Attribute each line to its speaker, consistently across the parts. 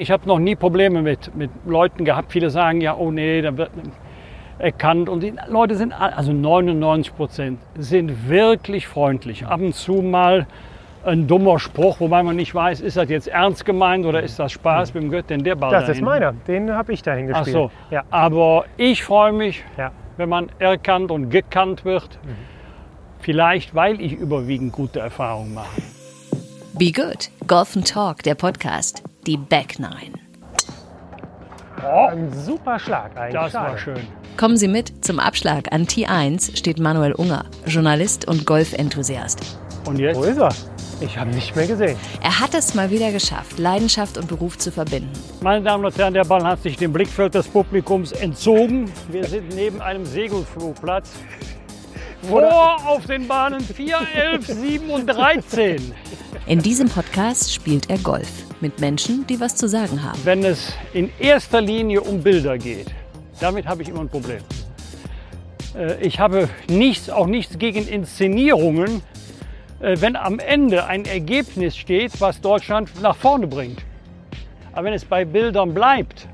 Speaker 1: Ich habe noch nie Probleme mit, mit Leuten gehabt. Viele sagen ja, oh nee, da wird erkannt. Und die Leute sind, also 99 Prozent, sind wirklich freundlich. Ab und zu mal ein dummer Spruch, wobei man nicht weiß, ist das jetzt ernst gemeint oder ist das Spaß? Wem gehört denn der Ball
Speaker 2: Das ist
Speaker 1: dahin?
Speaker 2: meiner. Den habe ich dahin
Speaker 1: Ach
Speaker 2: gespielt.
Speaker 1: so.
Speaker 2: Ja.
Speaker 1: Aber ich freue mich,
Speaker 2: Ja.
Speaker 1: wenn man erkannt und gekannt wird. Vielleicht, weil ich überwiegend gute Erfahrungen mache.
Speaker 3: Be Good. Golf and Talk, der Podcast. Die Back Nine.
Speaker 2: Ein super Schlag eigentlich.
Speaker 1: Das
Speaker 2: Schade.
Speaker 1: war schön.
Speaker 3: Kommen Sie mit zum Abschlag. An T1 steht Manuel Unger, Journalist und Golfenthusiast.
Speaker 1: Und jetzt?
Speaker 2: Wo ist er? Ich habe ihn nicht mehr gesehen.
Speaker 3: Er hat es mal wieder geschafft, Leidenschaft und Beruf zu verbinden.
Speaker 1: Meine Damen und Herren, der Ball hat sich dem Blickfeld des Publikums entzogen. Wir sind neben einem Segelflugplatz. Vor auf den Bahnen 4, 11, 7 und 13.
Speaker 3: In diesem Podcast spielt er Golf mit Menschen, die was zu sagen haben.
Speaker 1: Wenn es in erster Linie um Bilder geht, damit habe ich immer ein Problem. Äh, Ich habe nichts, auch nichts gegen Inszenierungen, äh, wenn am Ende ein Ergebnis steht, was Deutschland nach vorne bringt. Aber wenn es bei Bildern bleibt,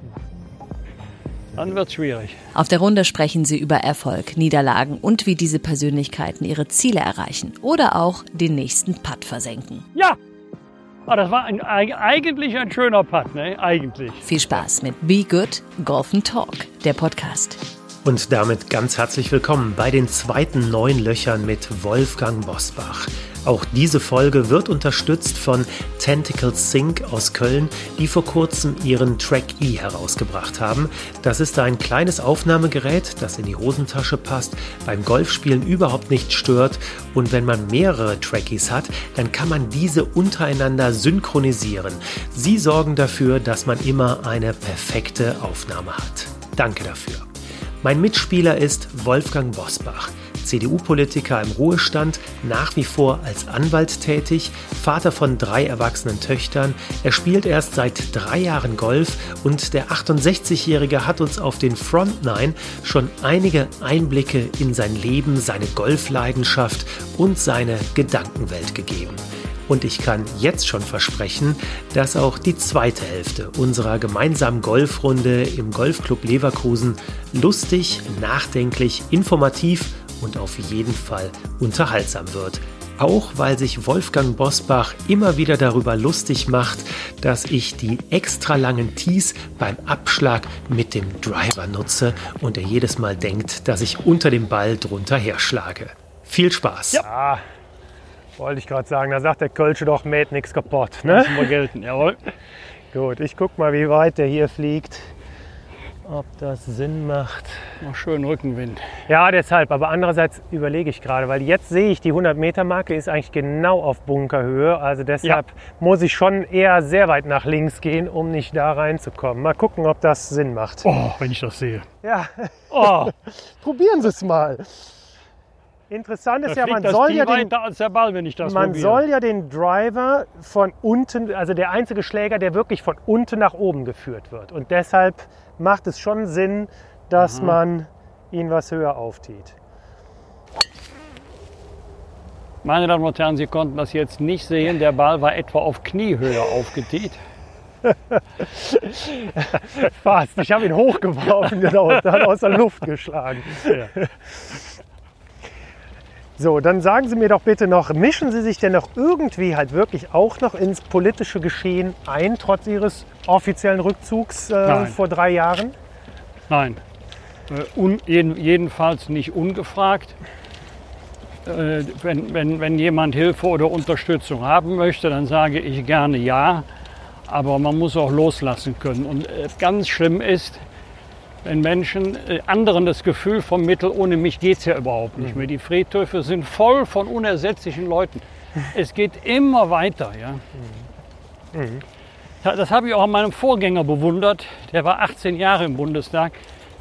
Speaker 1: dann wird schwierig.
Speaker 3: Auf der Runde sprechen sie über Erfolg, Niederlagen und wie diese Persönlichkeiten ihre Ziele erreichen oder auch den nächsten Putt versenken.
Speaker 1: Ja, ah, das war ein, eig- eigentlich ein schöner Putt, ne? Eigentlich.
Speaker 3: Viel Spaß mit Be Good, Golf and Talk, der Podcast.
Speaker 4: Und damit ganz herzlich willkommen bei den zweiten neun Löchern mit Wolfgang Bosbach. Auch diese Folge wird unterstützt von Tentacle Sync aus Köln, die vor kurzem ihren Track E herausgebracht haben. Das ist ein kleines Aufnahmegerät, das in die Hosentasche passt, beim Golfspielen überhaupt nicht stört und wenn man mehrere Trackies hat, dann kann man diese untereinander synchronisieren. Sie sorgen dafür, dass man immer eine perfekte Aufnahme hat. Danke dafür. Mein Mitspieler ist Wolfgang Bosbach, CDU-Politiker im Ruhestand, nach wie vor als Anwalt tätig, Vater von drei erwachsenen Töchtern. Er spielt erst seit drei Jahren Golf und der 68-Jährige hat uns auf den Front Nine schon einige Einblicke in sein Leben, seine Golfleidenschaft und seine Gedankenwelt gegeben. Und ich kann jetzt schon versprechen, dass auch die zweite Hälfte unserer gemeinsamen Golfrunde im Golfclub Leverkusen lustig, nachdenklich, informativ und auf jeden Fall unterhaltsam wird. Auch weil sich Wolfgang Bosbach immer wieder darüber lustig macht, dass ich die extra langen Tees beim Abschlag mit dem Driver nutze und er jedes Mal denkt, dass ich unter dem Ball drunter herschlage. Viel Spaß!
Speaker 2: Ah, wollte ich gerade sagen. Da sagt der Kölsche doch, mäht nichts kaputt. Ne?
Speaker 1: Lassen wir gelten, jawohl.
Speaker 2: Gut, ich guck mal, wie weit der hier fliegt. Ob das Sinn macht.
Speaker 1: Noch schön Rückenwind.
Speaker 2: Ja, deshalb. Aber andererseits überlege ich gerade, weil jetzt sehe ich, die 100-Meter-Marke ist eigentlich genau auf Bunkerhöhe. Also deshalb muss ich schon eher sehr weit nach links gehen, um nicht da reinzukommen. Mal gucken, ob das Sinn macht.
Speaker 1: Oh, wenn ich das sehe.
Speaker 2: Ja,
Speaker 1: Oh,
Speaker 2: probieren Sie es mal. Interessant ist
Speaker 1: da
Speaker 2: ja, man soll ja den
Speaker 1: Ball,
Speaker 2: Man
Speaker 1: probiere.
Speaker 2: soll ja den Driver von unten, also der einzige Schläger, der wirklich von unten nach oben geführt wird. Und deshalb macht es schon Sinn, dass
Speaker 1: Mhm.
Speaker 2: man ihn was höher aufzieht.
Speaker 1: Meine Damen und Herren, Sie konnten das jetzt nicht sehen. Der Ball war etwa auf Kniehöhe aufgetiet.
Speaker 2: Fast. Ich habe ihn hochgeworfen, genau, und dann aus der Luft geschlagen.
Speaker 1: Ja.
Speaker 2: So, dann sagen Sie mir doch bitte noch, mischen Sie sich denn noch irgendwie halt wirklich auch noch ins politische Geschehen ein, trotz Ihres offiziellen Rückzugs äh, vor drei Jahren?
Speaker 1: Nein, äh, un, jeden, jedenfalls nicht ungefragt. Äh, wenn, wenn, wenn jemand Hilfe oder Unterstützung haben möchte, dann sage ich gerne ja. Aber man muss auch loslassen können. Und äh, ganz schlimm ist, wenn Menschen äh, anderen das Gefühl vermitteln, ohne mich geht es ja überhaupt nicht mehr. Die Friedhöfe sind voll von unersetzlichen Leuten. Es geht immer weiter. Ja? Ja, Das habe ich auch an meinem Vorgänger bewundert. Der war 18 Jahre im Bundestag,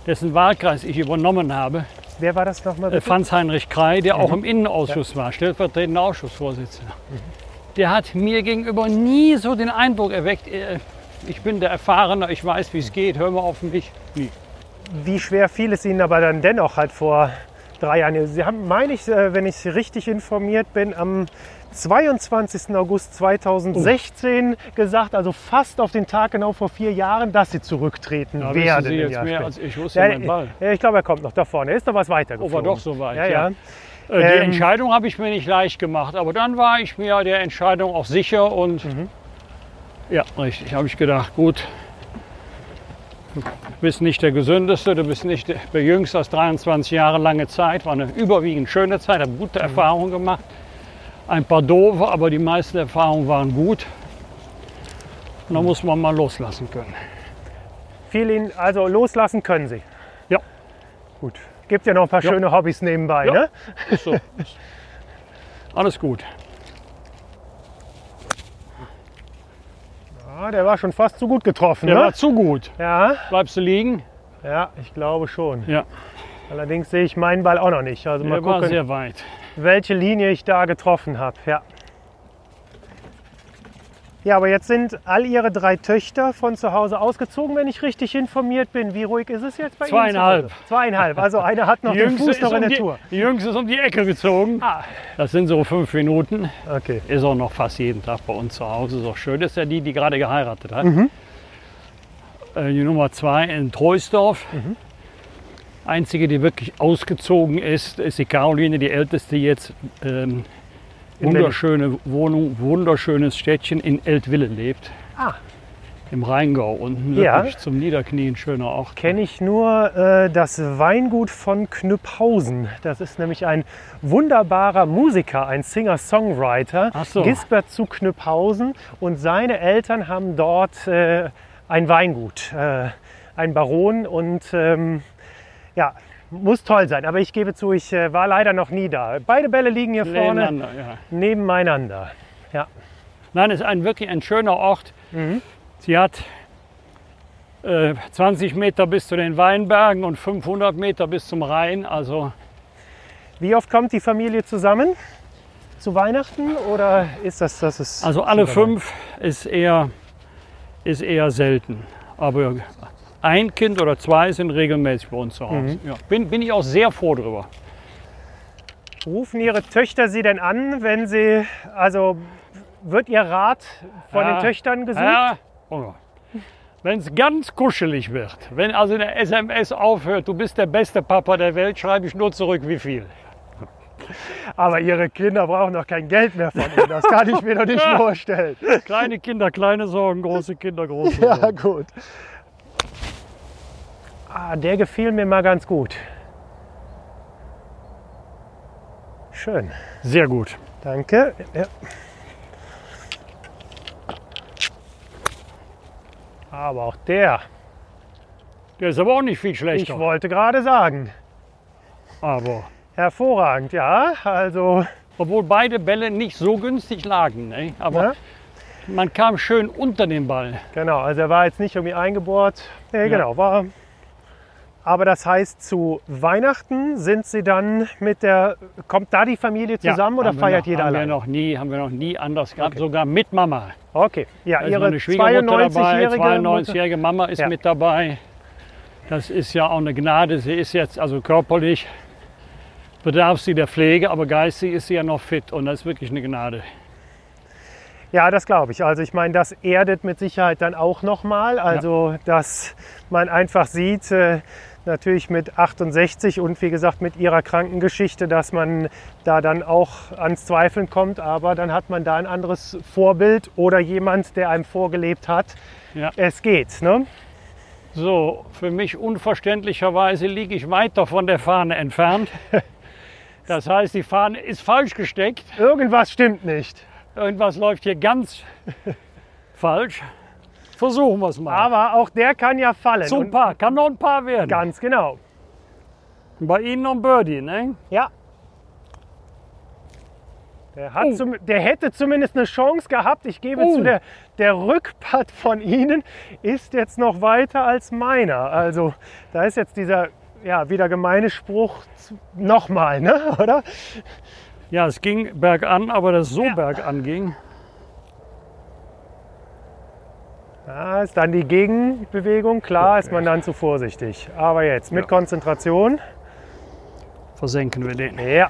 Speaker 1: dessen Wahlkreis ich übernommen habe.
Speaker 2: Wer war das nochmal?
Speaker 1: Äh,
Speaker 2: bitte?
Speaker 1: Franz-Heinrich Krei, der auch im Innenausschuss war, stellvertretender Ausschussvorsitzender. Der hat mir gegenüber nie so den Eindruck erweckt, äh, ich bin der Erfahrene, ich weiß, wie es geht, hör mal auf mich. Nie.
Speaker 2: Wie schwer fiel es Ihnen aber dann dennoch halt vor drei Jahren? Sie haben, meine ich, äh, wenn ich richtig informiert bin, am 22. August 2016 gesagt, also fast auf den Tag genau vor vier Jahren, dass sie zurücktreten
Speaker 1: Da
Speaker 2: werden.
Speaker 1: Sie jetzt mehr als ich. Wo ist
Speaker 2: Ja,
Speaker 1: mein Ball?
Speaker 2: ja, ich glaube, er kommt noch da vorne. Er ist noch was weiter
Speaker 1: Oh, war
Speaker 2: geflogen.
Speaker 1: doch so weit.
Speaker 2: Ja, ja.
Speaker 1: Äh, Die
Speaker 2: Ähm,
Speaker 1: Entscheidung habe ich mir nicht leicht gemacht, aber dann war ich mir der Entscheidung auch sicher und
Speaker 2: Mhm.
Speaker 1: ja, richtig. Habe ich gedacht, gut, du bist nicht der gesündeste, du bist nicht der jüngste aus 23 Jahre lange Zeit. War eine überwiegend schöne Zeit, habe gute
Speaker 2: Mhm.
Speaker 1: Erfahrungen gemacht. Ein paar doofe, aber die meisten Erfahrungen waren gut. Und da
Speaker 2: Mhm.
Speaker 1: muss man mal loslassen können.
Speaker 2: Viel ihn, also loslassen können sie.
Speaker 1: Ja.
Speaker 2: Gut. Gibt ja noch ein paar
Speaker 1: Ja.
Speaker 2: schöne Hobbys nebenbei,
Speaker 1: Ja.
Speaker 2: ne?
Speaker 1: Ist so. Alles gut.
Speaker 2: Ja, der war schon fast zu gut getroffen,
Speaker 1: Der
Speaker 2: ne?
Speaker 1: war zu gut.
Speaker 2: Ja,
Speaker 1: Bleibst du liegen?
Speaker 2: ja, ich glaube schon.
Speaker 1: Ja,
Speaker 2: Allerdings sehe ich meinen Ball auch noch nicht. Also mal
Speaker 1: der war
Speaker 2: gucken,
Speaker 1: sehr weit.
Speaker 2: welche Linie ich da getroffen habe. Ja. Ja, aber jetzt sind all Ihre drei Töchter von zu Hause ausgezogen, wenn ich richtig informiert bin. Wie ruhig ist es jetzt bei Ihnen? zu
Speaker 1: Zweieinhalb.
Speaker 2: Zweieinhalb. Also eine hat noch den Fuß noch
Speaker 1: um
Speaker 2: in der
Speaker 1: die,
Speaker 2: Tour.
Speaker 1: die Jüngste ist um die Ecke gezogen.
Speaker 2: Ah,
Speaker 1: Das sind so fünf Minuten.
Speaker 2: okay.
Speaker 1: Ist auch noch fast jeden Tag bei uns zu Hause. Ist auch schön. Das ist ja die, die gerade geheiratet hat.
Speaker 2: Mhm.
Speaker 1: Äh, Die Nummer zwei in Troisdorf.
Speaker 2: Mhm.
Speaker 1: Einzige, die wirklich ausgezogen ist, ist die Caroline, die älteste jetzt. Ähm, wunderschöne Wohnung, wunderschönes Städtchen in Eltville lebt.
Speaker 2: Ah.
Speaker 1: Im Rheingau unten.
Speaker 2: Ja.
Speaker 1: Wirklich zum Niederknien schöner Ort.
Speaker 2: Kenne ich nur äh, das Weingut von Knüpphausen. Das ist nämlich ein wunderbarer Musiker, ein Singer-Songwriter,
Speaker 1: so.
Speaker 2: Gisbert zu Knüpphausen. Und seine Eltern haben dort äh, ein Weingut, äh, ein Baron. Und ähm, ja, muss toll sein. Aber ich gebe zu, ich äh, war leider noch nie da. Beide Bälle liegen hier vorne
Speaker 1: Nebeneinander, ja.
Speaker 2: nebeneinander.
Speaker 1: Nein, es ist ein, wirklich ein schöner Ort.
Speaker 2: Mhm.
Speaker 1: Sie hat äh, 20 Meter bis zu den Weinbergen und 500 Meter bis zum Rhein. Also
Speaker 2: Wie oft kommt die Familie zusammen? Zu Weihnachten oder ist das, das ist
Speaker 1: Also alle fünf ist eher, ist eher selten. Aber ein Kind oder zwei sind regelmäßig bei uns zu Hause. Ja. Bin, bin ich auch sehr froh drüber.
Speaker 2: Rufen Ihre Töchter Sie denn an, wenn Sie, also wird Ihr Rat von
Speaker 1: Ja.
Speaker 2: den Töchtern gesucht?
Speaker 1: Ja, wenn es ganz kuschelig wird, wenn also eine SMS aufhört, du bist der beste Papa der Welt, schreibe ich nur zurück, wie viel.
Speaker 2: Aber Ihre Kinder brauchen doch kein Geld mehr von Ihnen. Das kann ich mir doch nicht vorstellen.
Speaker 1: Kleine Kinder, kleine Sorgen, große Kinder, große
Speaker 2: Ja,
Speaker 1: Sorgen.
Speaker 2: gut. Ah, der gefiel mir mal ganz gut. Schön.
Speaker 1: Sehr gut.
Speaker 2: Danke. Ja. Aber auch der,
Speaker 1: Der ist aber auch nicht viel
Speaker 2: ich
Speaker 1: schlechter.
Speaker 2: wollte gerade sagen,
Speaker 1: Aber
Speaker 2: hervorragend, ja. Also,
Speaker 1: obwohl beide Bälle nicht so günstig lagen. Ne? Aber
Speaker 2: ne?
Speaker 1: man kam schön unter den Ball.
Speaker 2: genau, also er war jetzt nicht irgendwie eingebohrt. Nee, genau, war. Aber das heißt, zu Weihnachten sind Sie dann mit der, kommt da die Familie zusammen oder
Speaker 1: haben wir
Speaker 2: feiert
Speaker 1: noch,
Speaker 2: jeder
Speaker 1: haben
Speaker 2: allein?
Speaker 1: wir noch nie, Haben wir noch nie anders gehabt,
Speaker 2: Okay.
Speaker 1: sogar mit Mama.
Speaker 2: Okay, ja,
Speaker 1: Da
Speaker 2: Ihre
Speaker 1: meine Schwiegermutter dabei,
Speaker 2: 92-jährige Mutter.
Speaker 1: 92-jährige Mama ist
Speaker 2: Ja.
Speaker 1: mit dabei. Das ist ja auch eine Gnade. Sie ist jetzt also körperlich bedarf sie der Pflege, aber geistig ist sie ja noch fit und das ist wirklich eine Gnade.
Speaker 2: Ja, das glaube ich. Also ich meine, das erdet mit Sicherheit dann auch nochmal. Also dass man einfach sieht, äh, natürlich mit 68 und wie gesagt mit ihrer Krankengeschichte, dass man da dann auch ans Zweifeln kommt. Aber dann hat man da ein anderes Vorbild oder jemand, der einem vorgelebt hat.
Speaker 1: Ja.
Speaker 2: Es geht. Ne?
Speaker 1: So, für mich unverständlicherweise liege ich weiter von der Fahne entfernt. Das heißt, die Fahne ist falsch gesteckt.
Speaker 2: Irgendwas stimmt nicht.
Speaker 1: Irgendwas läuft hier ganz falsch. Versuchen wir es mal.
Speaker 2: Aber auch der kann ja fallen.
Speaker 1: Zum
Speaker 2: Und
Speaker 1: Paar, kann noch ein Paar werden.
Speaker 2: Ganz genau.
Speaker 1: Bei Ihnen noch ein Birdie, ne?
Speaker 2: Ja. Der, hat
Speaker 1: Oh.
Speaker 2: zum, der hätte zumindest eine Chance gehabt. Ich gebe
Speaker 1: Oh.
Speaker 2: zu, der, der Rückpart von Ihnen ist jetzt noch weiter als meiner. Also da ist jetzt dieser ja, wieder gemeine Spruch nochmal, ne? oder?
Speaker 1: Ja, es ging bergan, aber dass es so
Speaker 2: Ja.
Speaker 1: bergan ging.
Speaker 2: Da ist dann die Gegenbewegung, klar ist man dann zu vorsichtig. Aber jetzt mit
Speaker 1: ja.
Speaker 2: Konzentration.
Speaker 1: Versenken wir den.
Speaker 2: Ja.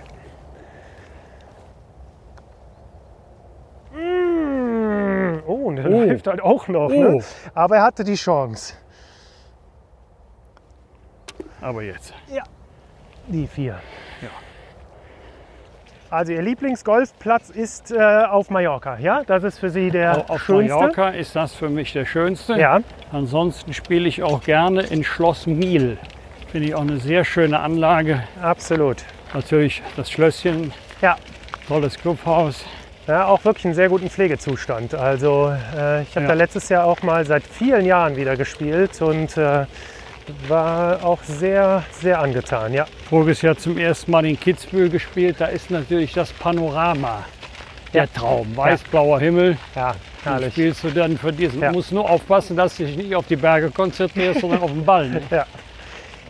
Speaker 2: Mm. Oh, und der oh. läuft halt auch noch. Ne?
Speaker 1: Oh.
Speaker 2: Ne? Aber er hatte die Chance.
Speaker 1: Aber jetzt. Ja.
Speaker 2: Die vier. Ja. Also Ihr Lieblingsgolfplatz ist äh, auf Mallorca, ja? Das ist für Sie der
Speaker 1: Auf
Speaker 2: schönste?
Speaker 1: Mallorca ist das für mich der schönste.
Speaker 2: Ja,
Speaker 1: Ansonsten spiele ich auch gerne in Schloss Miel. Finde ich auch eine sehr schöne Anlage.
Speaker 2: absolut.
Speaker 1: Natürlich das Schlösschen,
Speaker 2: Ja.
Speaker 1: tolles Clubhaus.
Speaker 2: Ja, auch wirklich einen sehr guten Pflegezustand. Also äh, ich habe
Speaker 1: Ja.
Speaker 2: da letztes Jahr auch mal seit vielen Jahren wieder gespielt und äh, war auch sehr, sehr angetan. Ja,
Speaker 1: Voriges Jahr zum ersten Mal in Kitzbühel gespielt. Da ist natürlich das Panorama der
Speaker 2: Ja.
Speaker 1: Traum. Weiß-blauer Himmel.
Speaker 2: ja herrlich.
Speaker 1: spielst du dann für diesen.
Speaker 2: Ja.
Speaker 1: Du musst nur aufpassen, dass du dich nicht auf die Berge konzentrierst, sondern auf den Ball. Ne?
Speaker 2: Ja.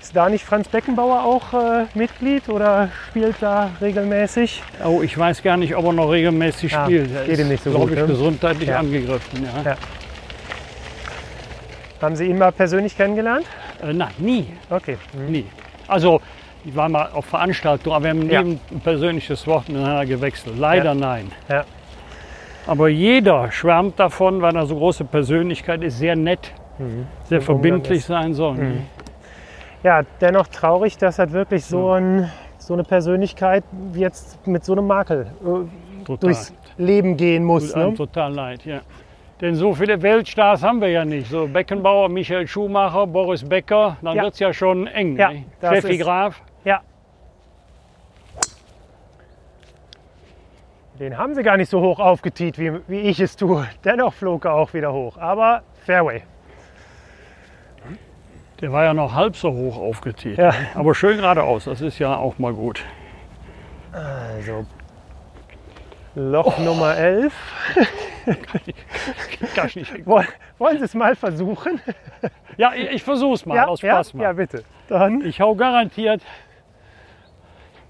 Speaker 2: Ist da nicht Franz Beckenbauer auch äh, Mitglied oder spielt da regelmäßig?
Speaker 1: Oh, ich weiß gar nicht, ob er noch regelmäßig
Speaker 2: Ja,
Speaker 1: spielt. Er
Speaker 2: geht ihm
Speaker 1: ist,
Speaker 2: nicht so gut,
Speaker 1: ich,
Speaker 2: ne?
Speaker 1: gesundheitlich
Speaker 2: Ja.
Speaker 1: angegriffen. Ja.
Speaker 2: Haben Sie ihn mal persönlich kennengelernt?
Speaker 1: Äh, nein, nie.
Speaker 2: Okay.
Speaker 1: Nie. Also, ich war mal auf Veranstaltungen, aber wir haben nie
Speaker 2: Ja.
Speaker 1: ein persönliches Wort miteinander gewechselt. Leider
Speaker 2: Ja.
Speaker 1: nein.
Speaker 2: Ja.
Speaker 1: Aber jeder schwärmt davon, weil er so große Persönlichkeit ist, sehr nett, sehr
Speaker 2: Im
Speaker 1: verbindlich sein soll.
Speaker 2: Mhm. Ja, dennoch traurig, dass halt wirklich so, ein, so eine Persönlichkeit jetzt mit so einem Makel äh, durchs Leben gehen muss.
Speaker 1: Tut einem
Speaker 2: Ne?
Speaker 1: total leid, ja. Denn so viele Weltstars haben wir ja nicht. So Beckenbauer, Michael Schumacher, Boris Becker, dann
Speaker 2: Ja.
Speaker 1: wird es ja schon eng.
Speaker 2: Ja,
Speaker 1: ne? Steffi Graf.
Speaker 2: Ja. Den haben sie gar nicht so hoch aufgetiet, wie, wie ich es tue. Dennoch flog er auch wieder hoch. Aber Fairway.
Speaker 1: Der war ja noch halb so hoch aufgetiet.
Speaker 2: Ja.
Speaker 1: Aber schön geradeaus, das ist ja auch mal gut.
Speaker 2: Also Loch Nummer 11.
Speaker 1: Kann ich nicht.
Speaker 2: Woll- Wollen Sie es mal versuchen?
Speaker 1: Ja, ich, ich versuch's mal, aus
Speaker 2: ja,
Speaker 1: Spaß mal.
Speaker 2: ja, bitte. Dann
Speaker 1: Ich hau garantiert.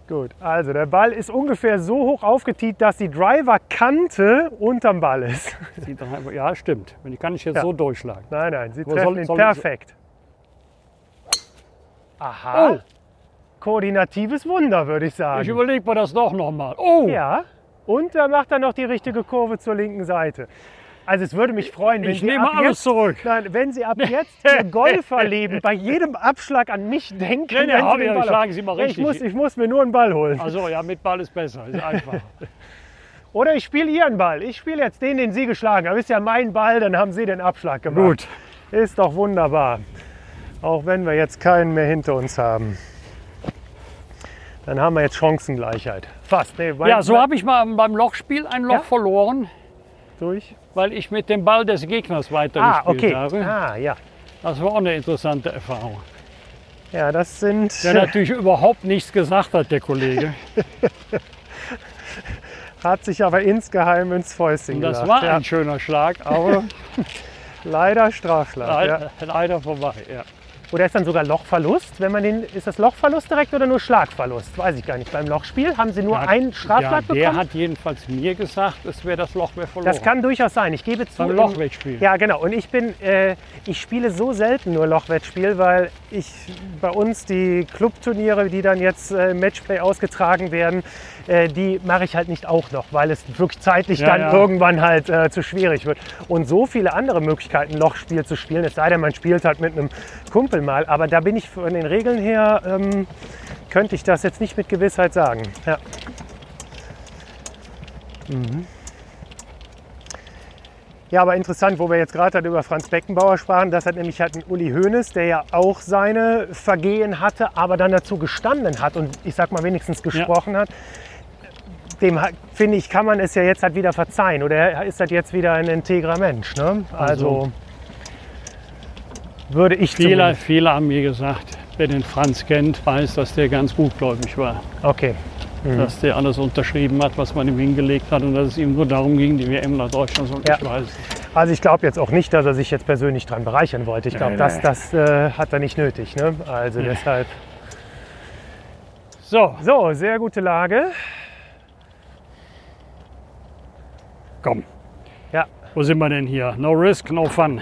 Speaker 2: gut. Also der Ball ist ungefähr so hoch aufgetiet, dass die Driverkante unterm Ball ist.
Speaker 1: Die Ja, stimmt. Wenn ich kann ich jetzt
Speaker 2: Ja.
Speaker 1: so durchschlagen.
Speaker 2: Nein, nein, Sie treffen
Speaker 1: soll-
Speaker 2: ihn
Speaker 1: soll-
Speaker 2: perfekt. Aha.
Speaker 1: Oh,
Speaker 2: Koordinatives Wunder, würde ich sagen.
Speaker 1: ich überlege mir das doch nochmal. Oh,
Speaker 2: Ja, und da macht er noch die richtige Kurve zur linken Seite. Also es würde mich freuen, wenn
Speaker 1: ich
Speaker 2: Sie
Speaker 1: nehme
Speaker 2: ab
Speaker 1: alles
Speaker 2: jetzt,
Speaker 1: zurück.
Speaker 2: nein, wenn Sie ab jetzt Ihr Golferleben bei jedem Abschlag an mich denken.
Speaker 1: Nee,
Speaker 2: wenn Ball
Speaker 1: schlagen Sie mal
Speaker 2: Ja, ich
Speaker 1: richtig.
Speaker 2: muss, ich muss mir nur einen Ball holen.
Speaker 1: Also ja, mit Ball ist besser, ist einfach.
Speaker 2: Oder ich spiele Ihren Ball. Ich spiele jetzt den, den Sie geschlagen haben. Ist ja mein Ball, dann haben Sie den Abschlag gemacht.
Speaker 1: Gut.
Speaker 2: Ist doch wunderbar. Auch wenn wir jetzt keinen mehr hinter uns haben. Dann haben wir jetzt Chancengleichheit. Fast. Nee,
Speaker 1: Ja, so habe ich mal beim Lochspiel ein Loch
Speaker 2: Ja?
Speaker 1: verloren,
Speaker 2: durch.
Speaker 1: weil ich mit dem Ball des Gegners
Speaker 2: Ah,
Speaker 1: weitergespielt
Speaker 2: okay.
Speaker 1: habe.
Speaker 2: Ah, ja.
Speaker 1: Das war auch eine interessante Erfahrung.
Speaker 2: Ja, das sind.
Speaker 1: Der natürlich überhaupt nichts gesagt hat, der Kollege.
Speaker 2: Hat sich aber insgeheim ins Fäustchen
Speaker 1: das
Speaker 2: gelacht.
Speaker 1: war
Speaker 2: ja.
Speaker 1: ein schöner Schlag, aber
Speaker 2: Leider Strafschlag. Ja.
Speaker 1: leider, leider vorbei. Ja.
Speaker 2: Oder ist dann sogar Lochverlust? Wenn man den, ist das Lochverlust direkt oder nur Schlagverlust? Weiß ich gar nicht. Beim Lochspiel haben Sie nur
Speaker 1: Hat-
Speaker 2: einen Strafschlag
Speaker 1: ja, der
Speaker 2: bekommen?
Speaker 1: hat jedenfalls mir gesagt, es wäre das Loch mehr verloren.
Speaker 2: Das kann durchaus sein. Ich gebe zu.
Speaker 1: beim
Speaker 2: im-
Speaker 1: Lochwettspiel.
Speaker 2: Ja, genau. Und ich bin, äh, ich spiele so selten nur Lochwettspiel, weil ich bei uns die Clubturniere, die dann jetzt äh, im Matchplay ausgetragen werden, äh, die mache ich halt nicht auch noch, weil es wirklich zeitlich
Speaker 1: Ja,
Speaker 2: dann
Speaker 1: ja.
Speaker 2: irgendwann halt äh, zu schwierig wird. Und so viele andere Möglichkeiten, Lochspiel zu spielen, es sei denn, man spielt halt mit einem Kumpel mal, aber da bin ich von den Regeln her, ähm, könnte ich das jetzt nicht mit Gewissheit sagen. Ja. Ja, aber interessant, wo wir jetzt gerade halt über Franz Beckenbauer sprachen, das hat nämlich halt ein Uli Hoeneß, der ja auch seine Vergehen hatte, aber dann dazu gestanden hat und ich sag mal wenigstens gesprochen hat. Dem finde ich, kann man es ja jetzt halt wieder verzeihen oder er ist halt jetzt wieder ein integrer Mensch. Ne? Also,
Speaker 1: Also-
Speaker 2: würde ich
Speaker 1: Viele, viele haben mir gesagt, wer den Franz kennt, weiß, dass der ganz gutgläubig war.
Speaker 2: Okay,
Speaker 1: Dass der alles unterschrieben hat, was man ihm hingelegt hat und dass es ihm nur darum ging, die WM nach Deutschland zu
Speaker 2: Ja.
Speaker 1: weiß.
Speaker 2: also ich glaube jetzt auch nicht, dass er sich jetzt persönlich dran bereichern wollte. Ich glaube,
Speaker 1: Nee,
Speaker 2: das,
Speaker 1: nee.
Speaker 2: das äh, hat er nicht nötig. Ne? Also
Speaker 1: Nee.
Speaker 2: deshalb.
Speaker 1: So,
Speaker 2: So, sehr gute Lage.
Speaker 1: Komm.
Speaker 2: Ja.
Speaker 1: Wo sind wir denn hier? No risk, no fun.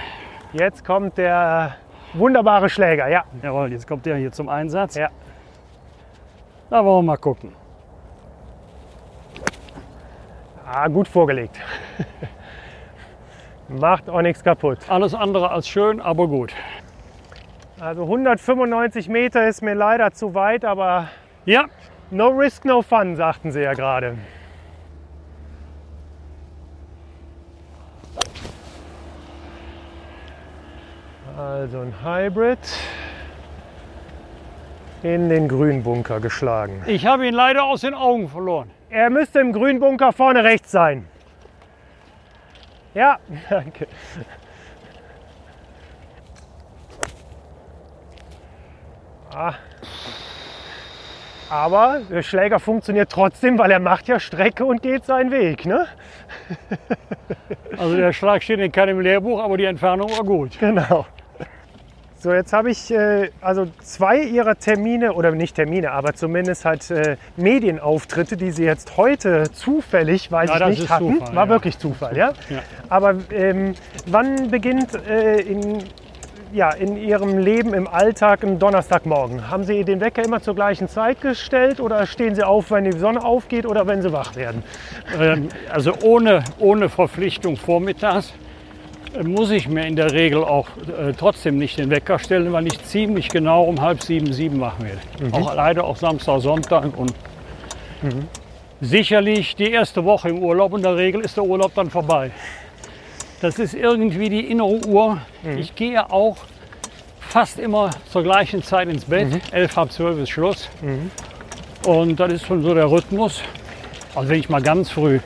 Speaker 2: Jetzt kommt der wunderbare Schläger, ja.
Speaker 1: Jawohl, jetzt kommt der hier zum Einsatz.
Speaker 2: Ja.
Speaker 1: Da wollen wir mal gucken.
Speaker 2: Ah, gut vorgelegt. Macht auch nichts kaputt.
Speaker 1: Alles andere als schön, aber gut.
Speaker 2: Also 195 Meter ist mir leider zu weit, aber
Speaker 1: Ja,
Speaker 2: no risk, no fun, sagten sie ja gerade. Also ein Hybrid in den Grünbunker geschlagen.
Speaker 1: ich habe ihn leider aus den Augen verloren.
Speaker 2: Er müsste im Grünbunker vorne rechts sein. Ja, danke. Ah. Aber der Schläger funktioniert trotzdem, weil er macht ja Strecke und geht seinen Weg. Ne?
Speaker 1: Also der Schlag steht in keinem Lehrbuch, aber die Entfernung war gut.
Speaker 2: Genau. So, jetzt habe ich äh, also zwei ihrer Termine, oder nicht Termine, aber zumindest halt äh, Medienauftritte, die sie jetzt heute zufällig, weiß
Speaker 1: Ja,
Speaker 2: ich nicht, hatten.
Speaker 1: Zufall,
Speaker 2: War
Speaker 1: ja.
Speaker 2: wirklich Zufall, ja?
Speaker 1: Ja.
Speaker 2: Aber ähm, wann beginnt äh, in, ja, in Ihrem Leben im Alltag ein Donnerstagmorgen? Haben Sie den Wecker immer zur gleichen Zeit gestellt oder stehen Sie auf, wenn die Sonne aufgeht oder wenn Sie wach werden?
Speaker 1: Ähm, Also ohne, ohne Verpflichtung vormittags muss ich mir in der Regel auch äh, trotzdem nicht den Wecker stellen, weil ich ziemlich genau um halb sieben, sieben wach werde. Auch leider auch Samstag, Sonntag und sicherlich die erste Woche im Urlaub. In der Regel ist der Urlaub dann vorbei. Das ist irgendwie die innere Uhr. Ich gehe auch fast immer zur gleichen Zeit ins Bett. Elf, halb zwölf ist Schluss. Und das ist schon so der Rhythmus. Also wenn ich mal ganz früh,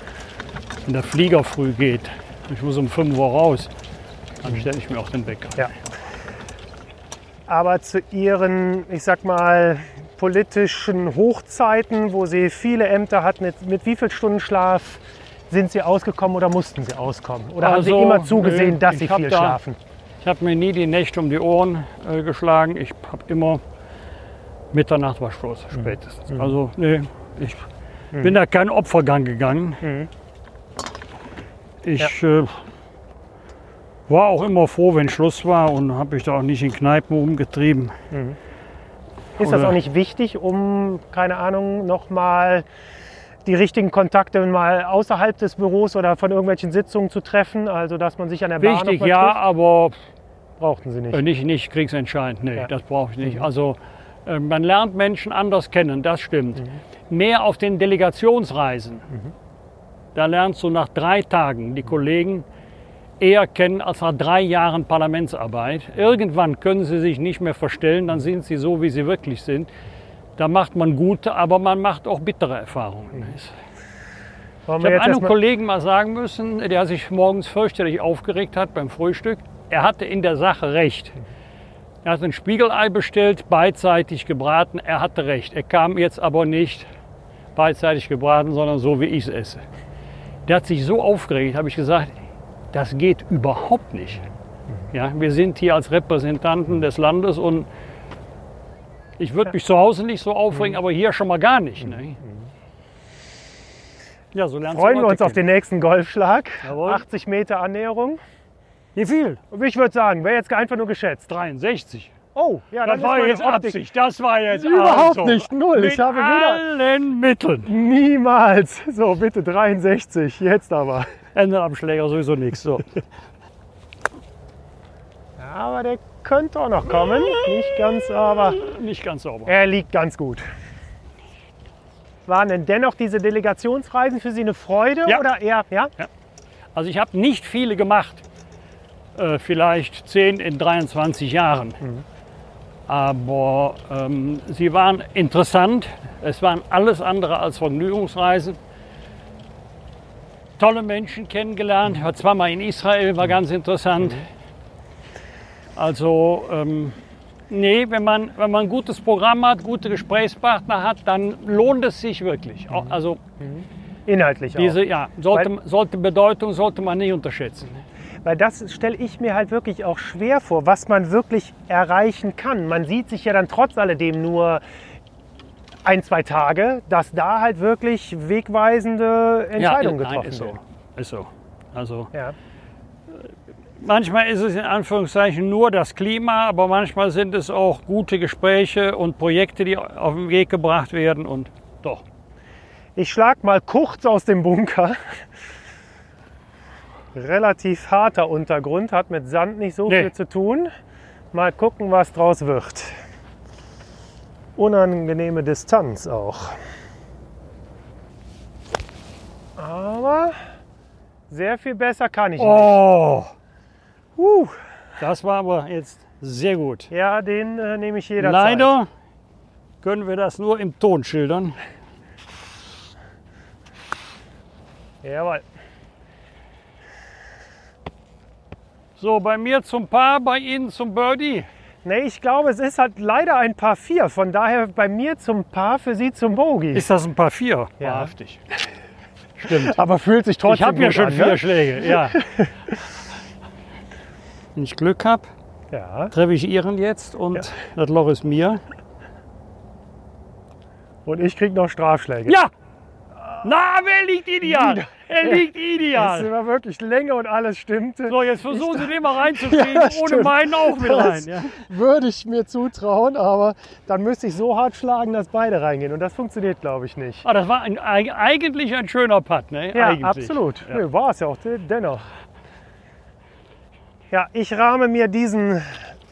Speaker 1: wenn der Flieger früh geht, ich muss um 5 Uhr raus, dann stelle ich mir auch den Wecker.
Speaker 2: Ja. Aber zu Ihren, ich sag mal, politischen Hochzeiten, wo Sie viele Ämter hatten, mit, mit wie viel Stunden Schlaf sind Sie ausgekommen oder mussten Sie auskommen? Oder haben Sie
Speaker 1: Also,
Speaker 2: immer zugesehen,
Speaker 1: nö,
Speaker 2: dass Sie viel
Speaker 1: da-
Speaker 2: schlafen?
Speaker 1: Ich habe mir nie die Nächte um die Ohren äh, geschlagen. Ich habe immer Mitternacht war Schluss, spätestens. Also nee, ich bin da keinen Opfergang gegangen. Ich äh, war auch immer froh, wenn Schluss war und habe mich da auch nicht in Kneipen umgetrieben.
Speaker 2: Ist das
Speaker 1: Oder-
Speaker 2: auch nicht wichtig, um, keine Ahnung, nochmal die richtigen Kontakte mal außerhalb des Büros oder von irgendwelchen Sitzungen zu treffen? Also, dass man sich an der Bar
Speaker 1: Wichtig, ja,
Speaker 2: trifft?
Speaker 1: aber
Speaker 2: Brauchten Sie nicht.
Speaker 1: Äh, Nicht, nicht kriegsentscheidend, nee,
Speaker 2: Ja.
Speaker 1: das brauche ich nicht. Also äh, man lernt Menschen anders kennen, das stimmt. Mehr auf den Delegationsreisen. Da lernst du nach drei Tagen die Kollegen eher kennen als nach drei Jahren Parlamentsarbeit. Irgendwann können sie sich nicht mehr verstellen, dann sind sie so, wie sie wirklich sind. Da macht man gute, aber man macht auch bittere Erfahrungen.
Speaker 2: Wollen
Speaker 1: Ich habe einem Kollegen mal sagen müssen, der sich morgens fürchterlich aufgeregt hat beim Frühstück. Er hatte in der Sache recht. Er hat ein Spiegelei bestellt, beidseitig gebraten. Er hatte recht. Er kam jetzt aber nicht beidseitig gebraten, sondern so, wie ich es esse. Der hat sich so aufgeregt, habe ich gesagt, das geht überhaupt nicht. Ja, wir sind hier als Repräsentanten des Landes und ich würde mich zu Hause nicht so aufregen, aber hier schon mal gar nicht. Ne? Ja, so
Speaker 2: Freuen wir uns auf den nächsten Golfschlag.
Speaker 1: Jawohl.
Speaker 2: 80 Meter Annäherung.
Speaker 1: Wie viel?
Speaker 2: Ich würde sagen, wäre jetzt einfach nur geschätzt.
Speaker 1: 63.
Speaker 2: Oh, ja,
Speaker 1: Das war jetzt
Speaker 2: Optik
Speaker 1: Absicht. Das war jetzt
Speaker 2: Überhaupt
Speaker 1: also.
Speaker 2: nicht, null.
Speaker 1: Mit
Speaker 2: Ich habe wieder-
Speaker 1: allen Mitteln.
Speaker 2: Niemals. So, bitte 63. Jetzt aber.
Speaker 1: Ändert am Schläger sowieso nichts. So.
Speaker 2: Aber der könnte auch noch kommen. Nicht ganz, aber
Speaker 1: Nicht ganz sauber.
Speaker 2: er liegt ganz gut. Waren denn dennoch diese Delegationsreisen für Sie eine Freude
Speaker 1: Ja.
Speaker 2: oder eher, ja?
Speaker 1: Also ich habe nicht viele gemacht. Äh, vielleicht 10 in 23 Jahren. Aber ähm, sie waren interessant. Es waren alles andere als Vergnügungsreisen. Tolle Menschen kennengelernt. Ich war zweimal in Israel, war ganz interessant. Also, ähm, nee, wenn man, wenn man ein gutes Programm hat, gute Gesprächspartner hat, dann lohnt es sich wirklich. Auch- Also
Speaker 2: Inhaltlich
Speaker 1: diese,
Speaker 2: auch.
Speaker 1: ja, sollte, sollte Bedeutung sollte man nicht unterschätzen.
Speaker 2: Weil das stelle ich mir halt wirklich auch schwer vor, was man wirklich erreichen kann. Man sieht sich ja dann trotz alledem nur ein, zwei Tage, dass da halt wirklich wegweisende Entscheidungen
Speaker 1: nein,
Speaker 2: getroffen
Speaker 1: ist so.
Speaker 2: werden.
Speaker 1: Ist so. Also
Speaker 2: Ja.
Speaker 1: manchmal ist es in Anführungszeichen nur das Klima, aber manchmal sind es auch gute Gespräche und Projekte, die auf den Weg gebracht werden und doch.
Speaker 2: Ich schlag mal kurz aus dem Bunker. Relativ harter Untergrund, hat mit Sand nicht so
Speaker 1: Nee.
Speaker 2: viel zu tun. Mal gucken, was draus wird. Unangenehme Distanz auch. Aber sehr viel besser kann ich
Speaker 1: Oh,
Speaker 2: nicht. Uh,
Speaker 1: das war aber jetzt sehr gut.
Speaker 2: ja, den äh, nehme ich jederzeit.
Speaker 1: Leider können wir das nur im Ton schildern.
Speaker 2: Jawohl.
Speaker 1: So, bei mir zum Paar, bei Ihnen zum Birdie.
Speaker 2: Nee, ich glaube, es ist halt leider ein Paar 4. Von daher bei mir zum Paar, für Sie zum Bogey.
Speaker 1: Ist das ein Paar vier?
Speaker 2: Ja.
Speaker 1: Wahrhaftig. Stimmt.
Speaker 2: Aber fühlt sich trotzdem
Speaker 1: Ich habe ja schon
Speaker 2: an,
Speaker 1: vier
Speaker 2: ne?
Speaker 1: Schläge, ja. Wenn ich Glück habe,
Speaker 2: Ja.
Speaker 1: treffe ich Ihren jetzt und das Loch ist mir.
Speaker 2: Und ich krieg noch Strafschläge.
Speaker 1: Ja! Na, wer liegt ideal? Er liegt
Speaker 2: Das
Speaker 1: ideal.
Speaker 2: war wirklich Länge und alles stimmte.
Speaker 1: So, jetzt versuchen Sie den mal reinzukriegen,
Speaker 2: Ja,
Speaker 1: ohne meinen auch mit rein.
Speaker 2: Das
Speaker 1: Ja.
Speaker 2: würde ich mir zutrauen, aber dann müsste ich so hart schlagen, dass beide reingehen. Und das funktioniert, glaube ich, nicht.
Speaker 1: Ah, das war ein, eig- eigentlich ein schöner Putt, ne?
Speaker 2: Ja,
Speaker 1: eigentlich.
Speaker 2: absolut.
Speaker 1: Ja.
Speaker 2: Nö, war es ja auch de- dennoch. Ja, ich rahme mir diesen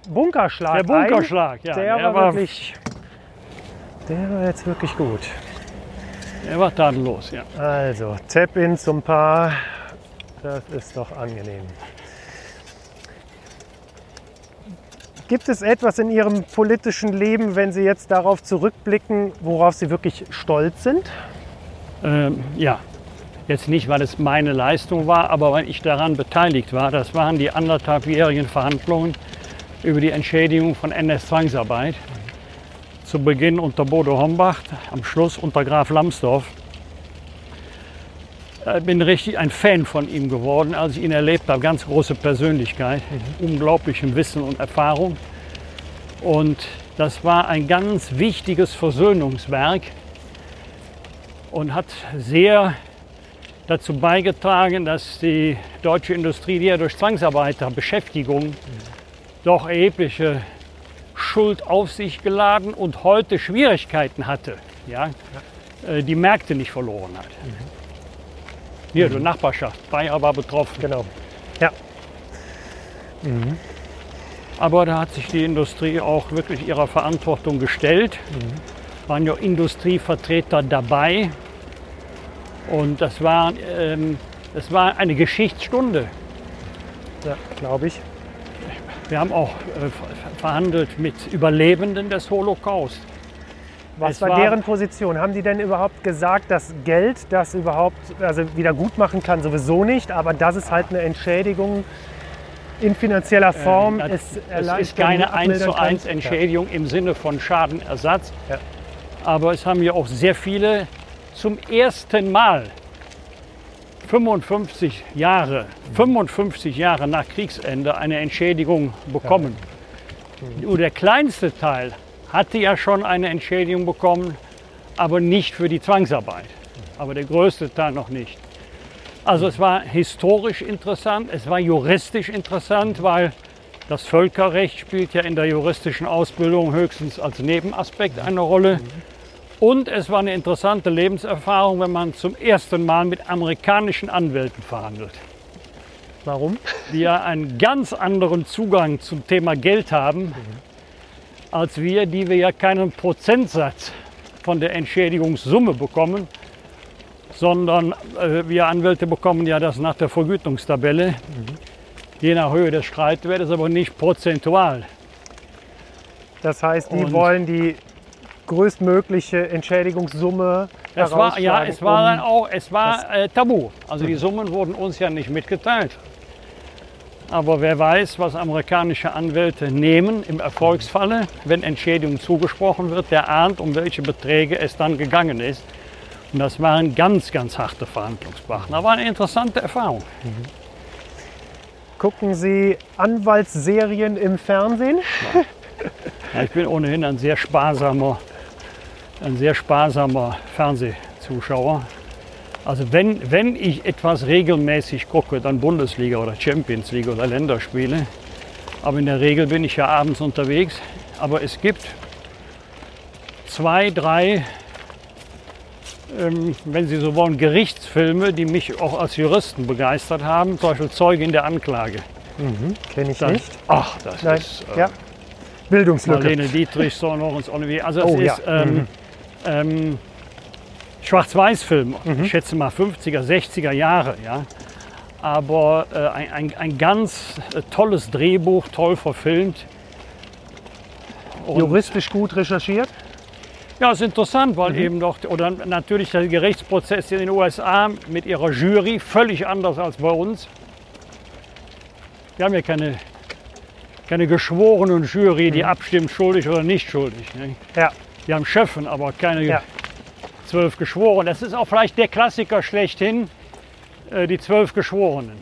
Speaker 2: Bunkerschlag
Speaker 1: Der Bunkerschlag, ja.
Speaker 2: ein. Der, war,
Speaker 1: war,
Speaker 2: wirklich, der war jetzt wirklich gut.
Speaker 1: Der war tadellos, ja.
Speaker 2: Also, Tap-In zum Paar. Das ist doch angenehm. Gibt es etwas in Ihrem politischen Leben, wenn Sie jetzt darauf zurückblicken, worauf Sie wirklich stolz sind?
Speaker 1: Ähm, ja, jetzt nicht, weil es meine Leistung war, aber weil ich daran beteiligt war. Das waren die anderthalbjährigen Verhandlungen über die Entschädigung von NS-Zwangsarbeit. Zu Beginn unter Bodo Hombach, am Schluss unter Graf Lambsdorff. Ich bin richtig ein Fan von ihm geworden, als ich ihn erlebt habe. Ganz große Persönlichkeit, unglaublichem Wissen und Erfahrung. Und das war ein ganz wichtiges Versöhnungswerk und hat sehr dazu beigetragen, dass die deutsche Industrie, die ja durch Zwangsarbeiterbeschäftigung doch erhebliche Schuld auf sich geladen und heute Schwierigkeiten hatte, ja, äh, die Märkte nicht verloren hat. Hier, die Nachbarschaft, Bayer war betroffen.
Speaker 2: Genau. Ja,
Speaker 1: Aber da hat sich die Industrie auch wirklich ihrer Verantwortung gestellt. Waren ja Industrievertreter dabei. Und das war, ähm, das war eine Geschichtsstunde.
Speaker 2: ja glaube ich.
Speaker 1: Wir haben auch äh, ver- verhandelt mit Überlebenden des Holocaust.
Speaker 2: Was
Speaker 1: Es
Speaker 2: war, deren Position? Haben die denn überhaupt gesagt, dass Geld das überhaupt also wieder gut machen kann? Sowieso nicht, aber dass es halt eine Entschädigung in finanzieller Form
Speaker 1: das,
Speaker 2: ist.
Speaker 1: es ist keine 1 zu 1 Entschädigung im Sinne von Schadenersatz.
Speaker 2: Ja.
Speaker 1: Aber es haben ja auch sehr viele zum ersten Mal 55 Jahre, 55 Jahre nach Kriegsende eine Entschädigung bekommen. Nur der kleinste Teil hatte ja schon eine Entschädigung bekommen, aber nicht für die Zwangsarbeit. Aber der größte Teil noch nicht. Also es war historisch interessant, es war juristisch interessant, weil das Völkerrecht spielt ja in der juristischen Ausbildung höchstens als Nebenaspekt eine Rolle. Und es war eine interessante Lebenserfahrung, wenn man zum ersten Mal mit amerikanischen Anwälten verhandelt,
Speaker 2: Warum?
Speaker 1: die ja einen ganz anderen Zugang zum Thema Geld haben als wir, die wir ja keinen Prozentsatz von der Entschädigungssumme bekommen, sondern äh, wir Anwälte bekommen ja das nach der Vergütungstabelle, je nach Höhe des Streitwertes, aber nicht prozentual.
Speaker 2: Das heißt, die
Speaker 1: Und-
Speaker 2: wollen die größtmögliche Entschädigungssumme
Speaker 1: Es war, ja, es war
Speaker 2: um-
Speaker 1: dann auch, es war äh, tabu. Also die Summen wurden uns ja nicht mitgeteilt. Aber wer weiß, was amerikanische Anwälte nehmen im Erfolgsfalle, wenn Entschädigung zugesprochen wird, der ahnt, um welche Beträge es dann gegangen ist. Und das waren ganz, ganz harte Verhandlungspartner. War eine interessante Erfahrung.
Speaker 2: Gucken Sie Anwaltsserien im Fernsehen?
Speaker 1: Ja, ich bin ohnehin ein sehr sparsamer, ein sehr sparsamer Fernsehzuschauer. Also wenn, wenn ich etwas regelmäßig gucke, dann Bundesliga oder Champions League oder Länderspiele. Aber in der Regel bin ich ja abends unterwegs. Aber es gibt zwei, drei ähm, wenn Sie so wollen, Gerichtsfilme, die mich auch als Juristen begeistert haben. Zum Beispiel Zeuge in der Anklage.
Speaker 2: Kenne ich
Speaker 1: Das,
Speaker 2: nicht.
Speaker 1: ach, das
Speaker 2: Nein.
Speaker 1: ist äh,
Speaker 2: ja. Bildungslücke.
Speaker 1: Marlene Dietrich, Lorenz Olivier. Also es
Speaker 2: Oh, ja.
Speaker 1: ist ähm, ähm, Schwarz-Weiß-Film.
Speaker 2: Mhm.
Speaker 1: Ich schätze mal 50er, 60er Jahre. Ja. Aber äh, ein, ein, ein ganz äh, tolles Drehbuch, toll verfilmt. Und-
Speaker 2: Juristisch gut recherchiert.
Speaker 1: Ja, ist interessant,
Speaker 2: Mhm.
Speaker 1: weil eben doch, oder natürlich der Gerichtsprozess in den USA mit ihrer Jury völlig anders als bei uns. Wir haben ja keine, keine geschworenen Jury,
Speaker 2: Mhm.
Speaker 1: die abstimmt, schuldig oder nicht schuldig. Ne?
Speaker 2: Ja.
Speaker 1: Wir haben Schöffen, aber keine
Speaker 2: Ja.
Speaker 1: zwölf Geschworenen. Das ist auch vielleicht der Klassiker schlechthin, äh, die zwölf Geschworenen.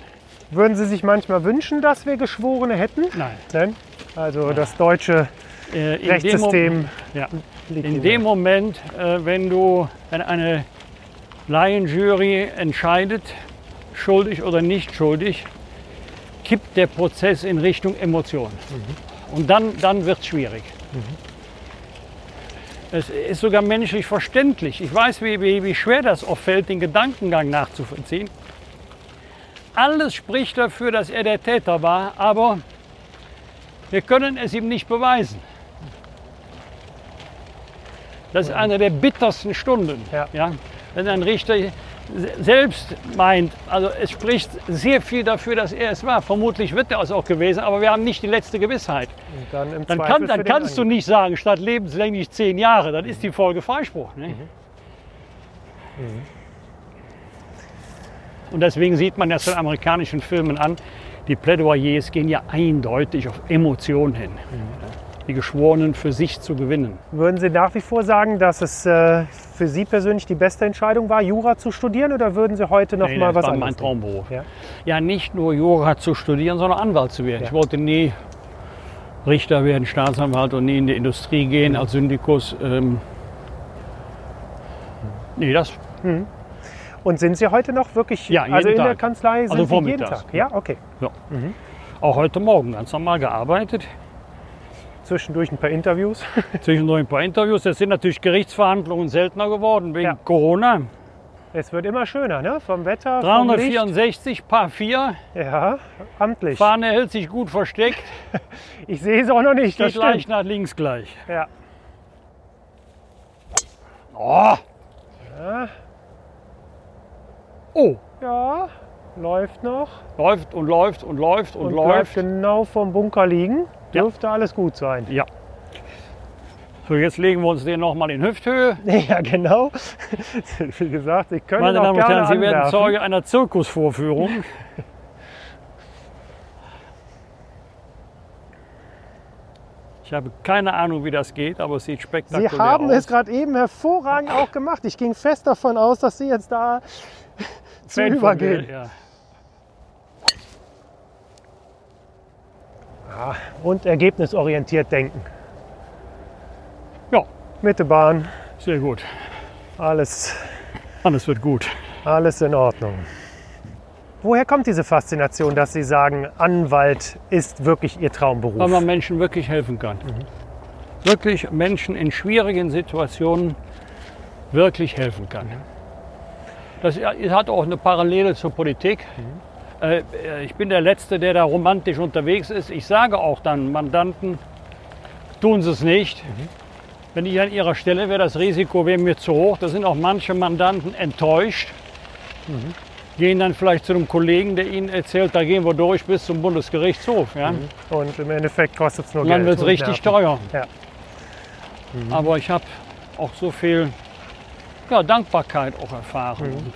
Speaker 2: Würden Sie sich manchmal wünschen, dass wir Geschworene hätten?
Speaker 1: Nein.
Speaker 2: Nein. Also das deutsche
Speaker 1: Äh, in dem
Speaker 2: Rechtssystem
Speaker 1: Mom- ja.
Speaker 2: liegt
Speaker 1: In dem Moment, äh, wenn du, wenn eine Laienjury entscheidet, schuldig oder nicht schuldig, kippt der Prozess in Richtung Emotion. Und dann, dann wird es schwierig. Es ist sogar menschlich verständlich. Ich weiß, wie, wie, wie schwer das oft fällt, den Gedankengang nachzuvollziehen. Alles spricht dafür, dass er der Täter war, aber wir können es ihm nicht beweisen. Das ist eine der bittersten Stunden.
Speaker 2: Ja.
Speaker 1: Wenn ein Richter selbst meint, also es spricht sehr viel dafür, dass er es war. Vermutlich wird er es auch gewesen, aber wir haben nicht die letzte Gewissheit.
Speaker 2: Dann
Speaker 1: Dann, kann, dann kannst du nicht sagen, statt lebenslänglich zehn Jahre, dann ist die Folge Freispruch. Ne? Und deswegen sieht man das in amerikanischen Filmen an, die Plädoyers gehen ja eindeutig auf Emotionen hin. Die Geschworenen für sich zu gewinnen.
Speaker 2: Würden Sie nach wie vor sagen, dass es äh, für Sie persönlich die beste Entscheidung war, Jura zu studieren, oder würden Sie heute noch
Speaker 1: Nee,
Speaker 2: mal
Speaker 1: das
Speaker 2: was
Speaker 1: war
Speaker 2: anderes?
Speaker 1: mein Traumberuf.
Speaker 2: Ja.
Speaker 1: Ja, nicht nur Jura zu studieren, sondern Anwalt zu werden.
Speaker 2: Ja.
Speaker 1: Ich wollte nie Richter werden, Staatsanwalt und nie in die Industrie gehen als Syndikus. Ähm, nee, das
Speaker 2: Und sind Sie heute noch wirklich,
Speaker 1: Ja, jeden
Speaker 2: also in der
Speaker 1: Tag.
Speaker 2: Kanzlei sind
Speaker 1: Also
Speaker 2: Sie jeden. Tag? Ja, okay.
Speaker 1: auch heute Morgen ganz normal gearbeitet.
Speaker 2: Zwischendurch ein paar Interviews.
Speaker 1: Zwischendurch ein paar Interviews. Das sind natürlich Gerichtsverhandlungen seltener geworden wegen
Speaker 2: Ja.
Speaker 1: Corona.
Speaker 2: Es wird immer schöner, ne? Vom Wetter, vom Licht.
Speaker 1: 364, Paar 4.
Speaker 2: Ja, amtlich.
Speaker 1: Fahne hält sich gut versteckt.
Speaker 2: Ich sehe es auch noch nicht, das
Speaker 1: Geht leicht
Speaker 2: stimmt.
Speaker 1: nach links gleich.
Speaker 2: Ja.
Speaker 1: Oh! Oh!
Speaker 2: ja, läuft noch.
Speaker 1: Läuft und läuft und läuft und,
Speaker 2: Und bleibt
Speaker 1: läuft.
Speaker 2: genau vom Bunker liegen.
Speaker 1: Ja.
Speaker 2: Dürfte alles gut sein.
Speaker 1: Ja. So, jetzt legen wir uns den nochmal in Hüfthöhe.
Speaker 2: Ja, genau. Wie gesagt, ich könnte
Speaker 1: Meine Damen und Herren, Sie werden. Zeuge einer Zirkusvorführung. Ich habe keine Ahnung, wie das geht, aber es sieht
Speaker 2: Sie
Speaker 1: spektakulär
Speaker 2: haben
Speaker 1: aus.
Speaker 2: es gerade eben hervorragend auch gemacht. Ich ging fest davon aus, dass Sie jetzt da zu übergehen.
Speaker 1: mir, Ja.
Speaker 2: Und ergebnisorientiert denken.
Speaker 1: ja,
Speaker 2: Mitte Bahn,
Speaker 1: sehr gut.
Speaker 2: alles,
Speaker 1: Alles wird gut.
Speaker 2: alles in Ordnung. Woher kommt diese Faszination, dass Sie sagen, Anwalt ist wirklich Ihr
Speaker 1: Weil
Speaker 2: Traumberuf?
Speaker 1: man Menschen wirklich helfen kann. Wirklich Menschen in schwierigen Situationen wirklich helfen kann. Das hat auch eine Parallele zur Politik. Äh, Ich bin der Letzte, der da romantisch unterwegs ist. Ich sage auch dann Mandanten, tun Sie es nicht. Wenn ich an Ihrer Stelle wäre, das Risiko wäre mir zu hoch. Da sind auch manche Mandanten enttäuscht. Gehen dann vielleicht zu einem Kollegen, der ihnen erzählt, da gehen wir durch bis zum Bundesgerichtshof. Ja?
Speaker 2: Und im Endeffekt kostet es nur
Speaker 1: Und dann
Speaker 2: Geld.
Speaker 1: wird es richtig
Speaker 2: Nerven.
Speaker 1: teuer.
Speaker 2: Ja.
Speaker 1: Aber ich habe auch so viel ja, Dankbarkeit auch erfahren.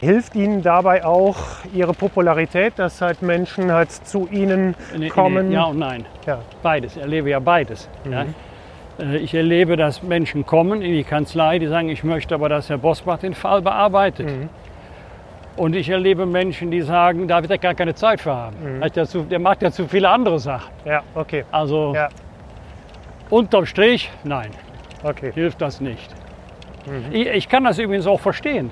Speaker 2: Hilft Ihnen dabei auch Ihre Popularität, dass halt Menschen halt zu Ihnen kommen?
Speaker 1: Ja und nein.
Speaker 2: Ja.
Speaker 1: Beides. Ich erlebe ja beides. Ja. Äh, Ich erlebe, dass Menschen kommen in die Kanzlei, die sagen, ich möchte aber, dass Herr Bosbach den Fall bearbeitet. Und ich erlebe Menschen, die sagen, da wird er gar keine Zeit für haben. Zu, der macht ja zu viele andere Sachen.
Speaker 2: ja, okay.
Speaker 1: Also
Speaker 2: Ja,
Speaker 1: unterm Strich, nein.
Speaker 2: okay.
Speaker 1: hilft das nicht. Ich, ich kann das übrigens auch verstehen.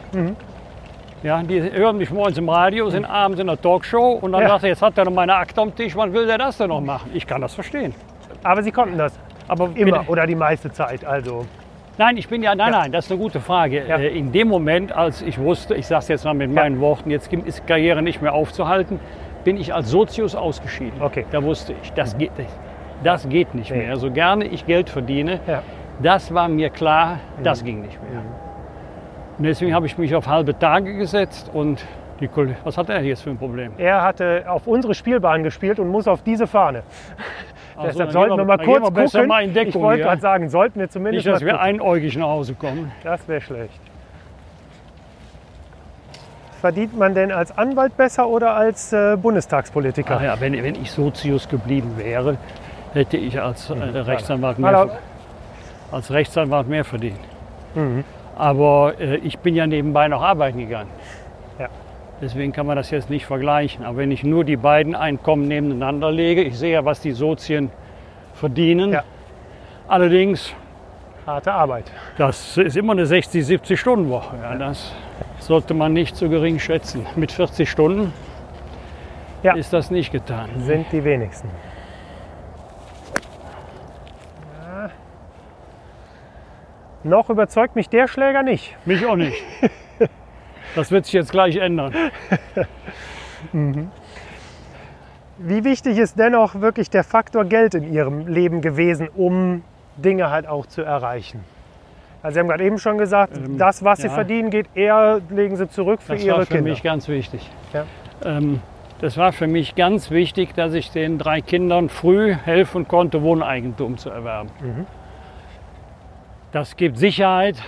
Speaker 1: Ja, die hören mich morgens im Radio, sind abends in der Talkshow und dann
Speaker 2: Ja.
Speaker 1: sagt er, jetzt hat er noch meine Akte am Tisch, wann will der das denn noch machen? Ich kann das verstehen.
Speaker 2: Aber Sie konnten das
Speaker 1: Aber
Speaker 2: immer
Speaker 1: bin-
Speaker 2: oder die meiste Zeit. Also
Speaker 1: Nein, ich bin ja, nein,
Speaker 2: Ja.
Speaker 1: nein, das ist eine gute Frage.
Speaker 2: Ja.
Speaker 1: Äh, In dem Moment, als ich wusste, ich sage es jetzt mal mit meinen Worten, jetzt ist Karriere nicht mehr aufzuhalten, bin ich als Sozius ausgeschieden.
Speaker 2: Okay. Mhm.
Speaker 1: Da wusste ich, das geht nicht. Das geht nicht
Speaker 2: Nee.
Speaker 1: mehr. So gerne ich Geld verdiene, das war mir klar, das
Speaker 2: Mhm.
Speaker 1: ging nicht mehr. Und deswegen habe ich mich auf halbe Tage gesetzt und die Kolle- was hat er jetzt für ein Problem?
Speaker 2: Er hatte auf unsere Spielbahn gespielt und muss auf diese Fahne.
Speaker 1: Also,
Speaker 2: Deshalb sollten wir mal kurz
Speaker 1: besser
Speaker 2: gucken.
Speaker 1: Mal in
Speaker 2: ich
Speaker 1: Deckung
Speaker 2: wollte
Speaker 1: hier.
Speaker 2: gerade sagen, sollten wir zumindest
Speaker 1: Nicht, dass wir einäugig nach Hause kommen.
Speaker 2: Das wäre schlecht. Verdient man denn als Anwalt besser oder als äh, Bundestagspolitiker?
Speaker 1: Ach ja, wenn, wenn ich Sozius geblieben wäre, hätte ich als äh, Rechtsanwalt, mehr,
Speaker 2: Mhm. Hallo.
Speaker 1: ver- als Rechtsanwalt mehr verdient.
Speaker 2: Mhm.
Speaker 1: Aber äh, ich bin ja nebenbei noch arbeiten gegangen.
Speaker 2: Ja.
Speaker 1: Deswegen kann man das jetzt nicht vergleichen. Aber wenn ich nur die beiden Einkommen nebeneinander lege, ich sehe ja, was die Sozien verdienen.
Speaker 2: Ja.
Speaker 1: Allerdings,
Speaker 2: Harte Arbeit.
Speaker 1: das ist immer eine 60, 70 Stunden Woche. Ja, das sollte man nicht so gering schätzen. Mit 40 Stunden
Speaker 2: Ja.
Speaker 1: ist das nicht getan.
Speaker 2: Sind die wenigsten. Noch überzeugt mich der Schläger nicht.
Speaker 1: Mich auch nicht. Das wird sich jetzt gleich ändern.
Speaker 2: Wie wichtig ist dennoch wirklich der Faktor Geld in Ihrem Leben gewesen, um Dinge halt auch zu erreichen? Also Sie haben gerade eben schon gesagt,
Speaker 1: Ähm,
Speaker 2: das, was Sie
Speaker 1: ja.
Speaker 2: verdienen, geht eher, legen Sie zurück für
Speaker 1: Das
Speaker 2: Ihre
Speaker 1: war für
Speaker 2: Kinder.
Speaker 1: mich ganz wichtig.
Speaker 2: Ja.
Speaker 1: Ähm, das war für mich ganz wichtig, dass ich den drei Kindern früh helfen konnte, Wohneigentum zu erwerben.
Speaker 2: Mhm.
Speaker 1: Das gibt Sicherheit,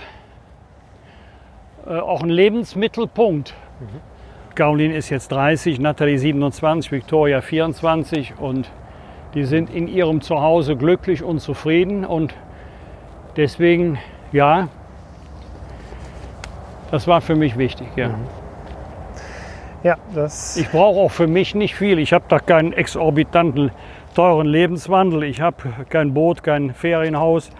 Speaker 1: äh, auch einen Lebensmittelpunkt.
Speaker 2: Mhm.
Speaker 1: Caroline ist jetzt 30, Natalie 27, Victoria 24 und die sind in ihrem Zuhause glücklich und zufrieden und deswegen, ja, das war für mich wichtig. Ja.
Speaker 2: Ja, das
Speaker 1: Ich brauche auch für mich nicht viel. Ich habe da keinen exorbitanten teuren Lebenswandel. Ich habe kein Boot, kein Ferienhaus,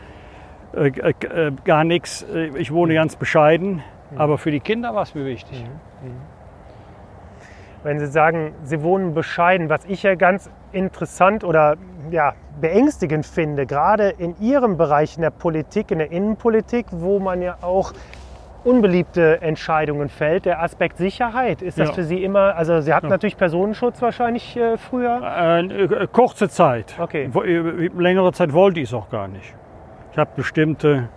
Speaker 1: äh, äh, äh, gar nichts. Äh, Ich wohne ganz bescheiden. Aber für die Kinder war es mir wichtig.
Speaker 2: wenn Sie sagen, Sie wohnen bescheiden, was ich ja ganz interessant oder ja, beängstigend finde, gerade in Ihrem Bereich in der Politik, in der Innenpolitik, wo man ja auch unbeliebte Entscheidungen fällt, der Aspekt Sicherheit. Ist das
Speaker 1: Ja.
Speaker 2: für Sie immer, also Sie hatten
Speaker 1: Ja.
Speaker 2: natürlich Personenschutz wahrscheinlich äh, früher.
Speaker 1: Äh, äh, kurze Zeit.
Speaker 2: Okay.
Speaker 1: Längere Zeit wollte ich es auch gar nicht. Ich habe bestimmte,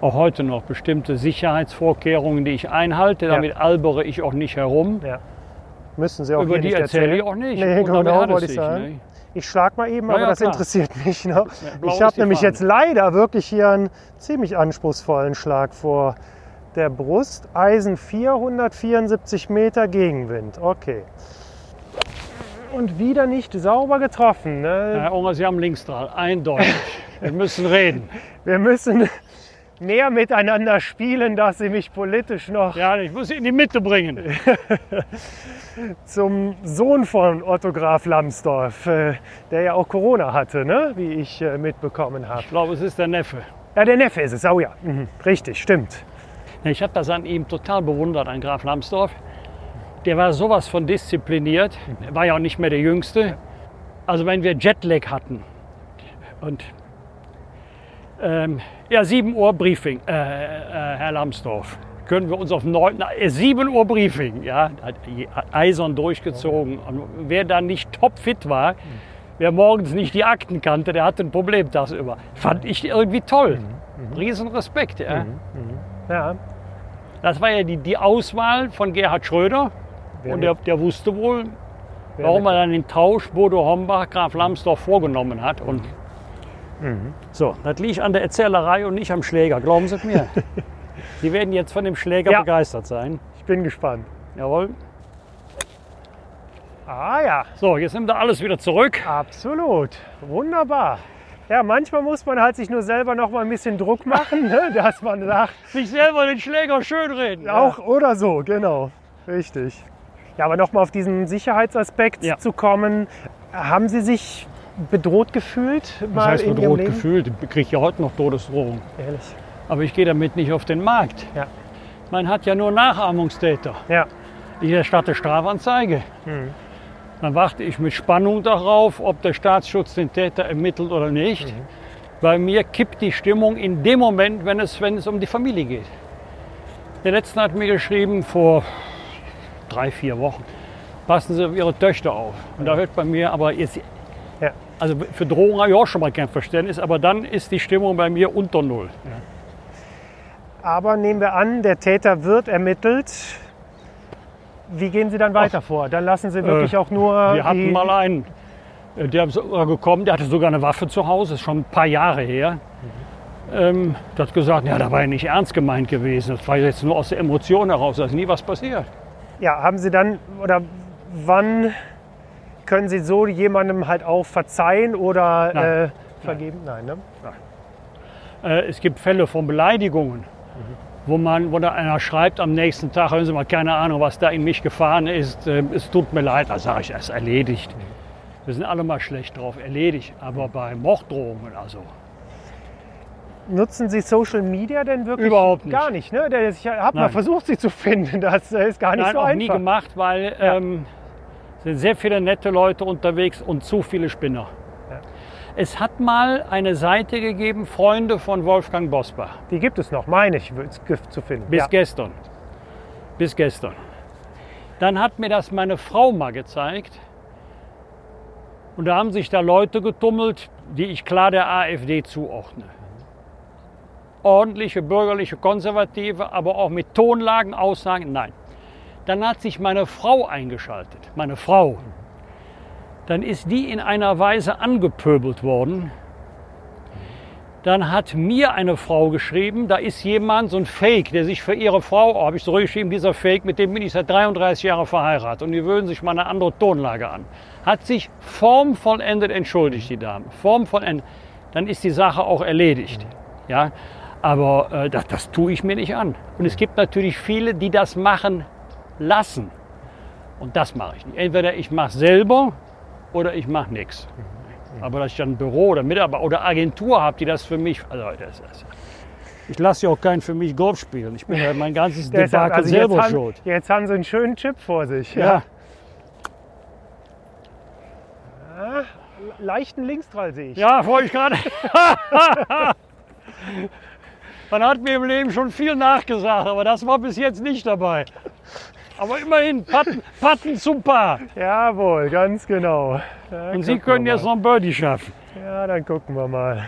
Speaker 1: auch heute noch, bestimmte Sicherheitsvorkehrungen, die ich einhalte. Damit albere ich auch nicht herum.
Speaker 2: Ja. Müssen Sie auch
Speaker 1: Über die
Speaker 2: nicht
Speaker 1: erzähle
Speaker 2: erzählen.
Speaker 1: ich auch nicht.
Speaker 2: Nee,
Speaker 1: Und
Speaker 2: genau,
Speaker 1: es
Speaker 2: wollte ich sagen.
Speaker 1: ne?
Speaker 2: Ich schlag mal eben,
Speaker 1: Ja,
Speaker 2: aber
Speaker 1: ja,
Speaker 2: das
Speaker 1: klar.
Speaker 2: interessiert mich. Ne? Ich habe nämlich
Speaker 1: Fahne.
Speaker 2: jetzt leider wirklich hier einen ziemlich anspruchsvollen Schlag vor der Brust. Eisen 474 Meter Gegenwind. Okay. Und wieder nicht sauber getroffen. Ne?
Speaker 1: Herr Unger, Sie haben Linksstrahl, eindeutig. Wir müssen reden.
Speaker 2: Wir müssen mehr miteinander spielen, dass Sie mich politisch noch
Speaker 1: Ja, ich muss Sie in die Mitte bringen.
Speaker 2: zum Sohn von Otto Graf Lambsdorff, äh, der ja auch Corona hatte, ne? wie ich äh, mitbekommen habe.
Speaker 1: Ich glaube, es ist der Neffe.
Speaker 2: Ja, der Neffe ist es. Oh ja, mhm. richtig, stimmt.
Speaker 1: Ich habe das an ihm total bewundert, an Graf Lambsdorff. Der war sowas von diszipliniert, er war ja auch nicht mehr der Jüngste. Also wenn wir Jetlag hatten und ähm, ja, 7 Uhr Briefing, äh, äh, Herr Lambsdorff, können wir uns auf 9, na, äh, 7 Uhr Briefing, ja, hat hat eisern durchgezogen. Und wer da nicht topfit war, wer morgens nicht die Akten kannte, der hatte ein Problem tagsüber. Fand ich irgendwie toll. Riesen Respekt, ja.
Speaker 2: Ja,
Speaker 1: Das war ja die, die Auswahl von Gerhard Schröder.
Speaker 2: Wer
Speaker 1: und der, der wusste wohl,
Speaker 2: wer
Speaker 1: warum er dann den Tausch Bodo Hombach, Graf Lambsdorff vorgenommen hat. Und
Speaker 2: Mhm.
Speaker 1: so, das liegt an der Erzählerei und nicht am Schläger, glauben Sie mir. Sie werden jetzt von dem Schläger
Speaker 2: Ja.
Speaker 1: begeistert sein.
Speaker 2: ich bin gespannt.
Speaker 1: Jawohl.
Speaker 2: Ah ja,
Speaker 1: So, jetzt nimmt er alles wieder zurück.
Speaker 2: absolut. Wunderbar. Ja, manchmal muss man halt sich nur selber noch mal ein bisschen Druck machen, ne? dass man sagt,
Speaker 1: Sich selber den Schläger schönreden.
Speaker 2: auch oder so, genau. Richtig. Ja, aber noch mal auf diesen Sicherheitsaspekt
Speaker 1: Ja.
Speaker 2: zu kommen. Haben Sie sich bedroht gefühlt?
Speaker 1: Das heißt,
Speaker 2: in Ihrem
Speaker 1: bedroht
Speaker 2: Leben?
Speaker 1: gefühlt. Ich kriege ja heute noch Todesdrohungen.
Speaker 2: Ehrlich.
Speaker 1: Aber ich gehe damit nicht auf den Markt.
Speaker 2: Ja.
Speaker 1: Man hat ja nur Nachahmungstäter.
Speaker 2: Ja.
Speaker 1: Ich erstatte Strafanzeige. Dann warte ich mit Spannung darauf, ob der Staatsschutz den Täter ermittelt oder nicht. Bei mir kippt die Stimmung in dem Moment, wenn es, wenn es um die Familie geht. Der letzte hat mir geschrieben vor drei, vier Wochen, passen Sie auf Ihre Töchter auf. Und da hört bei mir, aber jetzt,
Speaker 2: Ja.
Speaker 1: also für Drohungen habe ich auch schon mal kein Verständnis, aber dann ist die Stimmung bei mir unter Null.
Speaker 2: Aber nehmen wir an, der Täter wird ermittelt. Wie gehen Sie dann weiter vor? Dann lassen Sie wirklich
Speaker 1: Äh,
Speaker 2: auch nur.
Speaker 1: Wir hatten mal einen, äh, der ist gekommen, der hatte sogar eine Waffe zu Hause, ist schon ein paar Jahre her. Ähm, der hat gesagt, ja, da war ja nicht ernst gemeint gewesen. Das war jetzt nur aus der Emotion heraus, da ist nie was passiert.
Speaker 2: Ja, haben Sie dann oder wann können Sie so jemandem halt auch verzeihen oder
Speaker 1: Nein.
Speaker 2: äh, vergeben? Nein, ne?
Speaker 1: Äh, es gibt Fälle von Beleidigungen, wo, man, wo da einer schreibt am nächsten Tag, hören Sie mal, keine Ahnung, was da in mich gefahren ist, äh, es tut mir leid. Da sage ich, es ist erledigt. Wir sind alle mal schlecht drauf, erledigt. Aber bei Morddrohungen, also
Speaker 2: Nutzen Sie Social Media denn wirklich
Speaker 1: Überhaupt nicht.
Speaker 2: gar nicht? Ne? Ich habe mal versucht, Sie zu finden. Das ist gar nicht
Speaker 1: Nein,
Speaker 2: so
Speaker 1: auch
Speaker 2: einfach.
Speaker 1: nie gemacht, weil
Speaker 2: Ja.
Speaker 1: ähm, sind sehr viele nette Leute unterwegs und zu viele Spinner.
Speaker 2: Ja.
Speaker 1: Es hat mal eine Seite gegeben, Freunde von Wolfgang Bosbach,
Speaker 2: Die gibt es noch, meine ich, zu finden.
Speaker 1: bis
Speaker 2: ja.
Speaker 1: gestern. Bis gestern. Dann hat mir das meine Frau mal gezeigt. Und da haben sich da Leute getummelt, die ich klar der AfD zuordne. Ordentliche bürgerliche Konservative, aber auch mit Tonlagen, Aussagen, nein. Dann hat sich meine Frau eingeschaltet, meine Frau. Dann ist die in einer Weise angepöbelt worden. Dann hat mir eine Frau geschrieben, da ist jemand, so ein Fake, der sich für ihre Frau, oh, habe ich zurückgeschrieben, dieser Fake, mit dem bin ich seit 33 Jahren verheiratet und die würden sich mal eine andere Tonlage an. Hat sich formvollendet entschuldigt, die Dame. Formvollendet. Dann ist die Sache auch erledigt. Ja? Aber äh, das, das tue ich mir nicht an. Und es gibt natürlich viele, die das machen lassen. Und das mache ich nicht. Entweder ich mache selber oder ich mache nichts. Aber dass ich dann ein Büro oder Mitarbeiter oder Agentur habe, die das für mich. Also das, das, ich lasse ja auch keinen für mich Golf spielen. Ich bin ja mein ganzes Debakel
Speaker 2: also jetzt,
Speaker 1: selber
Speaker 2: haben,
Speaker 1: schuld.
Speaker 2: jetzt haben Sie einen schönen Chip vor sich.
Speaker 1: Ja.
Speaker 2: Leichten Linksdrall sehe ich.
Speaker 1: ja, wollte ich gerade. Man hat mir im Leben schon viel nachgesagt, aber das war bis jetzt nicht dabei. Aber immerhin, Patten, Patten zum Paar.
Speaker 2: Jawohl, ganz genau. Ja,
Speaker 1: Und Sie können jetzt noch ein Birdie schaffen.
Speaker 2: Ja, dann gucken wir mal.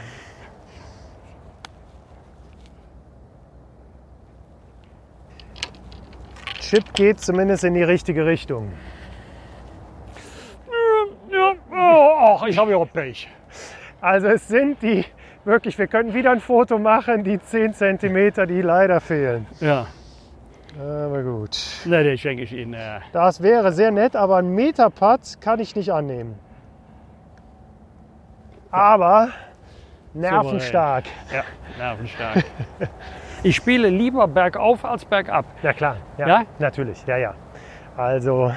Speaker 2: Chip geht zumindest in die richtige Richtung.
Speaker 1: Ja, oh, ach, ich habe ja auch Pech.
Speaker 2: Also es sind die, wirklich, wir können wieder ein Foto machen, die 10 cm, die leider fehlen.
Speaker 1: Ja,
Speaker 2: Aber gut.
Speaker 1: ne, den schenke ich Ihnen. Äh,
Speaker 2: Das wäre sehr nett, aber ein Meterpad kann ich nicht annehmen. Aber nervenstark.
Speaker 1: ja, nervenstark. Ich spiele lieber bergauf als bergab.
Speaker 2: Ja klar, ja,
Speaker 1: Ja?
Speaker 2: natürlich, ja, ja. Also,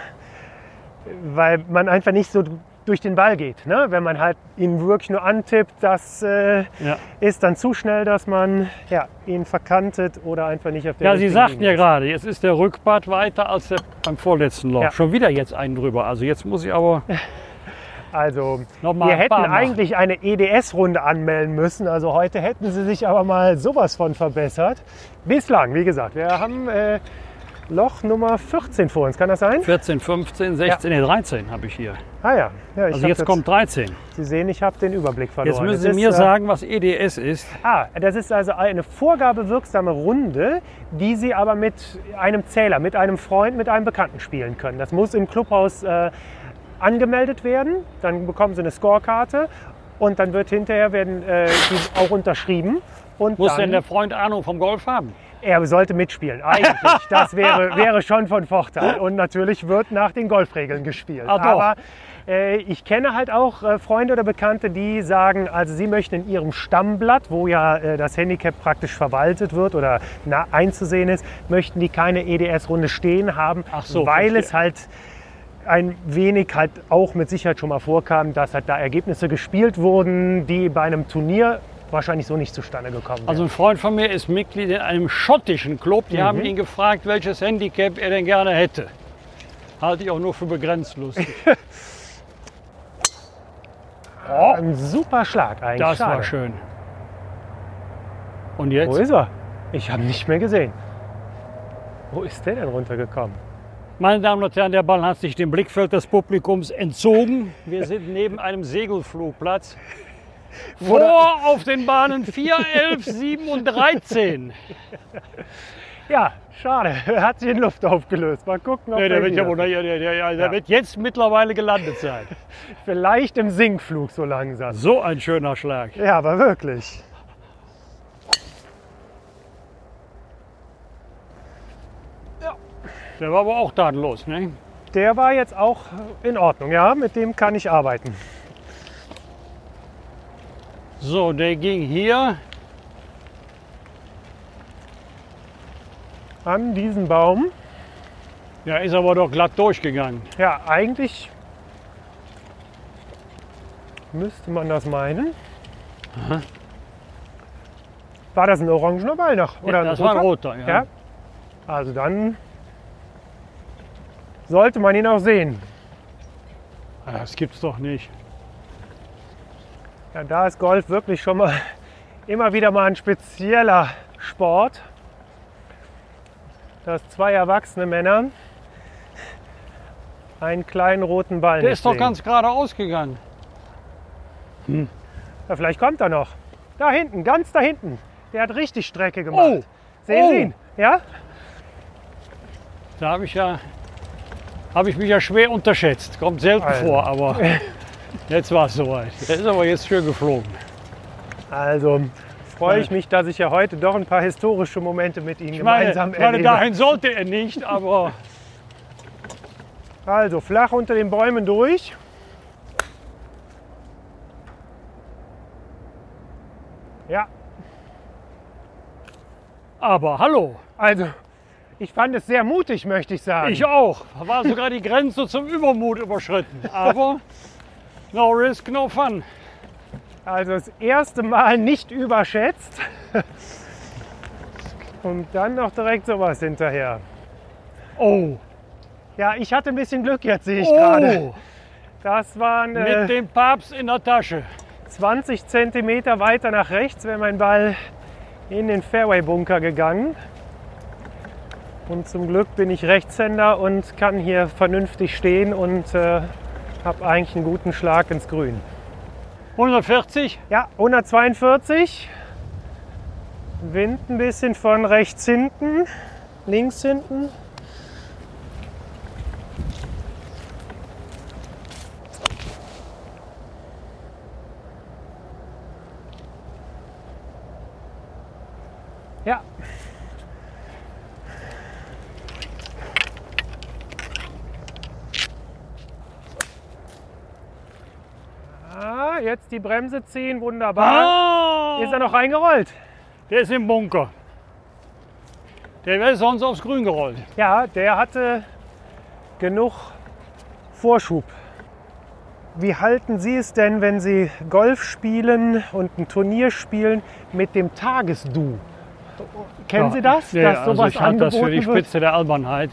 Speaker 2: weil man einfach nicht so durch den Ball geht. Ne? Wenn man halt ihn wirklich nur antippt, das äh,
Speaker 1: Ja.
Speaker 2: ist dann zu schnell, dass man ja, ihn verkantet oder einfach nicht auf der
Speaker 1: Ja, Sie sagten
Speaker 2: Linie
Speaker 1: ja gerade, jetzt ist der Rückpart weiter als der beim vorletzten Loch.
Speaker 2: Ja.
Speaker 1: Schon wieder jetzt einen drüber. Also jetzt muss ich aber
Speaker 2: Also,
Speaker 1: noch mal
Speaker 2: wir hätten eigentlich eine EDS-Runde anmelden müssen. Also heute hätten sie sich aber mal sowas von verbessert. Bislang, wie gesagt, wir haben äh, Loch Nummer 14 vor uns. Kann das sein?
Speaker 1: 14, 15, 16, nee, 13 habe ich hier.
Speaker 2: Ah ja. ja
Speaker 1: Also jetzt kommt 13.
Speaker 2: Sie sehen, ich habe den Überblick verloren.
Speaker 1: Jetzt müssen Sie
Speaker 2: ist,
Speaker 1: mir
Speaker 2: äh,
Speaker 1: sagen, was EDS ist.
Speaker 2: Ah, das ist also eine vorgabewirksame Runde, die Sie aber mit einem Zähler, mit einem Freund, mit einem Bekannten spielen können. Das muss im Clubhaus äh, angemeldet werden. Dann bekommen Sie eine Scorekarte und dann wird hinterher werden äh, die auch unterschrieben. Und
Speaker 1: Muss
Speaker 2: dann,
Speaker 1: denn der Freund Ahnung vom Golf haben?
Speaker 2: Er sollte mitspielen, eigentlich. Das wäre, wäre schon von Vorteil. Und natürlich wird nach den Golfregeln gespielt.
Speaker 1: Ach.
Speaker 2: Aber äh, ich kenne halt auch äh, Freunde oder Bekannte, die sagen, also sie möchten in ihrem Stammblatt, wo ja äh, das Handicap praktisch verwaltet wird oder na, einzusehen ist, möchten die keine EDS-Runde stehen haben,
Speaker 1: so,
Speaker 2: weil
Speaker 1: verstehe.
Speaker 2: es halt ein wenig halt auch mit Sicherheit schon mal vorkam, dass halt da Ergebnisse gespielt wurden, die bei einem Turnier wahrscheinlich so nicht zustande gekommen wären.
Speaker 1: Also ein Freund von mir ist Mitglied in einem schottischen Club. Die haben ihn gefragt, welches Handicap er denn gerne hätte. Halte ich auch nur für begrenzt lustig.
Speaker 2: Ein super Schlag eigentlich.
Speaker 1: Das
Speaker 2: Schade.
Speaker 1: war schön. Und
Speaker 2: Wo
Speaker 1: jetzt?
Speaker 2: ist er? Ich habe ihn nicht mehr gesehen. Wo ist der denn runtergekommen?
Speaker 1: Meine Damen und Herren, der Ball hat sich dem Blickfeld des Publikums entzogen. Wir sind neben einem Segelflugplatz. Vor auf den Bahnen 4, 11, 7 und 13.
Speaker 2: Ja, schade. Er hat sich in Luft aufgelöst. Mal gucken, ob
Speaker 1: Nee, der
Speaker 2: er
Speaker 1: wird ja wohl, der,
Speaker 2: Ja.
Speaker 1: wird jetzt mittlerweile gelandet sein.
Speaker 2: Vielleicht im Sinkflug so langsam.
Speaker 1: So ein schöner Schlag.
Speaker 2: Ja, aber wirklich.
Speaker 1: Der war aber auch tatenlos. Ne?
Speaker 2: Der war jetzt auch in Ordnung, ja, mit dem kann ich arbeiten.
Speaker 1: So, der ging hier.
Speaker 2: An diesen Baum.
Speaker 1: Ja, ist aber doch glatt durchgegangen.
Speaker 2: Ja, eigentlich müsste man das meinen. War das ein orangener Ball noch? Oder
Speaker 1: das war ein roter. Ja.
Speaker 2: Ja. Also dann sollte man ihn auch sehen.
Speaker 1: Ah, Das gibt's doch nicht.
Speaker 2: Ja, da ist Golf wirklich schon mal immer wieder mal ein spezieller Sport. Dass zwei erwachsene Männer einen kleinen roten Ball
Speaker 1: Der
Speaker 2: nicht
Speaker 1: ist doch
Speaker 2: sehen.
Speaker 1: ganz gerade ausgegangen.
Speaker 2: Ja, vielleicht kommt er noch. Da hinten, ganz da hinten. Der hat richtig Strecke gemacht.
Speaker 1: Oh,
Speaker 2: Sehen
Speaker 1: oh.
Speaker 2: Sie ihn? Ja?
Speaker 1: Da habe ich ja habe ich mich ja schwer unterschätzt. Kommt selten
Speaker 2: Also.
Speaker 1: vor, aber jetzt war es soweit. Der ist aber jetzt schön geflogen.
Speaker 2: Also freue ich mich, dass ich ja heute doch ein paar historische Momente mit Ihnen
Speaker 1: Ich meine,
Speaker 2: gemeinsam
Speaker 1: ich meine
Speaker 2: erlebe.
Speaker 1: dahin sollte er nicht, aber
Speaker 2: Also flach unter den Bäumen durch. Ja,
Speaker 1: aber hallo,
Speaker 2: also ich fand es sehr mutig, möchte ich sagen.
Speaker 1: ich auch. War sogar die Grenze zum Übermut überschritten. Aber no risk, no fun.
Speaker 2: Also das erste Mal nicht überschätzt. Und dann noch direkt sowas hinterher.
Speaker 1: Oh,
Speaker 2: Ja, ich hatte ein bisschen Glück jetzt, sehe ich gerade.
Speaker 1: oh,
Speaker 2: Das waren
Speaker 1: mit
Speaker 2: äh,
Speaker 1: dem Papst in der Tasche.
Speaker 2: 20 Zentimeter weiter nach rechts wäre mein Ball in den Fairway-Bunker gegangen. Und zum Glück bin ich Rechtshänder und kann hier vernünftig stehen und äh, habe eigentlich einen guten Schlag ins Grün.
Speaker 1: 140,
Speaker 2: Ja, 142. Wind ein bisschen von rechts hinten, links hinten. Ja. Ah, jetzt die Bremse ziehen, wunderbar.
Speaker 1: ah,
Speaker 2: Ist er noch reingerollt?
Speaker 1: der ist im Bunker. Der wäre sonst aufs Grün gerollt.
Speaker 2: Ja, der hatte genug Vorschub. Wie halten Sie es denn, wenn Sie Golf spielen und ein Turnier spielen mit dem Tagesdu? Kennen
Speaker 1: Ja,
Speaker 2: Sie das?
Speaker 1: Ja,
Speaker 2: dass
Speaker 1: also
Speaker 2: sowas
Speaker 1: ich halte das für die
Speaker 2: angeboten wird?
Speaker 1: Spitze der Albernheit.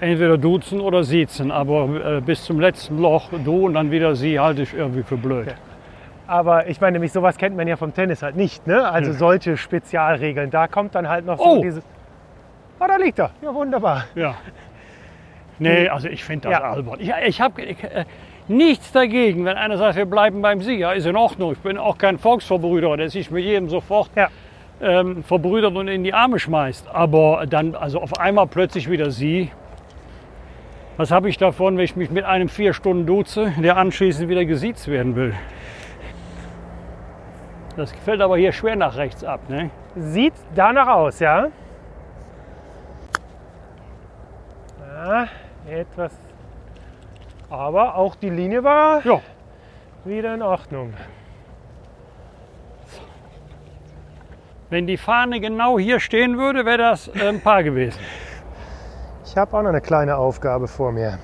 Speaker 1: Entweder duzen oder siezen, aber äh, bis zum letzten Loch du und dann wieder sie halte ich irgendwie für blöd.
Speaker 2: Aber ich meine, nämlich sowas kennt man ja vom Tennis halt nicht. Ne? Also solche Spezialregeln. Da kommt dann halt noch so
Speaker 1: Oh.
Speaker 2: diese. Oh, da liegt er. Ja, wunderbar.
Speaker 1: Ja. Nee, also ich finde das
Speaker 2: Ja.
Speaker 1: albern. Ich, ich habe äh, nichts dagegen, wenn einer sagt, wir bleiben beim Sieg. Ja, ist in Ordnung. Ich bin auch kein Volksverbrüder, der sich mit jedem sofort
Speaker 2: Ja.
Speaker 1: ähm, verbrüdert und in die Arme schmeißt. Aber dann, also auf einmal plötzlich wieder sie. Was habe ich davon, wenn ich mich mit einem vier Stunden duze, der anschließend wieder gesiezt werden will? Das fällt aber hier schwer nach rechts ab. Ne?
Speaker 2: Sieht danach aus, ja? Ja, etwas. Aber auch die Linie war
Speaker 1: Ja,
Speaker 2: wieder in Ordnung.
Speaker 1: wenn die Fahne genau hier stehen würde, wäre das äh, ein Paar gewesen.
Speaker 2: Ich habe auch noch eine kleine Aufgabe vor mir.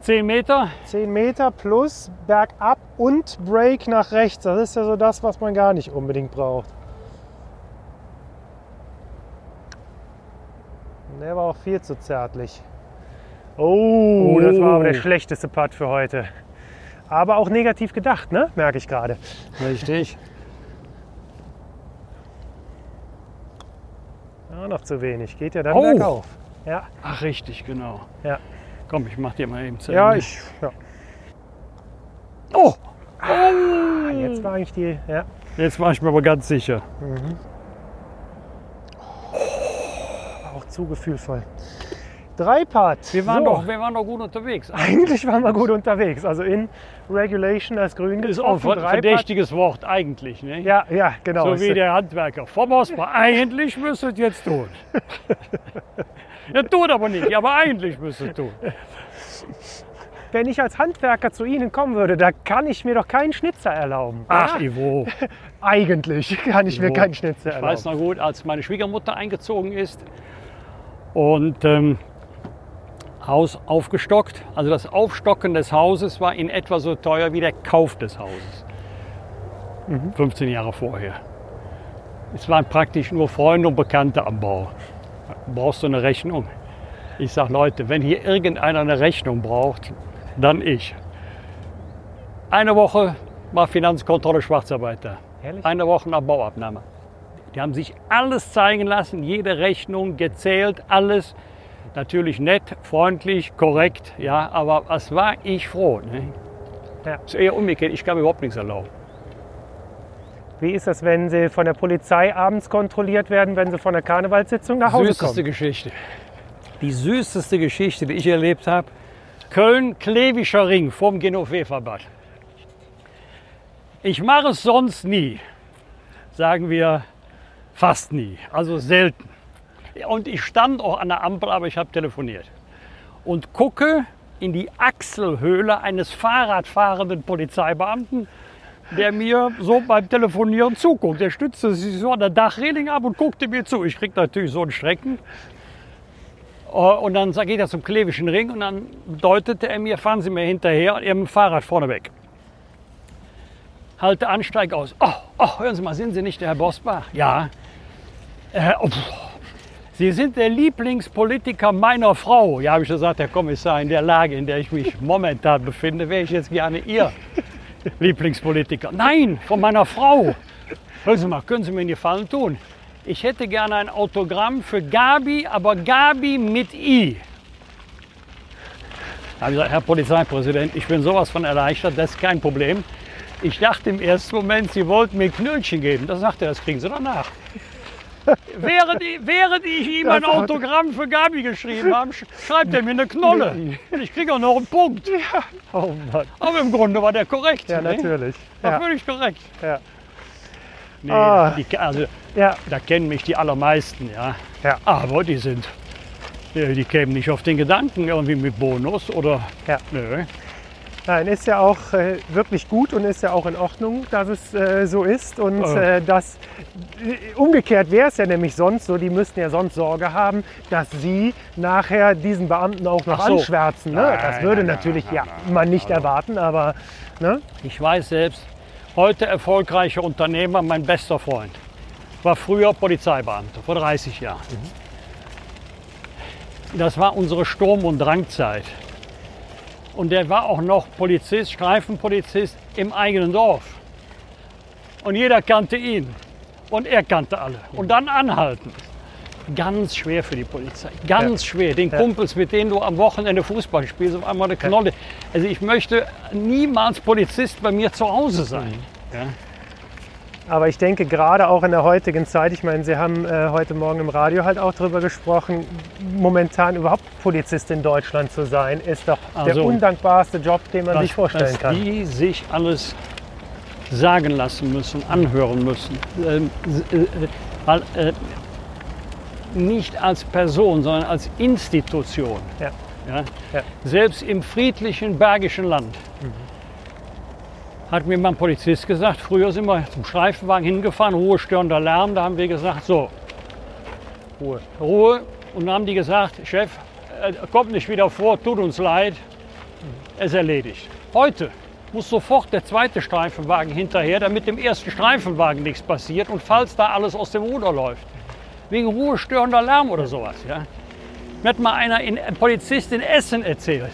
Speaker 1: 10 Meter,
Speaker 2: 10 Meter plus bergab und Break nach rechts. Das ist ja so das, was man gar nicht unbedingt braucht. Der war auch viel zu zärtlich. Oh, das war aber der schlechteste Putt für heute. Aber auch negativ gedacht, ne? merke ich gerade.
Speaker 1: Richtig.
Speaker 2: Noch zu wenig. Geht ja dann
Speaker 1: Oh.
Speaker 2: bergauf. Ja,
Speaker 1: Ach, richtig, genau.
Speaker 2: ja.
Speaker 1: Komm, ich mach dir mal eben zu
Speaker 2: Ja,
Speaker 1: Ende.
Speaker 2: ich. Ja.
Speaker 1: Oh,
Speaker 2: Jetzt war eigentlich die. Ja.
Speaker 1: jetzt war ich mir aber ganz sicher.
Speaker 2: Auch zu gefühlvoll. Drei Part.
Speaker 1: Wir waren,
Speaker 2: so.
Speaker 1: doch, wir waren doch gut unterwegs.
Speaker 2: Eigentlich waren wir gut unterwegs. Also in Regulation als Grün
Speaker 1: Das ist auch
Speaker 2: getroffen.
Speaker 1: ein
Speaker 2: Dreipart-
Speaker 1: verdächtiges Wort eigentlich. Ne?
Speaker 2: Ja, ja, genau.
Speaker 1: so wie der Handwerker. Vom Osbar. Eigentlich müsstet ihr jetzt tun. ja, tut aber nicht, aber eigentlich müsstet tun.
Speaker 2: Wenn ich als Handwerker zu Ihnen kommen würde, da kann ich mir doch keinen Schnitzer erlauben.
Speaker 1: Ach,
Speaker 2: Ja,
Speaker 1: Ivo.
Speaker 2: eigentlich kann ich mir
Speaker 1: Ivo.
Speaker 2: keinen Schnitzer
Speaker 1: Ich
Speaker 2: erlauben.
Speaker 1: weiß noch gut, als meine Schwiegermutter eingezogen ist und ähm, Haus aufgestockt. Also das Aufstocken des Hauses war in etwa so teuer wie der Kauf des Hauses. 15 Jahre vorher. Es waren praktisch nur Freunde und Bekannte am Bau. Brauchst du eine Rechnung? Ich sage, Leute, wenn hier irgendeiner eine Rechnung braucht, dann ich. Eine Woche war Finanzkontrolle Schwarzarbeiter.
Speaker 2: Ehrlich?
Speaker 1: Eine Woche nach Bauabnahme. Die haben sich alles zeigen lassen, jede Rechnung gezählt, alles. Natürlich nett, freundlich, korrekt, ja, aber was war ich froh. Ne?
Speaker 2: Ja.
Speaker 1: Ist eher umgekehrt, ich kann mir überhaupt nichts erlauben.
Speaker 2: Wie ist das, wenn Sie von der Polizei abends kontrolliert werden, wenn Sie von der Karnevalssitzung nach Hause
Speaker 1: Süßeste
Speaker 2: kommen?
Speaker 1: Geschichte. Die süßeste Geschichte, die ich erlebt habe. Köln-Klevischer Ring vom Genoveva-Bad. Ich mache es sonst nie. Sagen wir fast nie. Also selten. Und ich stand auch an der Ampel, aber ich habe telefoniert. Und gucke in die Achselhöhle eines Fahrradfahrenden Polizeibeamten, der mir so beim Telefonieren zuguckt. Der stützte sich so an der Dachreling ab und guckte mir zu. Ich krieg natürlich so einen Schrecken. Äh, Und dann geht er zum Klevischen Ring und dann deutete er mir, fahren Sie mir hinterher und dem Fahrrad vorne weg. Halte Ansteig aus. Oh, oh, hören Sie mal, sind Sie nicht der Herr Bosbach? Ja. Äh, oh. Sie sind der Lieblingspolitiker meiner Frau. Ja, habe ich gesagt, Herr Kommissar, in der Lage, in der ich mich momentan befinde, wäre ich jetzt gerne Ihr Lieblingspolitiker. Nein, von meiner Frau. Hören Sie mal, können Sie mir einen Gefallen tun? Ich hätte gerne ein Autogramm für Gabi, aber Gabi mit I. Da habe ich gesagt, Herr Polizeipräsident, ich bin sowas von erleichtert, das ist kein Problem. Ich dachte im ersten Moment, Sie wollten mir Knöllchen geben. Da sagte er, das kriegen Sie danach. Während, ich- während ich ihm ein Autogramm für Gabi geschrieben habe, sch- schreibt er mir eine Knolle. Und ich kriege auch noch einen Punkt.
Speaker 2: Oh Mann.
Speaker 1: Aber im Grunde war der korrekt.
Speaker 2: Ja,
Speaker 1: ne?
Speaker 2: natürlich.
Speaker 1: War
Speaker 2: Ja.
Speaker 1: völlig korrekt.
Speaker 2: Ja.
Speaker 1: Nee,
Speaker 2: Ah.
Speaker 1: die, also,
Speaker 2: Ja.
Speaker 1: da kennen mich die allermeisten, ja.
Speaker 2: Ja.
Speaker 1: Aber die sind, äh, die kämen nicht auf den Gedanken irgendwie mit Bonus oder.
Speaker 2: Ja.
Speaker 1: Nö.
Speaker 2: Nein, ist ja auch äh, wirklich gut und ist ja auch in Ordnung, dass es äh, so ist. Und
Speaker 1: Ja.
Speaker 2: äh, das äh, umgekehrt wäre es ja nämlich sonst so, die müssten ja sonst Sorge haben, dass sie nachher diesen Beamten auch noch
Speaker 1: so.
Speaker 2: anschwärzen. Ne?
Speaker 1: Nein,
Speaker 2: das würde
Speaker 1: nein,
Speaker 2: natürlich
Speaker 1: nein,
Speaker 2: ja man nicht erwarten, aber ne?
Speaker 1: Ich weiß selbst, heute erfolgreicher Unternehmer, mein bester Freund. War früher Polizeibeamter, vor 30 Jahren. Das war unsere Sturm- und Drangzeit. Und der war auch noch Polizist, Streifenpolizist im eigenen Dorf. Und jeder kannte ihn. Und er kannte alle. Und dann anhalten. Ganz schwer für die Polizei. Ganz schwer. Den
Speaker 2: Ja.
Speaker 1: Kumpels, mit denen du am Wochenende Fußball spielst, auf einmal eine Knolle. Also ich möchte niemals Polizist bei mir zu Hause sein.
Speaker 2: Aber ich denke, gerade auch in der heutigen Zeit, ich meine, Sie haben äh, heute Morgen im Radio halt auch darüber gesprochen, momentan überhaupt Polizist in Deutschland zu sein, ist doch der
Speaker 1: Also,
Speaker 2: undankbarste Job, den man sich vorstellen
Speaker 1: was
Speaker 2: kann.
Speaker 1: die sich alles sagen lassen müssen, anhören müssen. Ähm, äh, äh, weil, äh, nicht als Person, sondern als Institution.
Speaker 2: Ja.
Speaker 1: Ja?
Speaker 2: Ja.
Speaker 1: Selbst im friedlichen Bergischen Land. Hat mir mal ein Polizist gesagt, früher sind wir zum Streifenwagen hingefahren, ruhestörender Lärm, da haben wir gesagt, so,
Speaker 2: Ruhe.
Speaker 1: Ruhe. Und dann haben die gesagt, Chef, äh, kommt nicht wieder vor, tut uns leid, es erledigt. Heute muss sofort der zweite Streifenwagen hinterher, damit dem ersten Streifenwagen nichts passiert und falls da alles aus dem Ruder läuft. Wegen ruhestörender Lärm oder sowas. Ja. Mir hat mal einer, in, ein Polizist in Essen erzählt.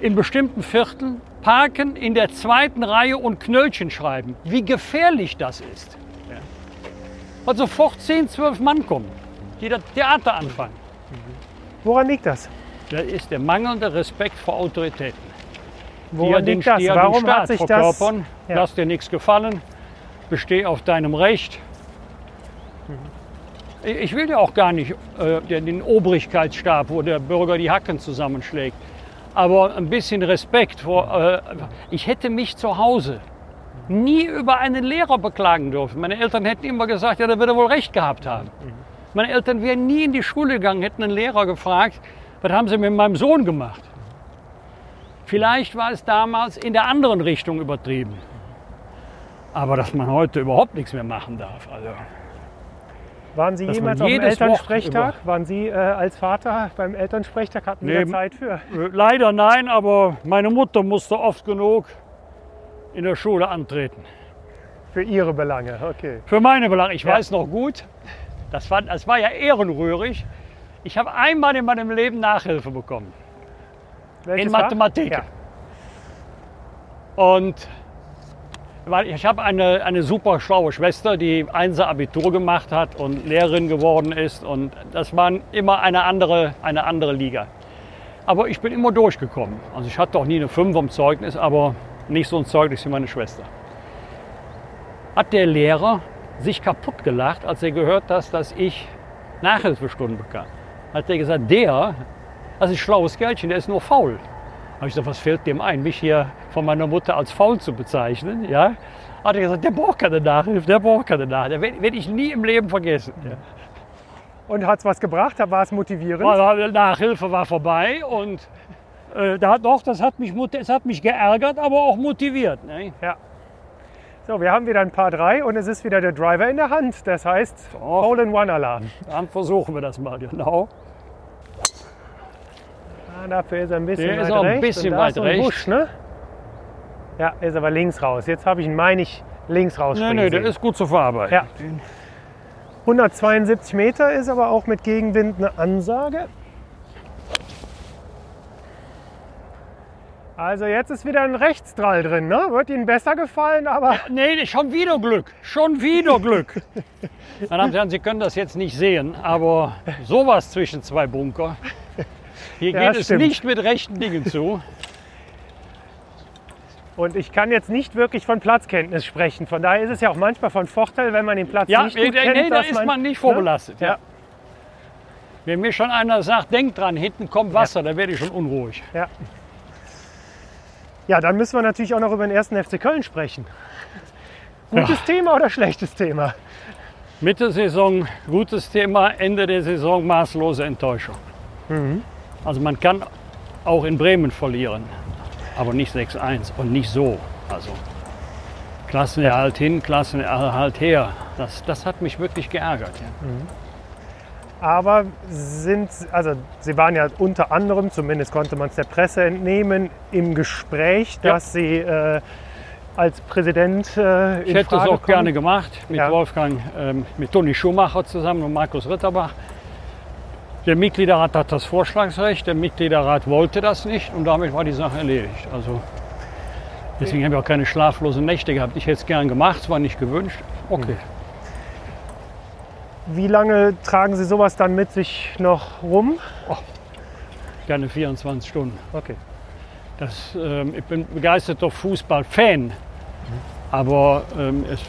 Speaker 1: In bestimmten Vierteln parken in der zweiten Reihe und Knöllchen schreiben. Wie gefährlich das ist. weil sofort 10, 12 Mann kommen, die das Theater anfangen.
Speaker 2: Woran liegt das?
Speaker 1: Das ist der mangelnde Respekt vor Autoritäten. die
Speaker 2: Woran
Speaker 1: den,
Speaker 2: liegt das?
Speaker 1: die ja den
Speaker 2: Warum
Speaker 1: Staat
Speaker 2: hat sich das? Ja.
Speaker 1: Lass dir nichts gefallen, besteh auf deinem Recht. Ich ich will ja auch gar nicht äh, den den Obrigkeitsstab, wo der Bürger die Hacken zusammenschlägt. Aber ein bisschen Respekt vor. Äh, ich hätte mich zu Hause nie über einen Lehrer beklagen dürfen. Meine Eltern hätten immer gesagt, ja, der wird er wohl recht gehabt haben. Meine Eltern wären nie in die Schule gegangen, hätten einen Lehrer gefragt, was haben sie mit meinem Sohn gemacht? Vielleicht war es damals in der anderen Richtung übertrieben. Aber dass man heute überhaupt nichts mehr machen darf. Also,
Speaker 2: Waren Sie jemals auf dem Elternsprechtag? Waren Sie äh, als Vater beim Elternsprechtag? Hatten Sie
Speaker 1: Nee,
Speaker 2: da Zeit für?
Speaker 1: äh, leider nein, aber meine Mutter musste oft genug in der Schule antreten.
Speaker 2: Für Ihre Belange, okay.
Speaker 1: Für meine Belange. Ich
Speaker 2: Ja.
Speaker 1: weiß noch gut, das war, das war ja ehrenrührig. Ich habe einmal in meinem Leben Nachhilfe bekommen.
Speaker 2: Welches
Speaker 1: in? Mathematik.
Speaker 2: Ja.
Speaker 1: Und weil ich habe eine, eine super schlaue Schwester, die Einser Abitur gemacht hat und Lehrerin geworden ist. Und das war immer eine andere, eine andere Liga. Aber ich bin immer durchgekommen. Also ich hatte auch nie eine 5 am Zeugnis, aber nicht so ein Zeugnis wie meine Schwester. Hat der Lehrer sich kaputt gelacht, als er gehört hat, dass ich Nachhilfestunden bekam. Hat er gesagt, der, das ist schlaues Kerlchen, der ist nur faul. Habe ich gesagt, was fällt dem ein, mich hier von meiner Mutter als faul zu bezeichnen? Ja? Hat er gesagt, der braucht keine Nachhilfe, der braucht keine Nachhilfe. Werde werd ich nie im Leben vergessen. Ja.
Speaker 2: Und hat es was gebracht? War es motivierend?
Speaker 1: Weil Nachhilfe war vorbei und äh, da hat doch, das hat mich, es hat mich geärgert, aber auch motiviert. Ne?
Speaker 2: Ja. So, wir haben wieder ein paar drei und es ist wieder der Driver in der Hand. Das heißt. Hole-in-One-Alarm.
Speaker 1: Dann versuchen wir das mal, genau.
Speaker 2: Dafür ist er ein bisschen
Speaker 1: Der
Speaker 2: weit
Speaker 1: ist auch ein
Speaker 2: rechts.
Speaker 1: bisschen weit
Speaker 2: so
Speaker 1: rechts.
Speaker 2: Busch, ne? Ja, er ist aber links raus. Jetzt habe ich ihn, meine ich, links raus.
Speaker 1: Nee, nee, der ist gut zu verarbeiten.
Speaker 2: Ja. 172 Meter ist aber auch mit Gegenwind eine Ansage. Also jetzt ist wieder ein Rechtsdrall drin, ne? Wird Ihnen besser gefallen, aber
Speaker 1: Nee, schon wieder Glück. Schon wieder Glück. Meine Damen und Herren, Sie können das jetzt nicht sehen, aber sowas zwischen zwei Bunker. Hier
Speaker 2: Ja,
Speaker 1: geht es
Speaker 2: stimmt.
Speaker 1: nicht mit rechten Dingen zu.
Speaker 2: und ich kann jetzt nicht wirklich von Platzkenntnis sprechen. Von daher ist es ja auch manchmal von Vorteil, wenn man den Platz
Speaker 1: Ja,
Speaker 2: nicht
Speaker 1: nee,
Speaker 2: gut kennt,
Speaker 1: nee, da ist man nicht vorbelastet.
Speaker 2: Ja.
Speaker 1: Ja. Wenn mir schon einer sagt, denk dran, hinten kommt Wasser, dann werde ich schon unruhig.
Speaker 2: Ja. ja, dann müssen wir natürlich auch noch über den ersten FC Köln sprechen. Gutes Thema oder schlechtes Thema?
Speaker 1: Mitte Saison gutes Thema, Ende der Saison maßlose Enttäuschung.
Speaker 2: Mhm.
Speaker 1: Also man kann auch in Bremen verlieren, aber nicht 6-1 und nicht so. Also Klassenerhalt hin, Klassenerhalt her. Das, das hat mich wirklich geärgert. Ja.
Speaker 2: Aber sind, also Sie waren ja unter anderem, zumindest konnte man es der Presse entnehmen, im Gespräch,
Speaker 1: Ja.
Speaker 2: dass Sie äh, als Präsident äh,
Speaker 1: Ich hätte es
Speaker 2: Frage
Speaker 1: auch
Speaker 2: kommen.
Speaker 1: gerne gemacht mit
Speaker 2: Ja.
Speaker 1: Wolfgang, ähm, mit Toni Schumacher zusammen und Markus Ritterbach. Der Mitgliederrat hat das Vorschlagsrecht, der Mitgliederrat wollte das nicht und damit war die Sache erledigt. Also deswegen habe ich auch keine schlaflosen Nächte gehabt. Ich hätte es gern gemacht, es war nicht gewünscht. Okay.
Speaker 2: Wie lange tragen Sie sowas dann mit sich noch rum?
Speaker 1: Gerne 24 Stunden.
Speaker 2: Okay.
Speaker 1: Das, ähm, ich bin begeisterter Fußballfan. Aber ähm, es,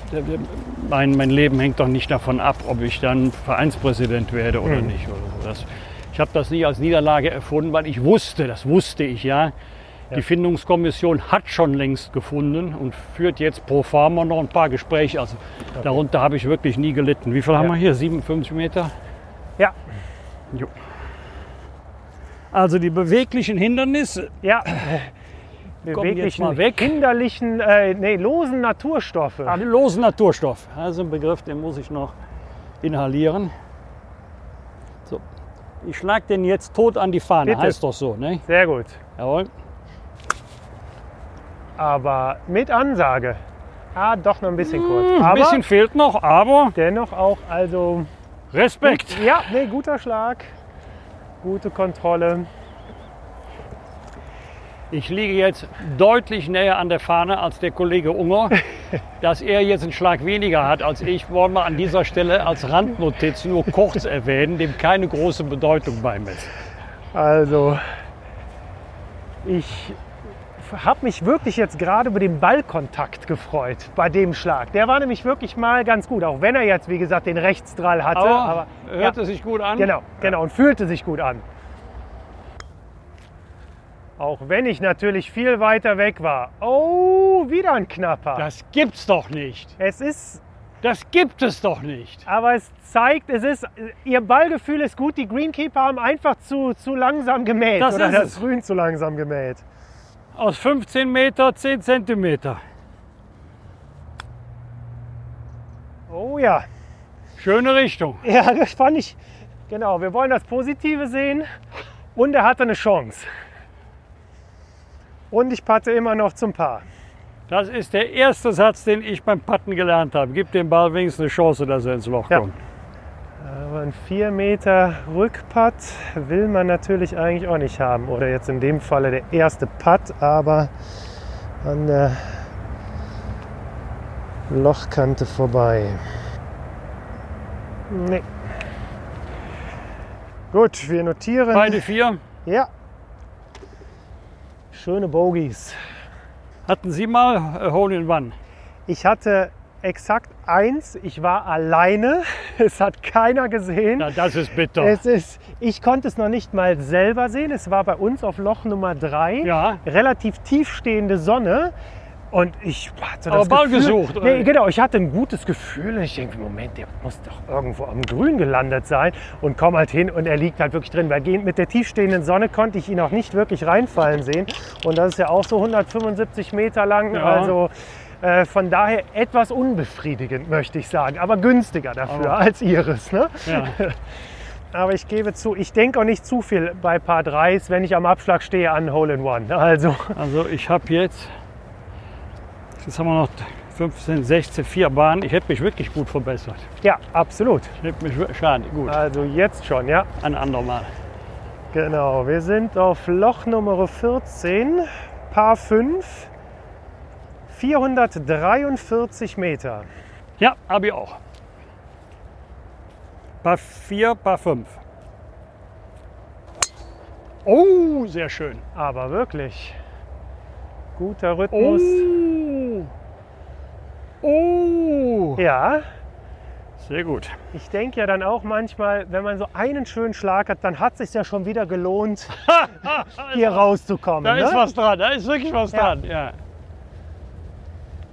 Speaker 1: mein, mein Leben hängt doch nicht davon ab, ob ich dann Vereinspräsident werde oder
Speaker 2: Mhm.
Speaker 1: nicht. Oder so. ich habe das nie als Niederlage erfunden, weil ich wusste, das wusste ich ja, die Findungskommission hat schon längst gefunden und führt jetzt pro forma noch ein paar Gespräche. Also darunter habe ich wirklich nie gelitten. Wie viel haben
Speaker 2: Ja.
Speaker 1: wir hier? 57 Meter?
Speaker 2: Ja,
Speaker 1: Jo. Also die beweglichen Hindernisse,
Speaker 2: ja. Beweglichen,
Speaker 1: mal weg.
Speaker 2: hinderlichen, äh, nee, losen Naturstoffe.
Speaker 1: Ah, losen Naturstoff. Also ein Begriff, den muss ich noch inhalieren. So. Ich schlage den jetzt tot an die Fahne.
Speaker 2: Bitte.
Speaker 1: Heißt doch so, ne?
Speaker 2: Sehr gut.
Speaker 1: Jawohl.
Speaker 2: Aber mit Ansage. Ah, doch noch ein bisschen kurz.
Speaker 1: Ein
Speaker 2: Aber
Speaker 1: bisschen fehlt noch, aber
Speaker 2: dennoch auch, also
Speaker 1: Respekt.
Speaker 2: Ja, nee, guter Schlag. Gute Kontrolle.
Speaker 1: Ich liege jetzt deutlich näher an der Fahne als der Kollege Unger. Dass er jetzt einen Schlag weniger hat als ich, wollen wir an dieser Stelle als Randnotiz nur kurz erwähnen, dem keine große Bedeutung beimessen.
Speaker 2: Also, ich habe mich wirklich jetzt gerade über den Ballkontakt gefreut bei dem Schlag. Der war nämlich wirklich mal ganz gut, auch wenn er jetzt, wie gesagt, den Rechtsdrall hatte.
Speaker 1: Aber,
Speaker 2: aber
Speaker 1: hörte
Speaker 2: ja,
Speaker 1: sich gut an.
Speaker 2: Genau, genau, und fühlte sich gut an. Auch wenn ich natürlich viel weiter weg war. Oh, wieder ein knapper.
Speaker 1: Das gibt's doch nicht.
Speaker 2: es ist,
Speaker 1: Das gibt es doch nicht.
Speaker 2: aber es zeigt, es ist, ihr Ballgefühl ist gut. Die Greenkeeper haben einfach zu, zu langsam gemäht.
Speaker 1: Das
Speaker 2: oder
Speaker 1: ist
Speaker 2: das
Speaker 1: es.
Speaker 2: Grün zu langsam gemäht.
Speaker 1: Aus 15 Meter 10 Zentimeter.
Speaker 2: Oh ja.
Speaker 1: Schöne Richtung.
Speaker 2: Ja, das fand ich. Genau, wir wollen das Positive sehen. Und er hatte eine Chance. Und ich patte immer noch zum Paar.
Speaker 1: Das ist der erste Satz, den ich beim Patten gelernt habe. Gib dem Ball wenigstens eine Chance, dass er ins Loch
Speaker 2: Ja.
Speaker 1: kommt.
Speaker 2: Aber ein 4 Meter Rückputt will man natürlich eigentlich auch nicht haben. Oder jetzt in dem Falle der erste Putt, aber an der Lochkante vorbei. Nee. Gut, wir notieren.
Speaker 1: Beide vier.
Speaker 2: Ja. Schöne Bogies.
Speaker 1: Hatten Sie mal äh, Hole in One?
Speaker 2: Ich hatte exakt eins. Ich war alleine. Es hat keiner gesehen.
Speaker 1: Na, das ist bitter.
Speaker 2: Es ist, ich konnte es noch nicht mal selber sehen. Es war bei uns auf Loch Nummer drei.
Speaker 1: Ja.
Speaker 2: Relativ tiefstehende Sonne. Und ich hatte
Speaker 1: Aber
Speaker 2: das
Speaker 1: Ball
Speaker 2: Gefühl,
Speaker 1: gesucht?
Speaker 2: Nee, genau, ich hatte ein gutes Gefühl. Ich denke, Moment, der muss doch irgendwo am Grün gelandet sein. Und komm halt hin und er liegt halt wirklich drin. Weil mit der tiefstehenden Sonne konnte ich ihn auch nicht wirklich reinfallen sehen. Und das ist ja auch so 175 Meter lang.
Speaker 1: Ja.
Speaker 2: Also äh, von daher etwas unbefriedigend, möchte ich sagen. Aber günstiger dafür
Speaker 1: Aber-
Speaker 2: als Iris. Ne?
Speaker 1: Ja.
Speaker 2: Aber ich gebe zu, ich denke auch nicht zu viel bei Paar 3 wenn ich am Abschlag stehe an Hole in One. Also
Speaker 1: Also ich habe jetzt, jetzt haben wir noch 15, 16, vier Bahnen. Ich hätte mich wirklich gut verbessert.
Speaker 2: ja, absolut.
Speaker 1: Ich hätte mich schade, gut,
Speaker 2: Also jetzt schon, ja.
Speaker 1: ein andermal.
Speaker 2: Genau, wir sind auf Loch Nummer 14, Paar 5, 443 Meter.
Speaker 1: Ja, habe ich auch. Paar 4, Paar 5. Oh, sehr schön.
Speaker 2: Aber wirklich guter Rhythmus.
Speaker 1: Oh. Oh.
Speaker 2: Ja,
Speaker 1: Sehr gut.
Speaker 2: ich denke ja dann auch manchmal, wenn man so einen schönen Schlag hat, dann hat es sich ja schon wieder gelohnt, hier rauszukommen.
Speaker 1: Da
Speaker 2: ne?
Speaker 1: ist was dran, da ist wirklich was
Speaker 2: Ja.
Speaker 1: dran. Ja.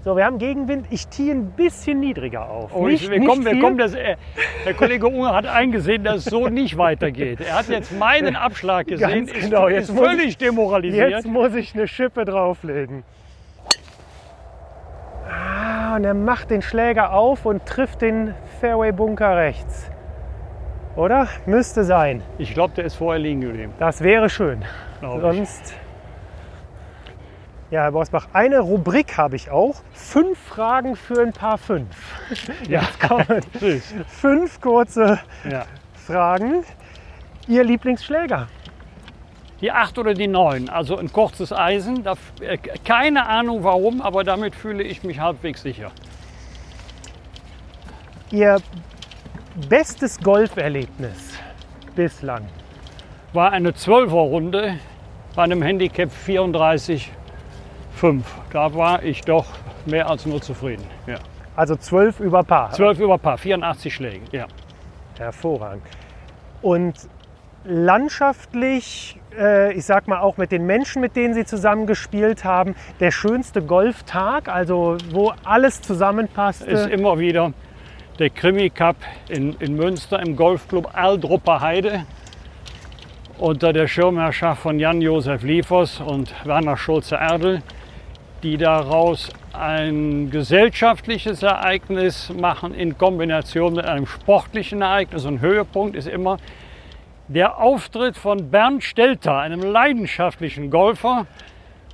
Speaker 2: So, wir haben Gegenwind. Ich ziehe ein bisschen niedriger auf.
Speaker 1: Oh,
Speaker 2: nicht,
Speaker 1: ich, wir
Speaker 2: nicht
Speaker 1: kommen, wir kommen, das, äh, der Kollege Unger hat eingesehen, dass es so nicht weitergeht. Er hat jetzt meinen Abschlag gesehen,
Speaker 2: Ganz
Speaker 1: ist,
Speaker 2: genau, jetzt
Speaker 1: ist
Speaker 2: muss
Speaker 1: völlig demoralisiert.
Speaker 2: Jetzt muss ich eine Schippe drauflegen. Ah, und er macht den Schläger auf und trifft den Fairway-Bunker rechts. Oder? Müsste sein.
Speaker 1: Ich glaube, der ist vorher liegen geblieben.
Speaker 2: Das wäre schön.
Speaker 1: glaub ich.
Speaker 2: Sonst. Ja, Herr Bosbach, eine Rubrik habe ich auch. Fünf Fragen für ein paar fünf.
Speaker 1: Ja,
Speaker 2: Kommen.
Speaker 1: süß.
Speaker 2: Fünf kurze
Speaker 1: Ja.
Speaker 2: Fragen. Ihr Lieblingsschläger?
Speaker 1: Die 8 oder die 9, also ein kurzes Eisen. Da, äh, keine Ahnung warum, aber damit fühle ich mich halbwegs sicher.
Speaker 2: Ihr bestes Golferlebnis bislang?
Speaker 1: War eine 12er Runde bei einem Handicap 34,5. Da war ich doch mehr als nur zufrieden. Ja.
Speaker 2: Also zwölf über Paar.
Speaker 1: 12 über Paar, 84 Schläge. Ja.
Speaker 2: Hervorragend. Und landschaftlich, äh, ich sag mal auch mit den Menschen, mit denen Sie zusammen gespielt haben, der schönste Golftag, also wo alles zusammenpasste.
Speaker 1: ist immer wieder der Krimi Cup in, in Münster im Golfclub Aldrupper Heide unter der Schirmherrschaft von Jan-Josef Liefers und Werner Schulze-Erdl, die daraus ein gesellschaftliches Ereignis machen in Kombination mit einem sportlichen Ereignis. Und Höhepunkt ist immer der Auftritt von Bernd Stelter, einem leidenschaftlichen Golfer,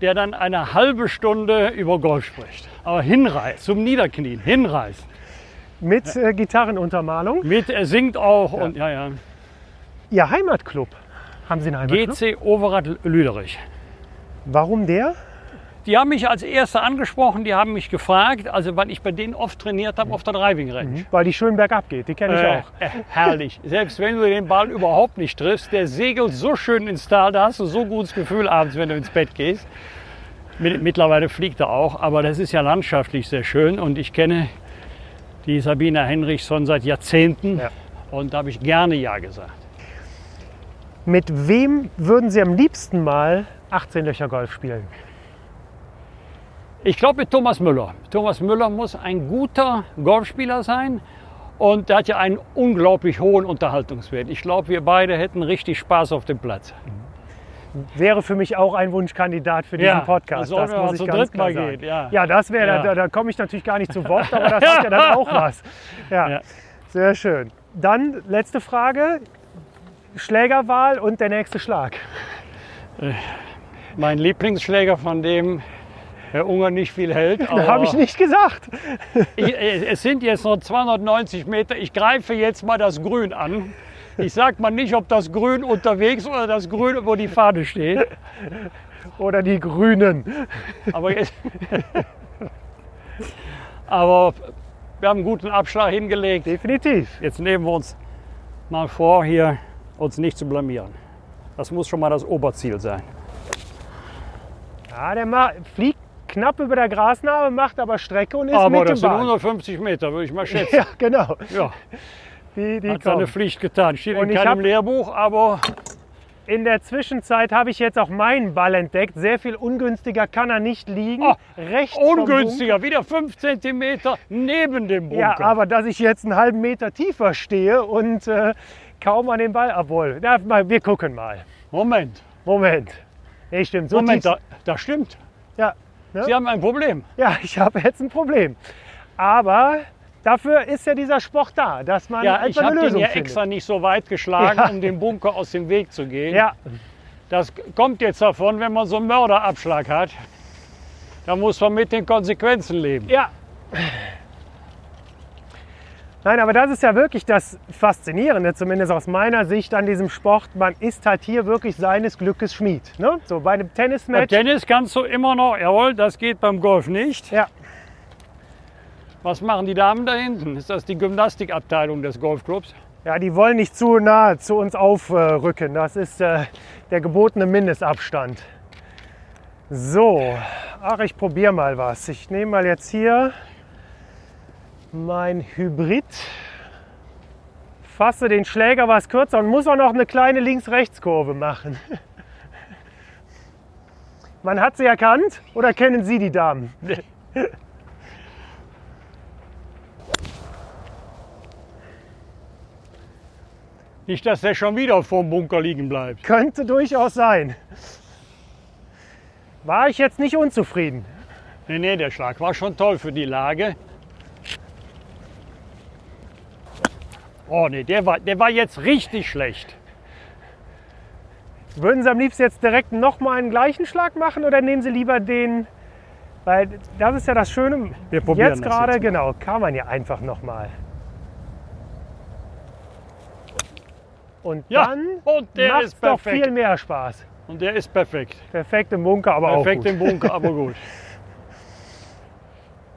Speaker 1: der dann eine halbe Stunde über Golf spricht. Aber hinreißt, zum Niederknien, hinreißt.
Speaker 2: mit äh, Gitarrenuntermalung.
Speaker 1: Mit, er singt auch und ja, ja.
Speaker 2: Ihr Heimatclub. Haben Sie einen Heimatclub?
Speaker 1: GC Overath Lüderich.
Speaker 2: Warum der?
Speaker 1: Die haben mich als Erster angesprochen, die haben mich gefragt, also weil ich bei denen oft trainiert habe auf der Driving Range.
Speaker 2: Weil die schön bergab geht, die kenne ich
Speaker 1: Äh,
Speaker 2: auch.
Speaker 1: äh, herrlich. Selbst wenn du den Ball überhaupt nicht triffst, der segelt so schön ins Tal, da hast du so gutes Gefühl abends, wenn du ins Bett gehst. Mit- Mittlerweile fliegt er auch, aber das ist ja landschaftlich sehr schön und ich kenne die Sabina Henrichsson seit Jahrzehnten
Speaker 2: Ja.
Speaker 1: und da habe ich gerne Ja gesagt.
Speaker 2: Mit wem würden Sie am liebsten mal 18 Löcher Golf spielen?
Speaker 1: Ich glaube mit Thomas Müller. Thomas Müller muss ein guter Golfspieler sein und der hat ja einen unglaublich hohen Unterhaltungswert. Ich glaube, wir beide hätten richtig Spaß auf dem Platz.
Speaker 2: Wäre für mich auch ein Wunschkandidat für diesen
Speaker 1: Ja,
Speaker 2: Podcast. Das muss ich ganz klar
Speaker 1: mal
Speaker 2: sagen.
Speaker 1: gehen, ja.
Speaker 2: Ja, das wäre,
Speaker 1: Ja.
Speaker 2: da, da komme ich natürlich gar nicht zu Wort, aber das hat ja dann auch was. Ja. sehr schön. Dann letzte Frage. Schlägerwahl und der nächste Schlag.
Speaker 1: Mein Lieblingsschläger, von dem Herr Unger nicht viel hält.
Speaker 2: Da habe ich nicht gesagt.
Speaker 1: Ich, äh, es sind jetzt noch 290 Meter. Ich greife jetzt mal das Grün an. Ich sag mal nicht, ob das Grün unterwegs oder das Grün, wo die Fahne steht.
Speaker 2: Oder die Grünen.
Speaker 1: Aber, jetzt, aber wir haben einen guten Abschlag hingelegt.
Speaker 2: Definitiv.
Speaker 1: Jetzt nehmen wir uns mal vor, hier uns nicht zu blamieren. Das muss schon mal das Oberziel sein.
Speaker 2: Ja, der fliegt knapp über der Grasnarbe, macht aber Strecke und ist
Speaker 1: aber
Speaker 2: mit
Speaker 1: das
Speaker 2: dem
Speaker 1: sind
Speaker 2: Ball.
Speaker 1: 150 Meter, würde ich mal schätzen.
Speaker 2: Ja, genau.
Speaker 1: Ja,
Speaker 2: Die, die
Speaker 1: hat seine. Pflicht getan. Steht
Speaker 2: Und
Speaker 1: in keinem Lehrbuch, aber
Speaker 2: In der Zwischenzeit habe ich jetzt auch meinen Ball entdeckt. Sehr viel ungünstiger kann er nicht liegen.
Speaker 1: Oh,
Speaker 2: Rechts
Speaker 1: ungünstiger. Wieder 5 cm neben dem
Speaker 2: Bunker. Ja, aber dass ich jetzt einen halben Meter tiefer stehe und äh, kaum an den Ball abhole. Ja, mal, wir gucken mal.
Speaker 1: Moment,
Speaker 2: Moment. Nee, stimmt. So
Speaker 1: Moment, da, das stimmt.
Speaker 2: ja, ne?
Speaker 1: Sie haben ein Problem.
Speaker 2: ja, ich habe jetzt ein Problem. Aber dafür ist ja dieser Sport da, dass man
Speaker 1: Ja, ich
Speaker 2: einfach
Speaker 1: habe
Speaker 2: eine
Speaker 1: den
Speaker 2: Lösung
Speaker 1: ja
Speaker 2: findet.
Speaker 1: extra nicht so weit geschlagen,
Speaker 2: Ja.
Speaker 1: um dem Bunker aus dem Weg zu gehen.
Speaker 2: Ja,
Speaker 1: Das kommt jetzt davon, wenn man so einen Mörderabschlag hat. Da muss man mit den Konsequenzen leben.
Speaker 2: Ja. Nein, aber das ist ja wirklich das Faszinierende, zumindest aus meiner Sicht an diesem Sport. Man ist halt hier wirklich seines Glückes Schmied. Ne? So bei einem
Speaker 1: Beim
Speaker 2: Tennismatch.
Speaker 1: Tennis kannst du immer noch, jawohl, das geht beim Golf nicht.
Speaker 2: Ja,
Speaker 1: Was machen die Damen da hinten? Ist das die Gymnastikabteilung des Golfclubs?
Speaker 2: ja, die wollen nicht zu nah zu uns aufrücken. Das ist äh, der gebotene Mindestabstand. So, ach, ich probiere mal was. Ich nehme mal jetzt hier mein Hybrid, fasse den Schläger was kürzer und muss auch noch eine kleine Links-Rechts-Kurve machen. Man hat sie erkannt oder kennen Sie die Damen?
Speaker 1: Nicht, dass der schon wieder vorm Bunker liegen bleibt.
Speaker 2: Könnte durchaus sein. War ich jetzt nicht unzufrieden.
Speaker 1: Nee, nee, der Schlag war schon toll für die Lage. Oh nee, der war, der war jetzt richtig schlecht.
Speaker 2: Würden Sie am liebsten jetzt direkt nochmal einen gleichen Schlag machen oder nehmen Sie lieber den? Weil das ist ja das Schöne.
Speaker 1: Wir probieren
Speaker 2: jetzt gerade, genau, kann man ja einfach nochmal. Und
Speaker 1: Ja,
Speaker 2: dann
Speaker 1: und der
Speaker 2: macht's
Speaker 1: ist
Speaker 2: doch
Speaker 1: perfekt.
Speaker 2: viel mehr Spaß.
Speaker 1: Und der ist perfekt.
Speaker 2: Perfekt im Bunker, aber
Speaker 1: Perfekt
Speaker 2: auch gut.
Speaker 1: im Bunker, aber gut.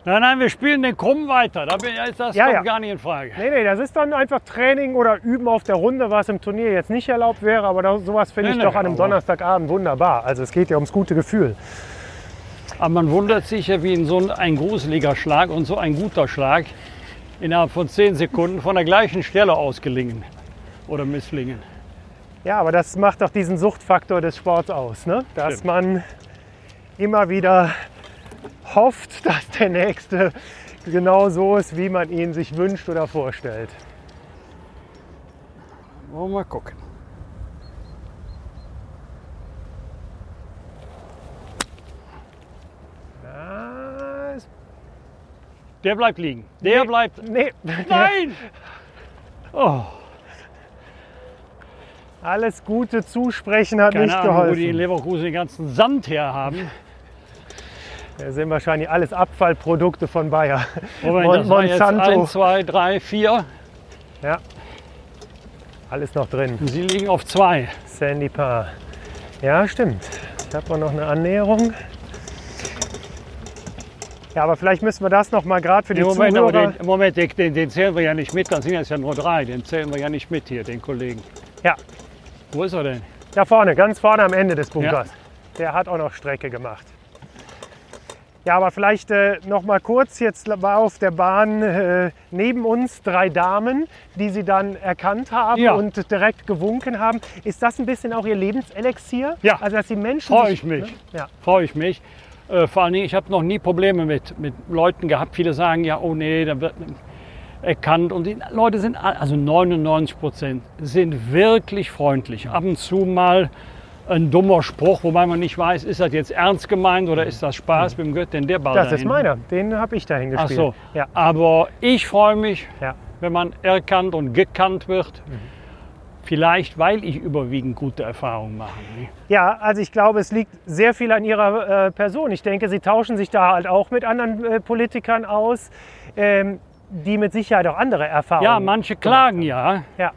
Speaker 1: Nein, nein, wir spielen den Krumm weiter. Da ist das
Speaker 2: Ja, ja.
Speaker 1: gar nicht in Frage.
Speaker 2: Nee, nee, das ist dann einfach Training oder Üben auf der Runde, was im Turnier jetzt nicht erlaubt wäre. Aber das, sowas finde
Speaker 1: Nee,
Speaker 2: ich
Speaker 1: nee,
Speaker 2: doch an einem Donnerstagabend wunderbar. Also es geht ja ums gute Gefühl.
Speaker 1: Aber man wundert sich ja, wie in so ein, gruseliger Schlag und so ein guter Schlag innerhalb von 10 Sekunden von der gleichen Stelle aus gelingen oder misslingen.
Speaker 2: Ja, aber das macht doch diesen Suchtfaktor des Sports aus, ne? dass
Speaker 1: Stimmt.
Speaker 2: man immer wieder hofft, dass der nächste genau so ist, wie man ihn sich wünscht oder vorstellt.
Speaker 1: Wollen wir mal gucken.
Speaker 2: Ist-
Speaker 1: Der bleibt liegen. Der
Speaker 2: Nee.
Speaker 1: bleibt.
Speaker 2: Nee,
Speaker 1: Nein! Oh,
Speaker 2: alles Gute zusprechen hat
Speaker 1: keine
Speaker 2: nicht
Speaker 1: Ahnung, wo die in
Speaker 2: geholfen.
Speaker 1: Leverkusen den ganzen Sand her haben.
Speaker 2: Das sind wahrscheinlich alles Abfallprodukte von Bayer.
Speaker 1: Moment,
Speaker 2: Mon-
Speaker 1: das war jetzt
Speaker 2: Monsanto.
Speaker 1: 1, 2, 3, 4.
Speaker 2: Ja. Alles noch drin.
Speaker 1: Sie liegen auf 2.
Speaker 2: Sandy Paar. Ja, stimmt. Ich habe auch noch eine Annäherung. Ja, aber vielleicht müssen wir das noch mal gerade für die
Speaker 1: Im Moment, aber
Speaker 2: Zuhörer...
Speaker 1: den, Moment den, den, zählen wir ja nicht mit, dann sind es ja nur drei. Den zählen wir ja nicht mit hier, den Kollegen.
Speaker 2: Ja,
Speaker 1: Wo ist er denn?
Speaker 2: da vorne, ganz vorne am Ende des Bunkers. Der hat auch noch Strecke gemacht. Ja, aber vielleicht äh, noch mal kurz, jetzt war auf der Bahn äh, neben uns drei Damen, die Sie dann erkannt haben
Speaker 1: Ja.
Speaker 2: und direkt gewunken haben. Ist das ein bisschen auch Ihr Lebenselixier?
Speaker 1: Ja.
Speaker 2: Also, dass die Menschen
Speaker 1: Freue ich mich.
Speaker 2: Ne? Ja.
Speaker 1: Freue ich mich. Äh, vor allen Dingen, ich habe noch nie Probleme mit, mit Leuten gehabt. Viele sagen ja, oh nee, da wird erkannt. Und die Leute sind, also 99 Prozent, sind wirklich freundlich. Ab und zu mal ein dummer Spruch, wobei man nicht weiß, ist das jetzt ernst gemeint oder ist das Spaß? Wem gehört denn der Ball
Speaker 2: Das ist
Speaker 1: dahin?
Speaker 2: meiner. Den habe ich dahin
Speaker 1: Ach
Speaker 2: gespielt.
Speaker 1: so.
Speaker 2: Ja.
Speaker 1: Aber ich freue mich,
Speaker 2: Ja.
Speaker 1: wenn man erkannt und gekannt wird. Vielleicht, weil ich überwiegend gute Erfahrungen mache. ne?
Speaker 2: Ja, also ich glaube, es liegt sehr viel an Ihrer äh, Person. Ich denke, Sie tauschen sich da halt auch mit anderen äh, Politikern aus, ähm, die mit Sicherheit auch andere Erfahrungen
Speaker 1: Ja, manche klagen ja.
Speaker 2: Ja.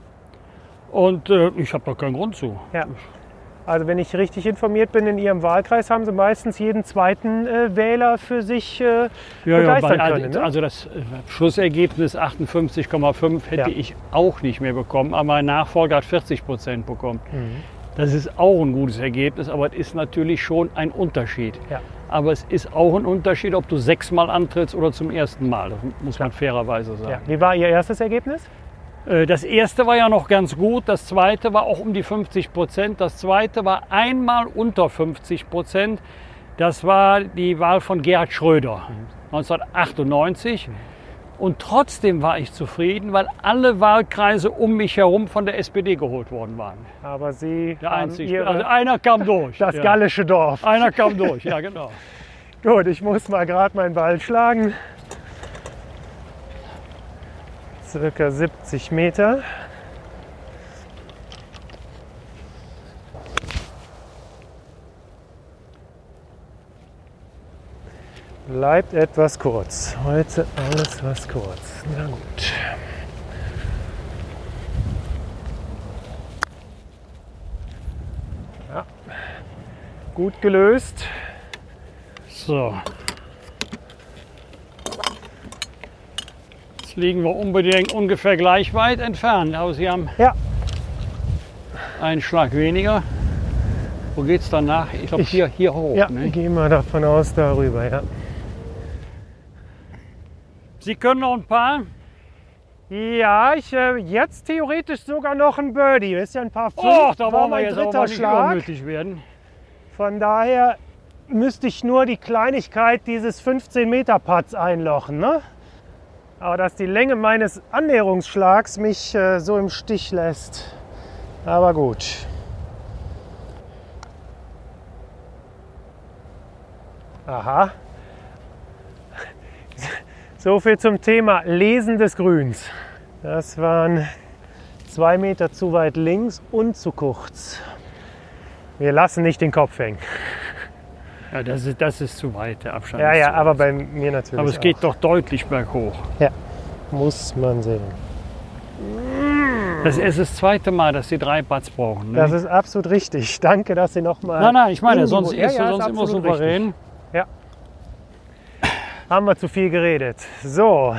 Speaker 1: Und äh, ich habe da keinen Grund zu.
Speaker 2: Ja. Also wenn ich richtig informiert bin, in Ihrem Wahlkreis haben Sie meistens jeden zweiten äh, Wähler für sich äh, begeistern
Speaker 1: bei-
Speaker 2: können. Ne?
Speaker 1: Also das äh, Schlussergebnis 58,5 hätte
Speaker 2: Ja.
Speaker 1: ich auch nicht mehr bekommen, aber mein Nachfolger hat 40 Prozent bekommen.
Speaker 2: Mhm.
Speaker 1: Das ist auch ein gutes Ergebnis, aber es ist natürlich schon ein Unterschied.
Speaker 2: Ja.
Speaker 1: Aber es ist auch ein Unterschied, ob du sechsmal antrittst oder zum ersten Mal. Das muss man fairerweise
Speaker 2: ja.
Speaker 1: sagen.
Speaker 2: Wie war Ihr erstes Ergebnis?
Speaker 1: Äh, Das erste war ja noch ganz gut, das zweite war auch um die 50 Prozent, das zweite war einmal unter 50 Prozent. Das war die Wahl von Gerhard Schröder 1998. Und trotzdem war ich zufrieden, weil alle Wahlkreise um mich herum von der SPD geholt worden waren.
Speaker 2: Aber Sie
Speaker 1: Der einzige. Also einer kam durch.
Speaker 2: das
Speaker 1: ja.
Speaker 2: gallische Dorf.
Speaker 1: Einer kam durch, ja genau.
Speaker 2: Gut, ich muss mal gerade meinen Ball schlagen. Circa 70 Meter. Bleibt etwas kurz. Heute alles was kurz. Na gut. Ja. Gut gelöst.
Speaker 1: So. Jetzt liegen wir unbedingt ungefähr gleich weit entfernt, aber Sie haben
Speaker 2: Ja,
Speaker 1: einen Schlag weniger. Wo geht's danach? Ich glaube hier, hier hoch.
Speaker 2: Ja,
Speaker 1: ne?
Speaker 2: gehen wir davon aus, darüber, ja.
Speaker 1: Sie können noch ein paar.
Speaker 2: Ja, ich äh, jetzt theoretisch sogar noch ein Birdie. Ist ja ein paar fünf.
Speaker 1: Oh, da
Speaker 2: war mein
Speaker 1: jetzt
Speaker 2: dritter Schlag.
Speaker 1: werden.
Speaker 2: Von daher müsste ich nur die Kleinigkeit dieses 15 Meter Putts einlochen. Ne? Aber dass die Länge meines Annäherungsschlags mich äh, so im Stich lässt. Aber gut. Aha. So viel zum Thema Lesen des Grüns. Das waren zwei Meter zu weit links und zu kurz. Wir lassen nicht den Kopf hängen.
Speaker 1: Ja, das ist, das ist zu weit, der Abstand.
Speaker 2: Ja,
Speaker 1: ist
Speaker 2: ja, aber bei mir natürlich.
Speaker 1: aber es geht
Speaker 2: auch.
Speaker 1: doch deutlich berghoch.
Speaker 2: Ja, muss man sehen.
Speaker 1: Das ist das zweite Mal, dass Sie drei Putts brauchen. Ne?
Speaker 2: Das ist absolut richtig. Danke, dass Sie nochmal.
Speaker 1: nein, nein, ich meine, sonst
Speaker 2: ja,
Speaker 1: ist
Speaker 2: ja,
Speaker 1: sonst immer
Speaker 2: absolut
Speaker 1: souverän.
Speaker 2: Haben wir zu viel geredet. So.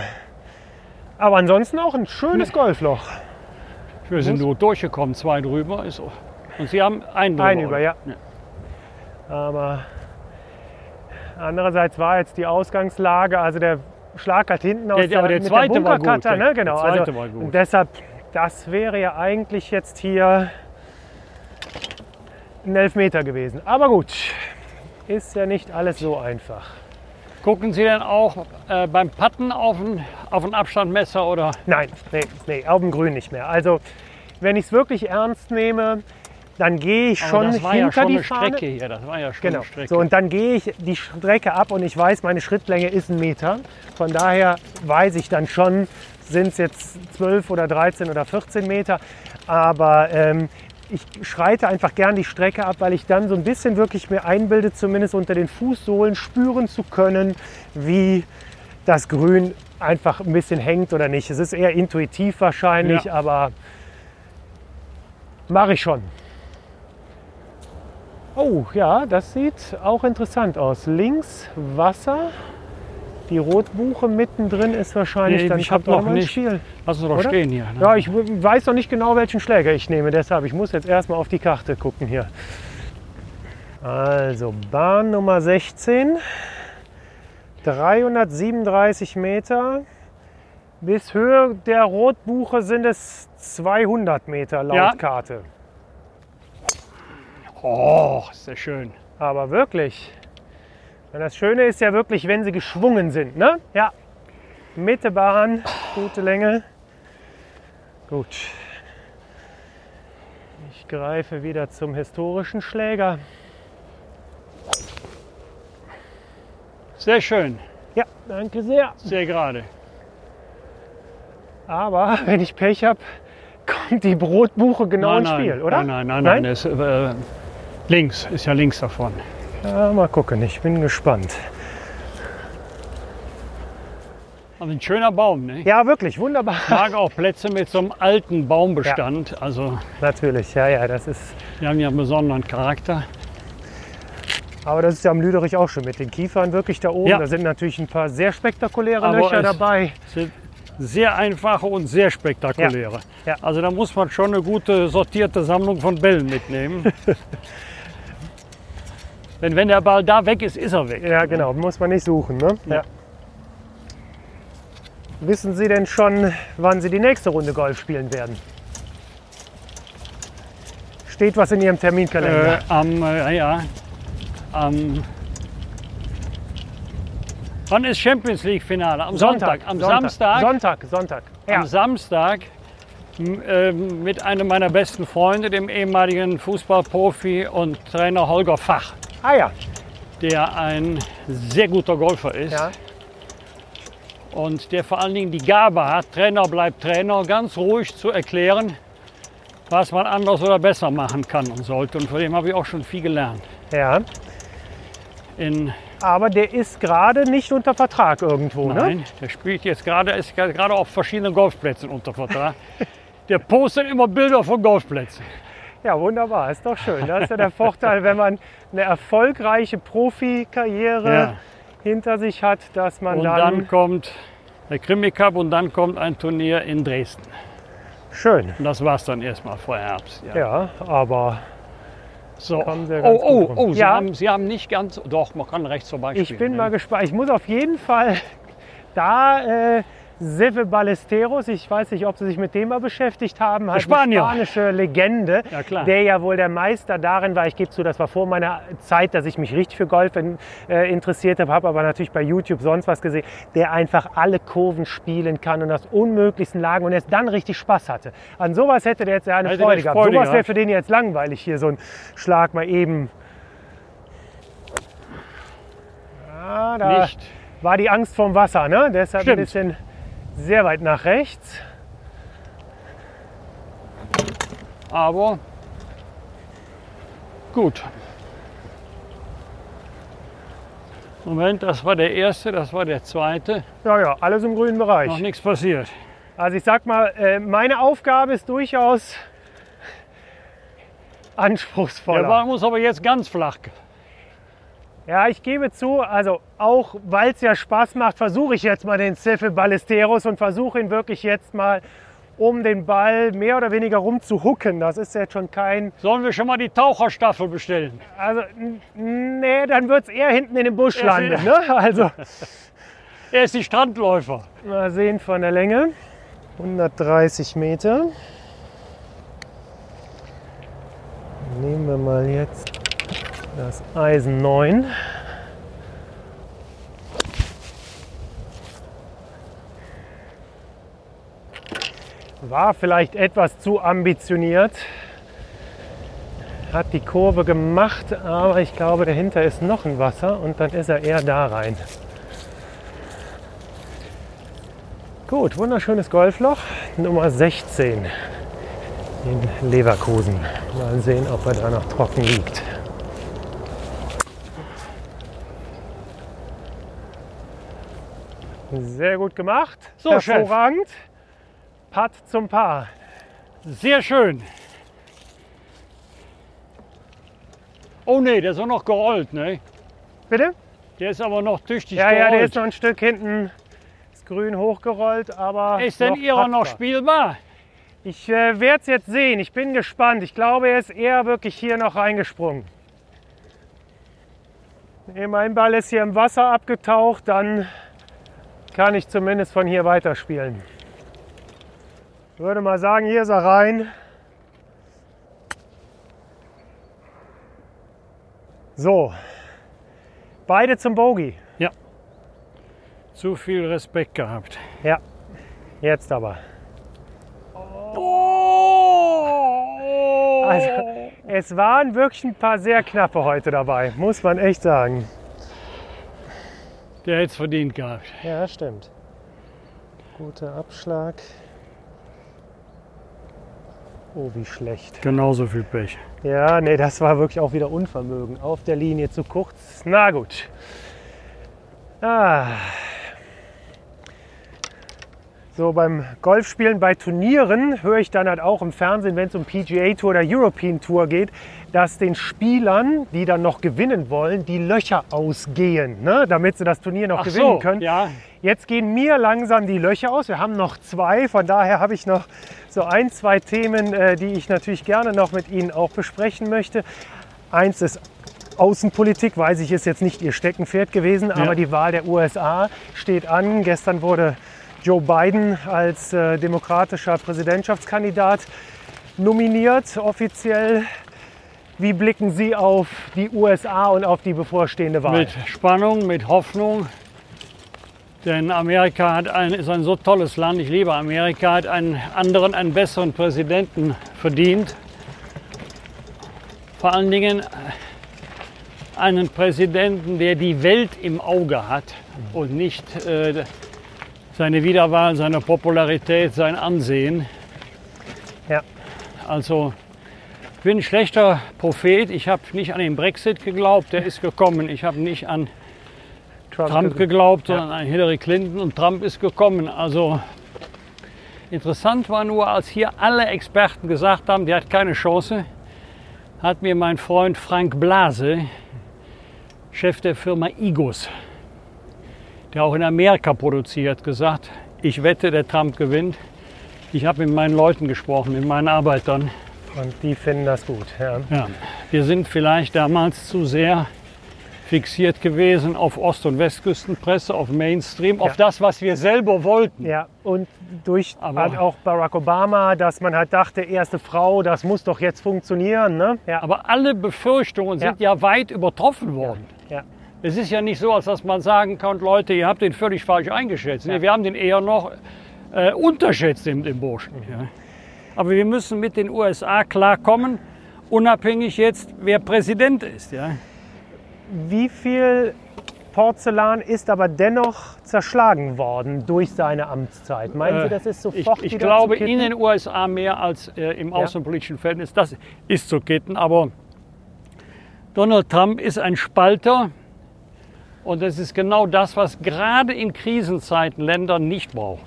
Speaker 2: Aber ansonsten auch ein schönes Golfloch.
Speaker 1: Wir sind nur durchgekommen, zwei drüber. Ist, und Sie haben einen drüber.
Speaker 2: Ein über,
Speaker 1: oder?
Speaker 2: ja. Aber andererseits war jetzt die Ausgangslage, also der Schlag halt hinten aus
Speaker 1: Der- aber der
Speaker 2: mit
Speaker 1: zweite
Speaker 2: der
Speaker 1: war gut, der-
Speaker 2: ne? Genau.
Speaker 1: der zweite
Speaker 2: also,
Speaker 1: war gut.
Speaker 2: Und deshalb, das wäre ja eigentlich jetzt hier ein Elfmeter gewesen. Aber gut, ist ja nicht alles so einfach.
Speaker 1: Gucken Sie denn auch äh, beim Putten auf ein, auf ein Abstandmesser oder?
Speaker 2: Nein, nee, nee, auf dem Grün nicht mehr. Also, wenn ich es wirklich ernst nehme, dann gehe ich schon hinter
Speaker 1: ja schon
Speaker 2: die Fahne.
Speaker 1: Strecke hier. Das war ja schon
Speaker 2: Genau.
Speaker 1: eine Strecke.
Speaker 2: So, und dann gehe ich die Strecke ab und ich weiß, meine Schrittlänge ist ein Meter. Von daher weiß ich dann schon, sind es jetzt 12 oder 13 oder 14 Meter. Aber ähm, ich schreite einfach gern die Strecke ab, weil ich dann so ein bisschen wirklich mir einbilde, zumindest unter den Fußsohlen spüren zu können, wie das Grün einfach ein bisschen hängt oder nicht. Es ist eher intuitiv wahrscheinlich,
Speaker 1: Ja.
Speaker 2: aber mache ich schon. Oh ja, das sieht auch interessant aus. Links Wasser. Die Rotbuche mittendrin ist wahrscheinlich
Speaker 1: Nee,
Speaker 2: dann
Speaker 1: ich hab
Speaker 2: kommt auch
Speaker 1: noch nicht-
Speaker 2: Spiel.
Speaker 1: Lass uns doch
Speaker 2: Oder?
Speaker 1: stehen hier. ne?
Speaker 2: Ja, ich weiß noch nicht genau, welchen Schläger ich nehme, deshalb ich muss jetzt erstmal auf die Karte gucken hier. Also Bahn Nummer 16, 337 Meter. Bis Höhe der Rotbuche sind es 200 Meter laut
Speaker 1: Ja.
Speaker 2: Karte.
Speaker 1: Oh, ist das schön.
Speaker 2: Aber wirklich. Und das Schöne ist ja wirklich, wenn sie geschwungen sind. Ne? Ja. Mitte Bahn, gute Länge. Gut. Ich greife wieder zum historischen Schläger.
Speaker 1: Sehr schön.
Speaker 2: Ja, danke sehr.
Speaker 1: Sehr gerade.
Speaker 2: Aber wenn ich Pech habe, kommt die Brotbuche genau
Speaker 1: nein,
Speaker 2: ins
Speaker 1: nein,
Speaker 2: Spiel, oder?
Speaker 1: Nein, nein, nein. nein. Das, äh, links, ist ja links davon.
Speaker 2: Ja, mal gucken, ich bin gespannt.
Speaker 1: Also ein schöner Baum, ne?
Speaker 2: Ja, wirklich, wunderbar.
Speaker 1: Ich mag auch Plätze mit so einem alten Baumbestand. Also
Speaker 2: Natürlich, ja, ja, das ist.
Speaker 1: die haben ja einen besonderen Charakter.
Speaker 2: Aber das ist ja am Lüderich auch schon mit den Kiefern wirklich da oben.
Speaker 1: Ja.
Speaker 2: Da sind natürlich ein paar sehr spektakuläre
Speaker 1: Aber
Speaker 2: Löcher dabei.
Speaker 1: sind sehr einfache und sehr spektakuläre.
Speaker 2: Ja. Ja.
Speaker 1: Also da muss man schon eine gute sortierte Sammlung von Bällen mitnehmen. Denn wenn der Ball da weg ist, ist er weg.
Speaker 2: Ja, genau, muss man nicht suchen. Ne? Ja. Wissen Sie denn schon, wann Sie die nächste Runde Golf spielen werden? Steht was in Ihrem
Speaker 1: Äh,
Speaker 2: Terminkalender?
Speaker 1: am, äh, ja, am, wann ist Champions League Finale? Am Sonntag. Am Samstag.
Speaker 2: Sonntag, Sonntag. Ja.
Speaker 1: Am Samstag ähm, mit einem meiner besten Freunde, dem ehemaligen Fußballprofi und Trainer Holger Fach,
Speaker 2: Ah ja,
Speaker 1: der ein sehr guter Golfer ist.
Speaker 2: ja.
Speaker 1: und der vor allen Dingen die Gabe hat, Trainer bleibt Trainer, ganz ruhig zu erklären, was man anders oder besser machen kann und sollte. Und von dem habe ich auch schon viel gelernt.
Speaker 2: ja.
Speaker 1: In,
Speaker 2: Aber der ist gerade nicht unter Vertrag irgendwo, ne?
Speaker 1: nein, der spielt jetzt gerade, ist gerade auf verschiedenen Golfplätzen unter Vertrag. Der postet immer Bilder von Golfplätzen.
Speaker 2: Ja, wunderbar, ist doch schön. Das ist ja der Vorteil, wenn man eine erfolgreiche Profikarriere
Speaker 1: Ja.
Speaker 2: hinter sich hat, dass man
Speaker 1: Und
Speaker 2: dann,
Speaker 1: dann kommt der Krimi Cup und dann kommt ein Turnier in Dresden.
Speaker 2: schön.
Speaker 1: Und das war es dann erstmal vor Herbst. Ja.
Speaker 2: Ja, aber
Speaker 1: So. Oh, oh, oh, Sie,
Speaker 2: Ja.
Speaker 1: haben, Sie haben nicht ganz, doch, man kann rechts vorbei
Speaker 2: ich
Speaker 1: spielen,
Speaker 2: bin
Speaker 1: ne?
Speaker 2: mal gespannt. Ich muss auf jeden Fall da äh, Seve Ballesteros, ich weiß nicht, ob Sie sich mit dem mal beschäftigt haben, halt
Speaker 1: Spanier.
Speaker 2: eine spanische Legende,
Speaker 1: Ja, klar.
Speaker 2: der ja wohl der Meister darin war. Ich gebe zu, das war vor meiner Zeit, dass ich mich richtig für Golf in, äh, interessiert habe, habe aber natürlich bei YouTube sonst was gesehen, der einfach alle Kurven spielen kann und aus unmöglichsten Lagen und erst dann richtig Spaß hatte. An sowas hätte der jetzt ja eine
Speaker 1: Hätte
Speaker 2: Freude gehabt.
Speaker 1: Freude
Speaker 2: Sowas wäre für den jetzt langweilig hier, so ein Schlag mal eben. Ja, da
Speaker 1: Nicht.
Speaker 2: war die Angst vorm Wasser, ne? Deshalb
Speaker 1: Stimmt.
Speaker 2: ein bisschen sehr weit nach rechts.
Speaker 1: Aber gut. Moment, das war der erste, das war der zweite.
Speaker 2: Ja, ja, alles im grünen Bereich.
Speaker 1: Noch nichts passiert.
Speaker 2: Also ich sag mal, äh, meine Aufgabe ist durchaus
Speaker 1: Der
Speaker 2: anspruchsvoller.
Speaker 1: Ball muss aber jetzt ganz flach.
Speaker 2: Ja, ich gebe zu, also auch weil es ja Spaß macht, versuche ich jetzt mal den Cefe Ballesteros und versuche ihn wirklich jetzt mal um den Ball mehr oder weniger rumzuhucken. Das ist jetzt schon kein,
Speaker 1: Sollen wir schon mal die Taucherstaffel bestellen?
Speaker 2: also nee, dann wird es eher hinten in dem Busch landen. Ne? Also
Speaker 1: Er ist die Strandläufer.
Speaker 2: mal sehen von der Länge. 130 Meter. Nehmen wir mal jetzt das Eisen 9. War vielleicht etwas zu ambitioniert. Hat die Kurve gemacht, aber ich glaube, dahinter ist noch ein Wasser und dann ist er eher da rein. Gut, wunderschönes Golfloch, Nummer 16 in Leverkusen. Mal sehen, ob er da noch trocken liegt. Sehr gut gemacht.
Speaker 1: So, Chef.
Speaker 2: Hervorragend. Putt zum Paar.
Speaker 1: Sehr schön. Oh nee, der ist auch noch gerollt, ne?
Speaker 2: Bitte?
Speaker 1: Der ist aber noch tüchtig
Speaker 2: Ja,
Speaker 1: gerollt.
Speaker 2: ja, der ist noch ein Stück hinten ist grün hochgerollt, aber.
Speaker 1: ist denn Ihrer noch spielbar?
Speaker 2: Ich äh, werde es jetzt sehen. Ich bin gespannt. Ich glaube, er ist eher wirklich hier noch reingesprungen. Mein Ball ist hier im Wasser abgetaucht, dann kann ich zumindest von hier weiterspielen. Ich würde mal sagen, hier ist er rein. So, beide zum Bogey.
Speaker 1: Zu viel Respekt gehabt.
Speaker 2: Ja, jetzt aber.
Speaker 1: Oh!
Speaker 2: Also, es waren wirklich ein paar sehr knappe heute dabei, muss man echt sagen.
Speaker 1: Der hätte es verdient gehabt.
Speaker 2: Ja, stimmt. Guter Abschlag. Oh, wie schlecht.
Speaker 1: Genauso viel Pech.
Speaker 2: Ja, nee, das war wirklich auch wieder Unvermögen. Auf der Linie zu kurz. Na gut. Ah. So, beim Golfspielen bei Turnieren höre ich dann halt auch im Fernsehen, wenn es um PGA Tour oder European Tour geht, dass den Spielern, die dann noch gewinnen wollen, die Löcher ausgehen, ne? damit sie das Turnier noch
Speaker 1: Ach
Speaker 2: gewinnen
Speaker 1: so,
Speaker 2: können.
Speaker 1: ja.
Speaker 2: Jetzt gehen mir langsam die Löcher aus. Wir haben noch zwei, von daher habe ich noch so ein, zwei Themen, äh, die ich natürlich gerne noch mit Ihnen auch besprechen möchte. Eins ist Außenpolitik, weiß ich, ist jetzt nicht Ihr Steckenpferd gewesen, aber die Wahl der USA steht an. Gestern wurde Joe Biden als äh, demokratischer Präsidentschaftskandidat nominiert, offiziell. Wie blicken Sie auf die USA und auf die bevorstehende Wahl?
Speaker 1: Mit Spannung, mit Hoffnung. Denn Amerika hat ein, ist ein so tolles Land. Ich liebe Amerika, hat einen anderen, einen besseren Präsidenten verdient. Vor allen Dingen einen Präsidenten, der die Welt im Auge hat und nicht äh, seine Wiederwahl, seine Popularität, sein Ansehen.
Speaker 2: Ja.
Speaker 1: Also bin ein schlechter Prophet. Ich habe nicht an den Brexit geglaubt, der ist gekommen. Ich habe nicht an Trump geglaubt, sondern an Hillary Clinton und Trump ist gekommen. Also interessant war nur, als hier alle Experten gesagt haben, der hat keine Chance, hat mir mein Freund Frank Blase, Chef der Firma Igos, der auch in Amerika produziert, gesagt, ich wette, der Trump gewinnt. Ich habe mit meinen Leuten gesprochen, mit meinen Arbeitern.
Speaker 2: Und die finden das gut. Ja.
Speaker 1: Ja, wir sind vielleicht damals zu sehr fixiert gewesen auf Ost- und Westküstenpresse, auf Mainstream, auf das, was wir selber wollten.
Speaker 2: Ja, und durch
Speaker 1: Aber-
Speaker 2: halt auch Barack Obama, dass man halt dachte, erste Frau, das muss doch jetzt funktionieren. Ne? Ja,
Speaker 1: Aber alle Befürchtungen sind ja, weit übertroffen worden.
Speaker 2: ja.
Speaker 1: Es ist ja nicht so, als dass man sagen kann, Leute, ihr habt den völlig falsch eingeschätzt. Nee, wir haben den eher noch äh, unterschätzt, den, den Burschen. Ja. Aber wir müssen mit den USA klarkommen, unabhängig jetzt, wer Präsident ist. Ja.
Speaker 2: Wie viel Porzellan ist aber dennoch zerschlagen worden durch seine Amtszeit? Meinen Sie,
Speaker 1: Äh,
Speaker 2: das ist
Speaker 1: Ich,
Speaker 2: sofort
Speaker 1: ich
Speaker 2: wieder
Speaker 1: glaube in den USA mehr als äh, im außenpolitischen Verhältnis. Das ist zu kitten. Aber Donald Trump ist ein Spalter. Und das ist genau das, was gerade in Krisenzeiten Länder nicht brauchen.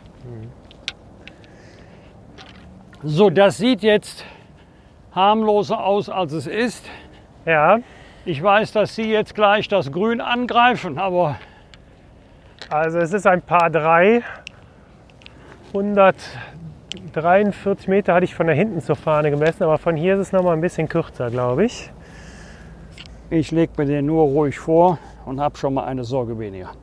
Speaker 1: So, das sieht jetzt harmloser aus, als es ist.
Speaker 2: Ja,
Speaker 1: Ich weiß, dass Sie jetzt gleich das Grün angreifen, aber
Speaker 2: also es ist ein Paar 3. 143 Meter hatte ich von da hinten zur Fahne gemessen, aber von hier ist es noch mal ein bisschen kürzer, glaube ich.
Speaker 1: ich lege mir den nur ruhig vor und habe schon mal eine Sorge weniger.
Speaker 2: Hm,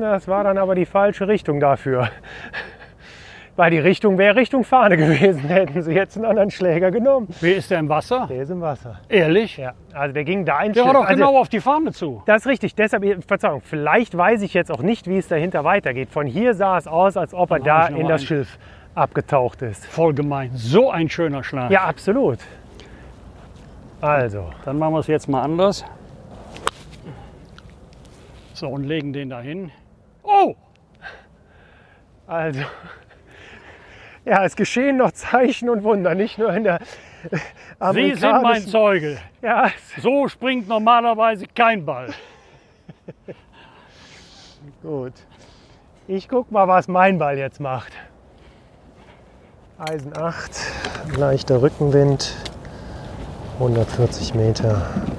Speaker 2: Das war dann aber die falsche Richtung dafür. Weil die Richtung wäre Richtung Fahne gewesen, hätten sie jetzt einen anderen Schläger genommen.
Speaker 1: Wie ist der im Wasser?
Speaker 2: Der ist im Wasser.
Speaker 1: Ehrlich?
Speaker 2: Ja, also der ging da ein
Speaker 1: Der war doch
Speaker 2: also,
Speaker 1: genau auf die Fahne zu.
Speaker 2: Das ist richtig, deshalb, Verzeihung, vielleicht weiß ich jetzt auch nicht, wie es dahinter weitergeht. Von hier sah es aus, als ob er
Speaker 1: Dann
Speaker 2: da
Speaker 1: ich noch
Speaker 2: in das
Speaker 1: einen.
Speaker 2: Schilf abgetaucht ist.
Speaker 1: Voll gemein. So ein schöner Schlag.
Speaker 2: Ja, absolut. Also,
Speaker 1: Dann machen wir es jetzt mal anders. So, und legen den dahin. Oh!
Speaker 2: also. Ja, es geschehen noch Zeichen und Wunder, nicht nur in der
Speaker 1: Sie sind mein. Zeuge.
Speaker 2: Ja,
Speaker 1: So springt normalerweise kein Ball.
Speaker 2: gut. Ich guck mal, was mein Ball jetzt macht. Eisen 8, leichter Rückenwind, 140 Meter.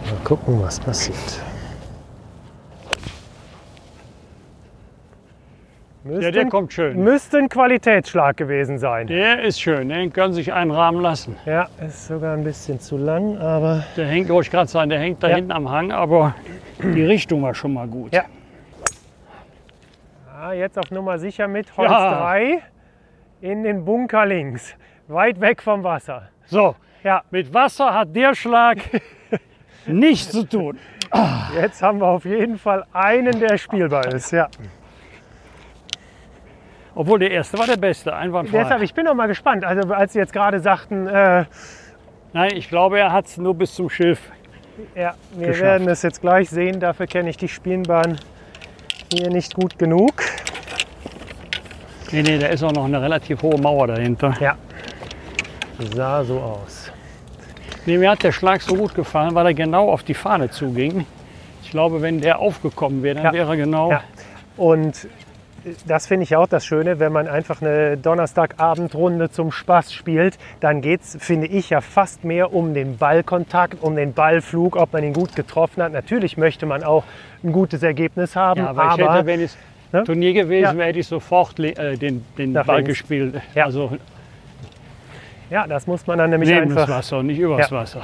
Speaker 2: Mal gucken, was passiert.
Speaker 1: Ja, der kommt schön.
Speaker 2: Müsste ein Qualitätsschlag gewesen sein.
Speaker 1: Der ist schön, den können sich einrahmen lassen.
Speaker 2: Ja, ist sogar ein bisschen zu lang, aber
Speaker 1: Der hängt, wollte ich gerade sagen, der hängt da
Speaker 2: Ja.
Speaker 1: hinten am Hang, aber die Richtung war schon mal gut.
Speaker 2: Ja. ah, jetzt auf Nummer sicher mit Holz
Speaker 1: Ja.
Speaker 2: 3 in den Bunker links, weit weg vom Wasser.
Speaker 1: So,
Speaker 2: Ja,
Speaker 1: mit Wasser hat der Schlag nichts zu tun.
Speaker 2: jetzt haben wir auf jeden Fall einen, der spielbar ist. Ja.
Speaker 1: Obwohl der erste war der beste, einwandfrei.
Speaker 2: Deshalb, ich bin noch mal gespannt. Also als Sie jetzt gerade sagten, äh,
Speaker 1: Nein, ich glaube, er hat es nur bis zum Schilf.
Speaker 2: ja, wir
Speaker 1: Geschafft.
Speaker 2: werden es jetzt gleich sehen. Dafür kenne ich die Spielbahn hier nicht gut genug.
Speaker 1: Nee, nee, da ist auch noch eine relativ hohe Mauer dahinter.
Speaker 2: Ja, sah so aus.
Speaker 1: Nee, mir hat der Schlag so gut gefallen, weil er genau auf die Fahne zuging. Ich glaube, wenn der aufgekommen wäre, dann
Speaker 2: Ja.
Speaker 1: wäre er genau.
Speaker 2: Ja. Und das finde ich auch das Schöne, wenn man einfach eine Donnerstagabendrunde zum Spaß spielt, dann geht es, finde ich, ja fast mehr um den Ballkontakt, um den Ballflug, ob man ihn gut getroffen hat. Natürlich möchte man auch ein gutes Ergebnis haben,
Speaker 1: Ja, aber,
Speaker 2: aber,
Speaker 1: ich hätte, wenn es
Speaker 2: Ne?
Speaker 1: Turnier gewesen
Speaker 2: Ja.
Speaker 1: wäre, hätte ich sofort äh, den, den
Speaker 2: Nach
Speaker 1: Ball
Speaker 2: links.
Speaker 1: gespielt.
Speaker 2: Ja.
Speaker 1: Also
Speaker 2: ja, das muss man dann nämlich
Speaker 1: neben das
Speaker 2: einfach
Speaker 1: Wasser, nicht übers
Speaker 2: Ja.
Speaker 1: Wasser.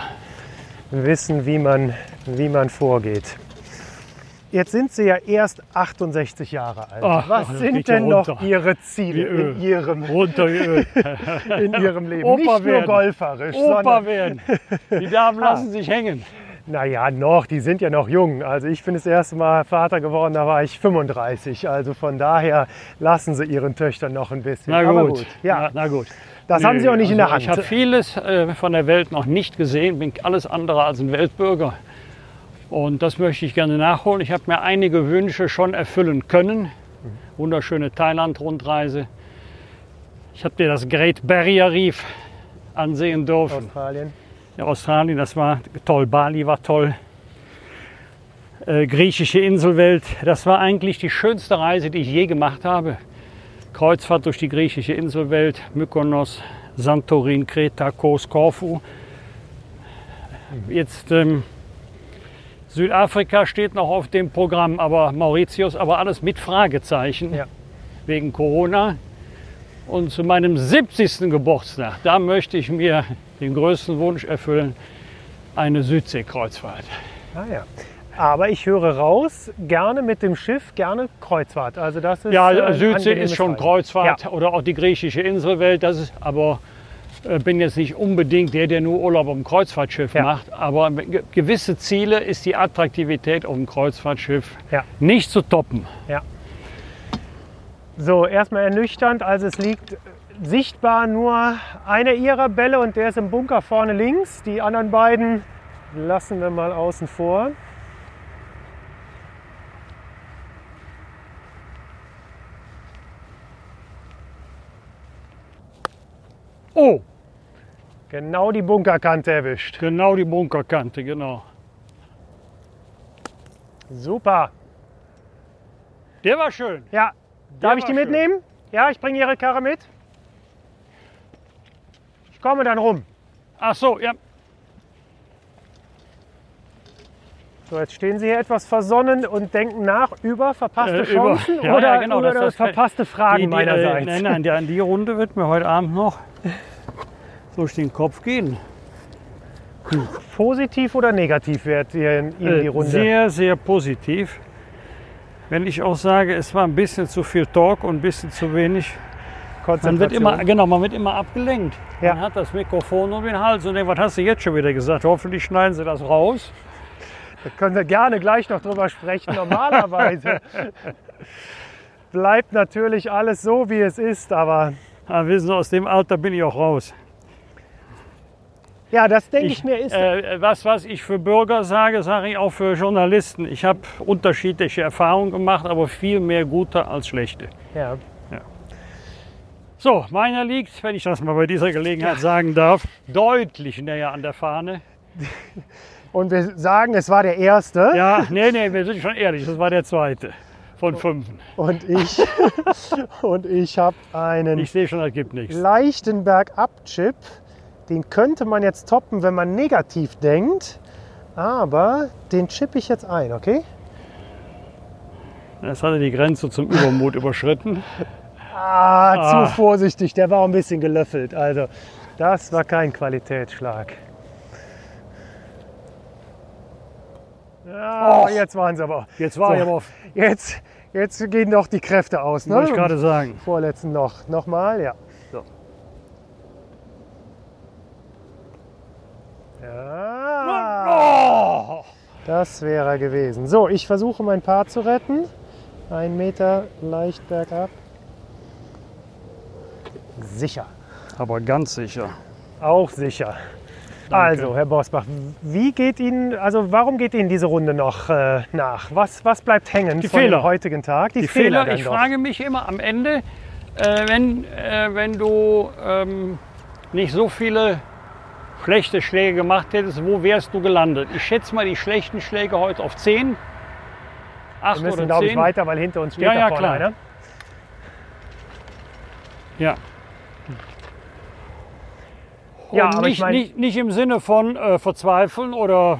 Speaker 2: wissen, wie man, wie man vorgeht. Jetzt sind Sie ja erst 68 Jahre alt.
Speaker 1: Ach,
Speaker 2: Was
Speaker 1: das
Speaker 2: sind denn noch
Speaker 1: runter.
Speaker 2: Ihre
Speaker 1: Wie
Speaker 2: Ziele in Ihrem, in Ihrem Leben?
Speaker 1: Opa
Speaker 2: Nicht nur
Speaker 1: werden.
Speaker 2: golferisch,
Speaker 1: Opa werden. Die Damen lassen sich hängen.
Speaker 2: Naja, noch, die sind ja noch jung. Also ich bin das erste Mal Vater geworden, da war ich 35. Also von daher lassen Sie Ihren Töchtern noch ein bisschen.
Speaker 1: Na
Speaker 2: Aber
Speaker 1: gut.
Speaker 2: Ja,
Speaker 1: Na, na gut.
Speaker 2: das haben Sie auch nicht in der Hand.
Speaker 1: Ich habe vieles äh, von der Welt noch nicht gesehen, bin alles andere als ein Weltbürger. Und das möchte ich gerne nachholen. Ich habe mir einige Wünsche schon erfüllen können. Wunderschöne Thailand-Rundreise. Ich habe dir das Great Barrier Reef ansehen dürfen.
Speaker 2: Australien.
Speaker 1: Ja, Australien, das war toll. Bali war toll. Äh, griechische Inselwelt, das war eigentlich die schönste Reise, die ich je gemacht habe. Kreuzfahrt durch die griechische Inselwelt, Mykonos, Santorin, Kreta, Kos, Korfu. Jetzt ähm, Südafrika steht noch auf dem Programm, aber Mauritius, aber alles mit Fragezeichen
Speaker 2: Ja.
Speaker 1: wegen Corona. Und zu meinem 70. Geburtstag, da möchte ich mir den größten Wunsch erfüllen, eine Südseekreuzfahrt.
Speaker 2: Ah, ja. Aber ich höre raus, gerne mit dem Schiff, gerne Kreuzfahrt. Also das ist
Speaker 1: Ja,
Speaker 2: äh, ein
Speaker 1: Südsee ist schon. Kreuzfahrt
Speaker 2: Ja.
Speaker 1: oder auch die griechische Inselwelt. Das ist aber äh, bin jetzt nicht unbedingt der, der nur Urlaub auf dem Kreuzfahrtschiff
Speaker 2: Ja.
Speaker 1: macht. Aber ge- gewisse Ziele ist die Attraktivität auf dem Kreuzfahrtschiff
Speaker 2: Ja.
Speaker 1: nicht zu toppen.
Speaker 2: Ja. So, erstmal ernüchternd. Also es liegt sichtbar nur einer ihrer Bälle und der ist im Bunker vorne links. Die anderen beiden lassen wir mal außen vor.
Speaker 1: Oh,
Speaker 2: Genau die Bunkerkante erwischt.
Speaker 1: genau die Bunkerkante, genau.
Speaker 2: Super.
Speaker 1: Der war schön.
Speaker 2: Ja, darf
Speaker 1: Der
Speaker 2: ich die
Speaker 1: schön.
Speaker 2: mitnehmen? Ja, ich bringe Ihre Karre mit. Ich komme dann rum.
Speaker 1: Ach so, ja.
Speaker 2: So, jetzt stehen Sie hier etwas versonnen und denken nach über verpasste
Speaker 1: Äh, über-
Speaker 2: Chancen
Speaker 1: Ja,
Speaker 2: oder,
Speaker 1: ja, genau,
Speaker 2: oder
Speaker 1: das- das-
Speaker 2: verpasste Fragen
Speaker 1: Die- die,
Speaker 2: meinerseits.
Speaker 1: Äh, nein, nein, die, an die Runde wird mir heute Abend noch durch den Kopf gehen.
Speaker 2: Positiv oder negativ wird Ihnen Ihnen die
Speaker 1: Äh,
Speaker 2: Runde?
Speaker 1: Sehr, sehr positiv. Wenn ich auch sage, es war ein bisschen zu viel Talk und ein bisschen zu wenig. Man wird immer, genau, man wird immer abgelenkt.
Speaker 2: Ja.
Speaker 1: Man hat das Mikrofon um den Hals und denkt, was hast du jetzt schon wieder gesagt? Hoffentlich schneiden sie das raus.
Speaker 2: Da können wir gerne gleich noch drüber sprechen. Normalerweise bleibt natürlich alles so, wie es ist, aber
Speaker 1: Aber wissen Sie, aus dem Alter bin ich auch raus.
Speaker 2: Ja, das denke ich, mir ist.
Speaker 1: äh, was, was ich für Bürger sage, sage ich auch für Journalisten. Ich habe unterschiedliche Erfahrungen gemacht, aber viel mehr gute als schlechte.
Speaker 2: ja.
Speaker 1: So, meiner liegt, wenn ich das mal bei dieser Gelegenheit sagen darf, deutlich näher an der Fahne.
Speaker 2: Und wir sagen, es war der erste.
Speaker 1: Ja, nee, nee, wir sind schon ehrlich, das war der zweite. von fünf.
Speaker 2: Und ich, und ich habe einen
Speaker 1: Ich sehe schon, das gibt nichts.
Speaker 2: leichten Bergab-Chip. Den könnte man jetzt toppen, wenn man negativ denkt. Aber den chippe ich jetzt ein, okay?
Speaker 1: Jetzt hat er die Grenze zum Übermut überschritten.
Speaker 2: Ah,
Speaker 1: Ah.
Speaker 2: zu vorsichtig. Der war ein bisschen gelöffelt. Also, das war kein Qualitätsschlag. Ja,
Speaker 1: Och.
Speaker 2: jetzt waren sie aber.
Speaker 1: Jetzt war
Speaker 2: So.
Speaker 1: aber auf,
Speaker 2: Jetzt, jetzt gehen doch die Kräfte aus. Ne?
Speaker 1: wollte ich gerade sagen.
Speaker 2: Vorletzten noch. Nochmal, ja. Ja, das wäre gewesen. So, ich versuche mein Paar zu retten. Ein Meter leicht bergab. Sicher.
Speaker 1: aber ganz sicher.
Speaker 2: Auch sicher. Also, Herr Bosbach, wie geht Ihnen, also warum geht Ihnen diese Runde noch äh, nach? Was, was bleibt hängen
Speaker 1: Die
Speaker 2: von
Speaker 1: Fehler.
Speaker 2: dem heutigen Tag?
Speaker 1: Die Fehler,
Speaker 2: dann
Speaker 1: ich
Speaker 2: doch.
Speaker 1: frage mich immer am Ende, äh, wenn, äh, wenn du ähm, nicht so viele schlechte Schläge gemacht hättest, wo wärst du gelandet? Ich schätze mal die schlechten Schläge heute auf 10, 8
Speaker 2: Wir müssen, glaube ich,
Speaker 1: 10.
Speaker 2: weiter, weil hinter uns steht
Speaker 1: Ja,
Speaker 2: da
Speaker 1: ja,
Speaker 2: vorne
Speaker 1: klar.
Speaker 2: einer.
Speaker 1: Ja.
Speaker 2: Ja,
Speaker 1: Und
Speaker 2: aber ich
Speaker 1: nicht,
Speaker 2: mein-
Speaker 1: nicht, nicht im Sinne von äh, verzweifeln oder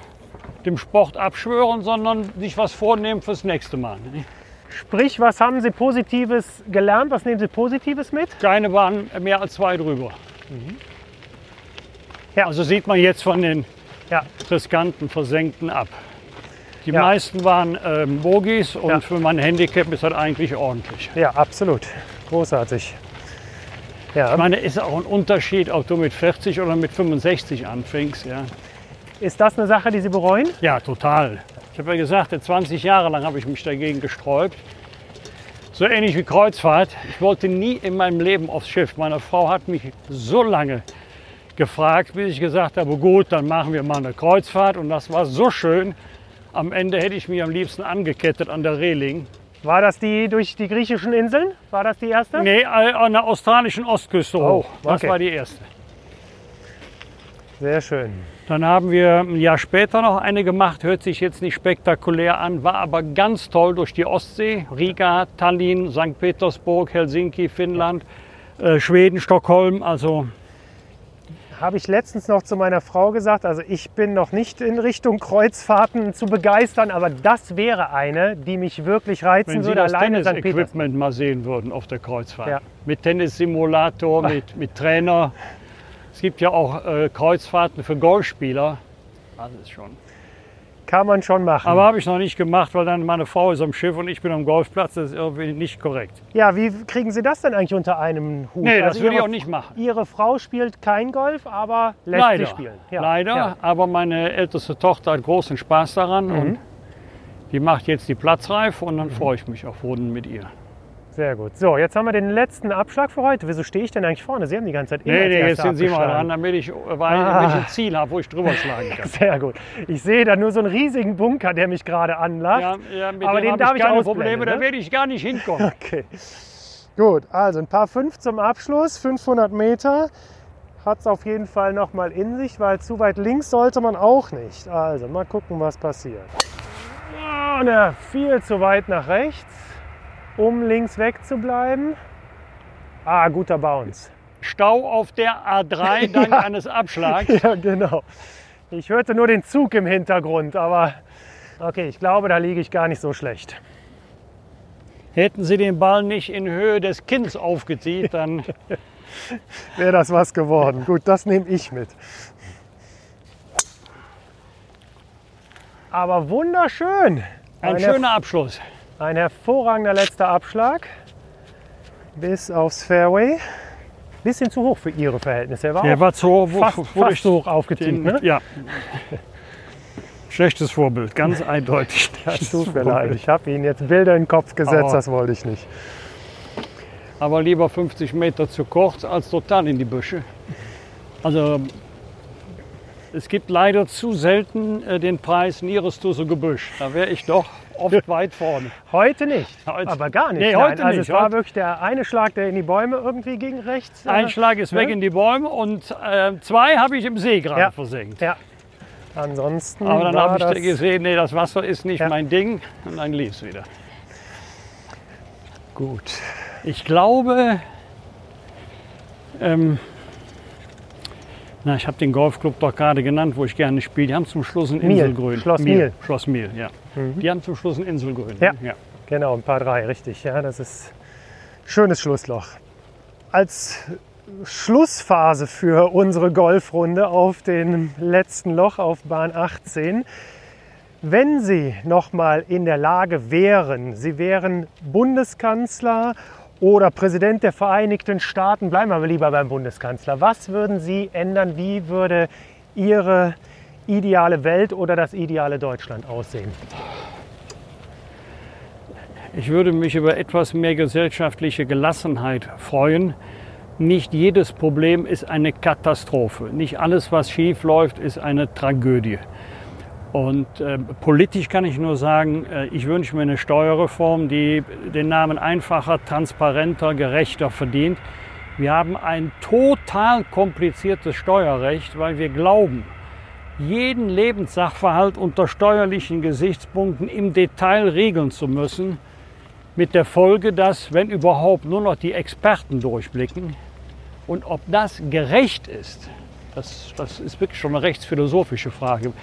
Speaker 1: dem Sport abschwören, sondern sich was vornehmen fürs nächste Mal. ne?
Speaker 2: Sprich, was haben Sie Positives gelernt? Was nehmen Sie Positives mit?
Speaker 1: Keine waren mehr als zwei drüber.
Speaker 2: Ja.
Speaker 1: Also sieht man jetzt von den
Speaker 2: Ja,
Speaker 1: riskanten Versenkten ab. Die
Speaker 2: Ja.
Speaker 1: meisten waren ähm, Bogies und
Speaker 2: Ja.
Speaker 1: für mein Handicap ist das eigentlich ordentlich.
Speaker 2: ja, absolut. Großartig. Ja.
Speaker 1: Ich meine, ist auch ein Unterschied, ob du mit 40 oder mit 65 anfängst. Ja,
Speaker 2: Ist das eine Sache, die Sie bereuen?
Speaker 1: ja total. Ich habe ja gesagt, 20 Jahre lang habe ich mich dagegen gesträubt. So ähnlich wie Kreuzfahrt. Ich wollte nie in meinem Leben aufs Schiff. Meine Frau hat mich so lange gefragt, bis ich gesagt habe, gut, dann machen wir mal eine Kreuzfahrt. Und das war so schön. Am Ende hätte ich mich am liebsten angekettet an der Reling.
Speaker 2: War das die durch die griechischen Inseln? War das die erste?
Speaker 1: Nee, äh, an der australischen Ostküste hoch. Das
Speaker 2: okay.
Speaker 1: war die erste.
Speaker 2: Sehr schön.
Speaker 1: Dann haben wir ein Jahr später noch eine gemacht, hört sich jetzt nicht spektakulär an, war aber ganz toll durch die Ostsee. Riga, Tallinn, St. Petersburg, Helsinki, Finnland, äh, Schweden, Stockholm. Also
Speaker 2: Habe ich letztens noch zu meiner Frau gesagt, also ich bin noch nicht in Richtung Kreuzfahrten zu begeistern, aber das wäre eine, die mich wirklich reizen
Speaker 1: wenn Sie
Speaker 2: würde,
Speaker 1: das
Speaker 2: alleine St. Petersburg.
Speaker 1: Tennis-Equipment mal sehen würden auf der Kreuzfahrt.
Speaker 2: Ja.
Speaker 1: Mit Tennissimulator, mit, mit Trainer. Es gibt ja auch äh, Kreuzfahrten für Golfspieler. Das ist schon.
Speaker 2: Kann man schon machen.
Speaker 1: Aber habe ich noch nicht gemacht, weil dann meine Frau ist am Schiff und ich bin am Golfplatz. Das ist irgendwie nicht korrekt.
Speaker 2: ja, wie kriegen Sie das denn eigentlich unter einem Hut?
Speaker 1: Nee, das
Speaker 2: Also
Speaker 1: würde ich auch nicht machen.
Speaker 2: Ihre Frau spielt kein Golf, aber lässt
Speaker 1: Leider,
Speaker 2: sie spielen. Ja.
Speaker 1: leider.
Speaker 2: Ja. Mhm.
Speaker 1: Aber meine älteste Tochter hat großen Spaß daran und die macht jetzt die Platzreife und dann freue ich mich auf Runden mit ihr.
Speaker 2: Sehr gut. So, jetzt haben wir den letzten Abschlag für heute. Wieso stehe ich denn eigentlich vorne? Sie haben die ganze Zeit immer
Speaker 1: Nee, nee, jetzt sind Sie mal dran, damit ich, weil
Speaker 2: Ah.
Speaker 1: ich ein Ziel habe, wo ich drüber schlagen kann.
Speaker 2: Sehr gut. Ich sehe da nur so einen riesigen Bunker, der mich gerade anlacht.
Speaker 1: Ja, ja,
Speaker 2: Aber den darf
Speaker 1: ich
Speaker 2: ich
Speaker 1: keine Probleme,
Speaker 2: ne?
Speaker 1: da werde ich gar nicht hinkommen.
Speaker 2: Okay. Gut, also ein paar fünf zum Abschluss, 500 Meter. Hat es auf jeden Fall noch mal in sich, weil zu weit links sollte man auch nicht. Also mal gucken, was passiert. Oh, na, viel zu weit nach rechts, um links weg zu bleiben. Ah, guter Bounce.
Speaker 1: Stau auf der A3 dank eines Abschlags.
Speaker 2: Ja, genau. Ich hörte nur den Zug im Hintergrund, aber okay, ich glaube, da liege ich gar nicht so schlecht.
Speaker 1: Hätten Sie den Ball nicht in Höhe des Kinns aufgezieht, dann
Speaker 2: Wäre das was geworden. Gut, das nehme ich mit. Aber wunderschön.
Speaker 1: ein
Speaker 2: Ein,
Speaker 1: schöner Abschluss.
Speaker 2: Ein hervorragender letzter Abschlag. Bis aufs Fairway. Bisschen zu hoch für Ihre Verhältnisse. Er war
Speaker 1: Der war so, wo,
Speaker 2: fast,
Speaker 1: wo
Speaker 2: fast
Speaker 1: ich
Speaker 2: so hoch
Speaker 1: den,
Speaker 2: Ne?
Speaker 1: Ja. Schlechtes Vorbild, ganz eindeutig.
Speaker 2: Das tut mir leid. Ich habe Ihnen jetzt Bilder in den Kopf gesetzt,
Speaker 1: Aber-
Speaker 2: das wollte ich nicht.
Speaker 1: Aber lieber 50 Meter zu kurz als total in die Büsche. Also es gibt leider zu selten äh, den Preis to the Gebüsch. Da wäre ich doch oft weit vorne.
Speaker 2: Heute nicht.
Speaker 1: Heute-
Speaker 2: Aber gar nicht.
Speaker 1: Nee,
Speaker 2: Nein,
Speaker 1: heute
Speaker 2: also
Speaker 1: nicht.
Speaker 2: es war
Speaker 1: Heute-
Speaker 2: wirklich der eine Schlag, der in die Bäume irgendwie ging rechts. äh,
Speaker 1: Ein Schlag ist weg
Speaker 2: ne?
Speaker 1: in die Bäume und äh, zwei habe ich im See gerade
Speaker 2: Ja.
Speaker 1: versenkt.
Speaker 2: Ja. Ansonsten
Speaker 1: Aber dann habe ich gesehen, nee, das Wasser ist nicht
Speaker 2: Ja.
Speaker 1: mein Ding und dann lief es wieder.
Speaker 2: Gut.
Speaker 1: Ich glaube, ähm, na, ich habe den Golfclub doch gerade genannt, wo ich gerne spiele. Die haben zum Schluss ein
Speaker 2: Miel,
Speaker 1: Inselgrün.
Speaker 2: Schloss Miel.
Speaker 1: Schloss Miel, ja. Die haben zum Schluss ein Inselgrün.
Speaker 2: Ja.
Speaker 1: ja.
Speaker 2: Genau, ein paar drei, richtig. Ja, das ist ein schönes Schlussloch. Als Schlussphase für unsere Golfrunde auf dem letzten Loch auf Bahn 18. Wenn Sie noch mal in der Lage wären, Sie wären Bundeskanzler oder Präsident der Vereinigten Staaten, bleiben wir lieber beim Bundeskanzler. Was würden Sie ändern? Wie würde Ihre ideale Welt oder das ideale Deutschland aussehen?
Speaker 1: Ich würde mich über etwas mehr gesellschaftliche Gelassenheit freuen. Nicht jedes Problem ist eine Katastrophe. Nicht alles, was schief läuft, ist eine Tragödie. Und äh, politisch kann ich nur sagen, äh, ich wünsche mir eine Steuerreform, die den Namen einfacher, transparenter, gerechter verdient. Wir haben ein total kompliziertes Steuerrecht, weil wir glauben, jeden Lebenssachverhalt unter steuerlichen Gesichtspunkten im Detail regeln zu müssen. Mit der Folge, dass, wenn überhaupt, nur noch die Experten durchblicken. Und ob das gerecht ist, das, das ist wirklich schon eine rechtsphilosophische Frage.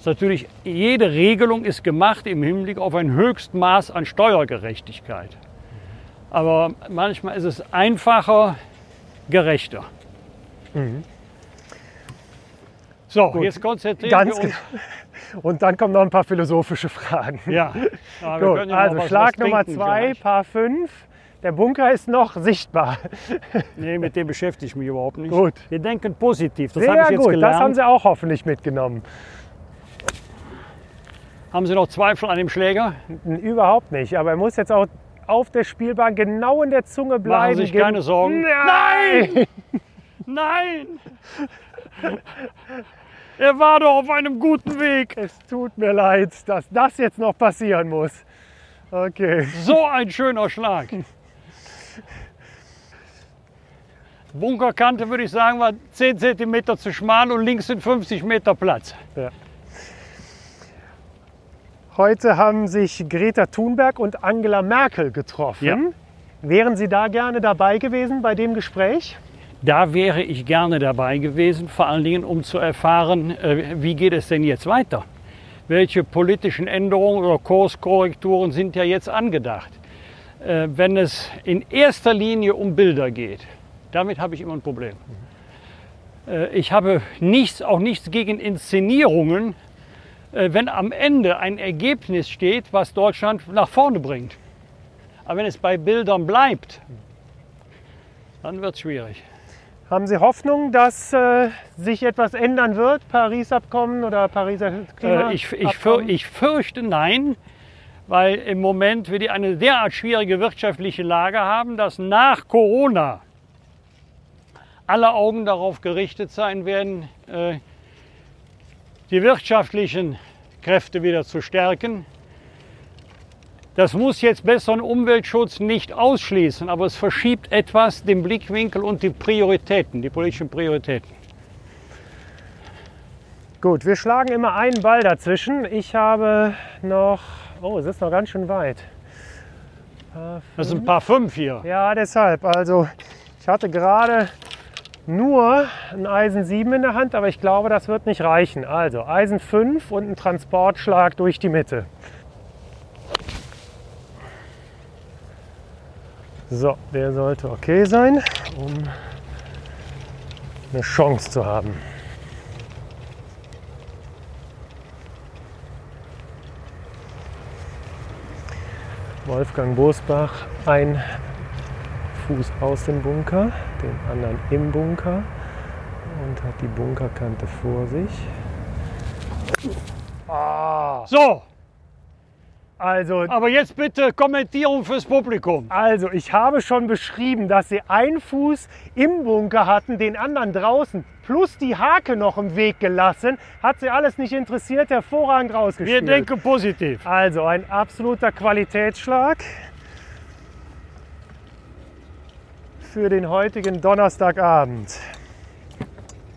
Speaker 1: Ist natürlich, jede Regelung ist gemacht im Hinblick auf ein Höchstmaß an Steuergerechtigkeit. Aber manchmal ist es einfacher, gerechter. So,
Speaker 2: Gut.
Speaker 1: jetzt konzentrieren
Speaker 2: Ganz
Speaker 1: wir uns.
Speaker 2: Und dann kommen noch ein paar philosophische Fragen.
Speaker 1: Ja, wir
Speaker 2: Gut,
Speaker 1: ja
Speaker 2: also
Speaker 1: was-
Speaker 2: Schlag
Speaker 1: was
Speaker 2: Nummer zwei,
Speaker 1: gleich.
Speaker 2: Paar fünf. Der Bunker ist noch sichtbar.
Speaker 1: Nee, mit dem beschäftige ich mich überhaupt nicht.
Speaker 2: Gut.
Speaker 1: Wir denken positiv. Das habe ich jetzt
Speaker 2: gut,
Speaker 1: gelernt.
Speaker 2: das haben Sie auch hoffentlich mitgenommen.
Speaker 1: Haben Sie noch Zweifel an dem Schläger?
Speaker 2: Überhaupt nicht, aber er muss jetzt auch auf der Spielbahn genau in der Zunge bleiben.
Speaker 1: Machen Sie sich keine Sorgen.
Speaker 2: Nein!
Speaker 1: Nein! Er war doch auf einem guten Weg.
Speaker 2: Es tut mir leid, dass das jetzt noch passieren muss. Okay.
Speaker 1: So ein schöner Schlag. Bunkerkante würde ich sagen, war 10 cm zu schmal und links sind 50 Meter Platz.
Speaker 2: Heute haben sich Greta Thunberg und Angela Merkel getroffen.
Speaker 1: Ja.
Speaker 2: Wären Sie da gerne dabei gewesen bei dem Gespräch?
Speaker 1: Da wäre ich gerne dabei gewesen, vor allen Dingen um zu erfahren, äh, wie geht es denn jetzt weiter? Welche politischen Änderungen oder Kurskorrekturen sind ja jetzt angedacht? Äh, Wenn es in erster Linie um Bilder geht, damit habe ich immer ein Problem. Äh, Ich habe nichts, auch nichts gegen Inszenierungen, wenn am Ende ein Ergebnis steht, was Deutschland nach vorne bringt. Aber wenn es bei Bildern bleibt, dann wird es schwierig.
Speaker 2: Haben Sie Hoffnung, dass äh, sich etwas ändern wird? Paris-Abkommen oder Pariser Klima?
Speaker 1: Äh, ich, ich, für, ich fürchte nein, weil im Moment wir die eine derart schwierige wirtschaftliche Lage haben, dass nach Corona alle Augen darauf gerichtet sein werden, äh, die wirtschaftlichen Kräfte wieder zu stärken. Das muss jetzt besseren Umweltschutz nicht ausschließen, aber es verschiebt etwas den Blickwinkel und die Prioritäten, die politischen Prioritäten.
Speaker 2: Gut, wir schlagen immer einen Ball dazwischen. Ich habe noch. Oh, es ist noch ganz schön weit.
Speaker 1: Das sind ein paar fünf hier.
Speaker 2: Ja, deshalb. Also, ich hatte gerade nur ein Eisen 7 in der Hand, aber ich glaube, das wird nicht reichen. Also, Eisen 5 und ein Transportschlag durch die Mitte. So, der sollte okay sein, um eine Chance zu haben. Wolfgang Bosbach, ein Fuß aus dem Bunker, den anderen im Bunker und hat die Bunkerkante vor sich.
Speaker 1: So,
Speaker 2: Also,
Speaker 1: aber jetzt bitte Kommentierung fürs Publikum.
Speaker 2: also, ich habe schon beschrieben, dass sie einen Fuß im Bunker hatten, den anderen draußen, plus die Hake noch im Weg gelassen. Hat sie alles nicht interessiert, hervorragend
Speaker 1: Wir
Speaker 2: rausgespielt.
Speaker 1: denken positiv.
Speaker 2: Also ein absoluter Qualitätsschlag für den heutigen Donnerstagabend.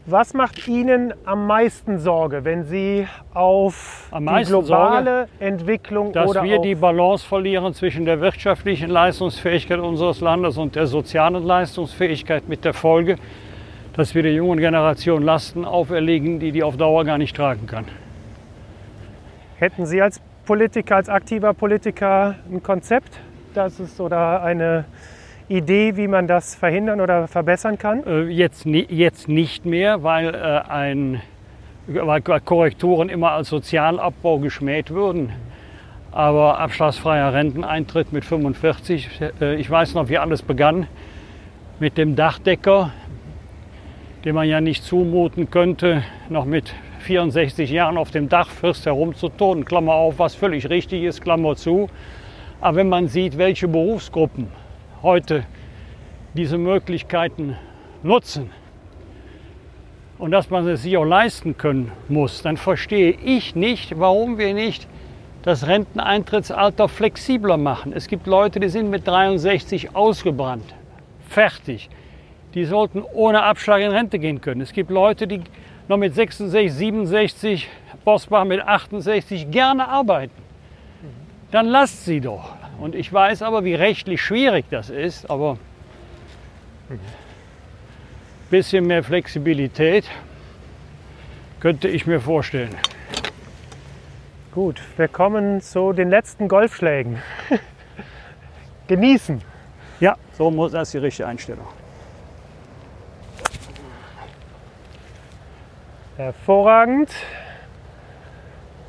Speaker 2: Was macht Ihnen am meisten Sorge, wenn Sie auf die globale Entwicklung
Speaker 1: dass
Speaker 2: oder
Speaker 1: wir die Balance verlieren zwischen der wirtschaftlichen Leistungsfähigkeit unseres Landes und der sozialen Leistungsfähigkeit mit der Folge, dass wir der jungen Generation Lasten auferlegen, die die auf Dauer gar nicht tragen kann.
Speaker 2: Hätten Sie als Politiker, als aktiver Politiker ein Konzept, das ist oder eine Idee, wie man das verhindern oder verbessern kann?
Speaker 1: Äh, Jetzt, jetzt nicht mehr, weil, äh, ein, weil Korrekturen immer als Sozialabbau geschmäht würden. Aber abschlagsfreier Renteneintritt mit 45, äh, ich weiß noch, wie alles begann mit dem Dachdecker, dem man ja nicht zumuten könnte, noch mit 64 Jahren auf dem Dach fürst herumzuturnen. Klammer auf, was völlig richtig ist, Klammer zu. Aber wenn man sieht, welche Berufsgruppen heute diese Möglichkeiten nutzen und dass man es sich auch leisten können muss, dann verstehe ich nicht, warum wir nicht das Renteneintrittsalter flexibler machen. Es gibt Leute, die sind mit 63 ausgebrannt, fertig. Die sollten ohne Abschlag in Rente gehen können. Es gibt Leute, die noch mit 66, 67, Bosbach mit 68 gerne arbeiten. Dann lasst sie doch. Und ich weiß aber, wie rechtlich schwierig das ist, aber ein bisschen mehr Flexibilität könnte ich mir vorstellen.
Speaker 2: Gut, wir kommen zu den letzten Golfschlägen. Genießen.
Speaker 1: Ja, so muss das die richtige Einstellung.
Speaker 2: Hervorragend.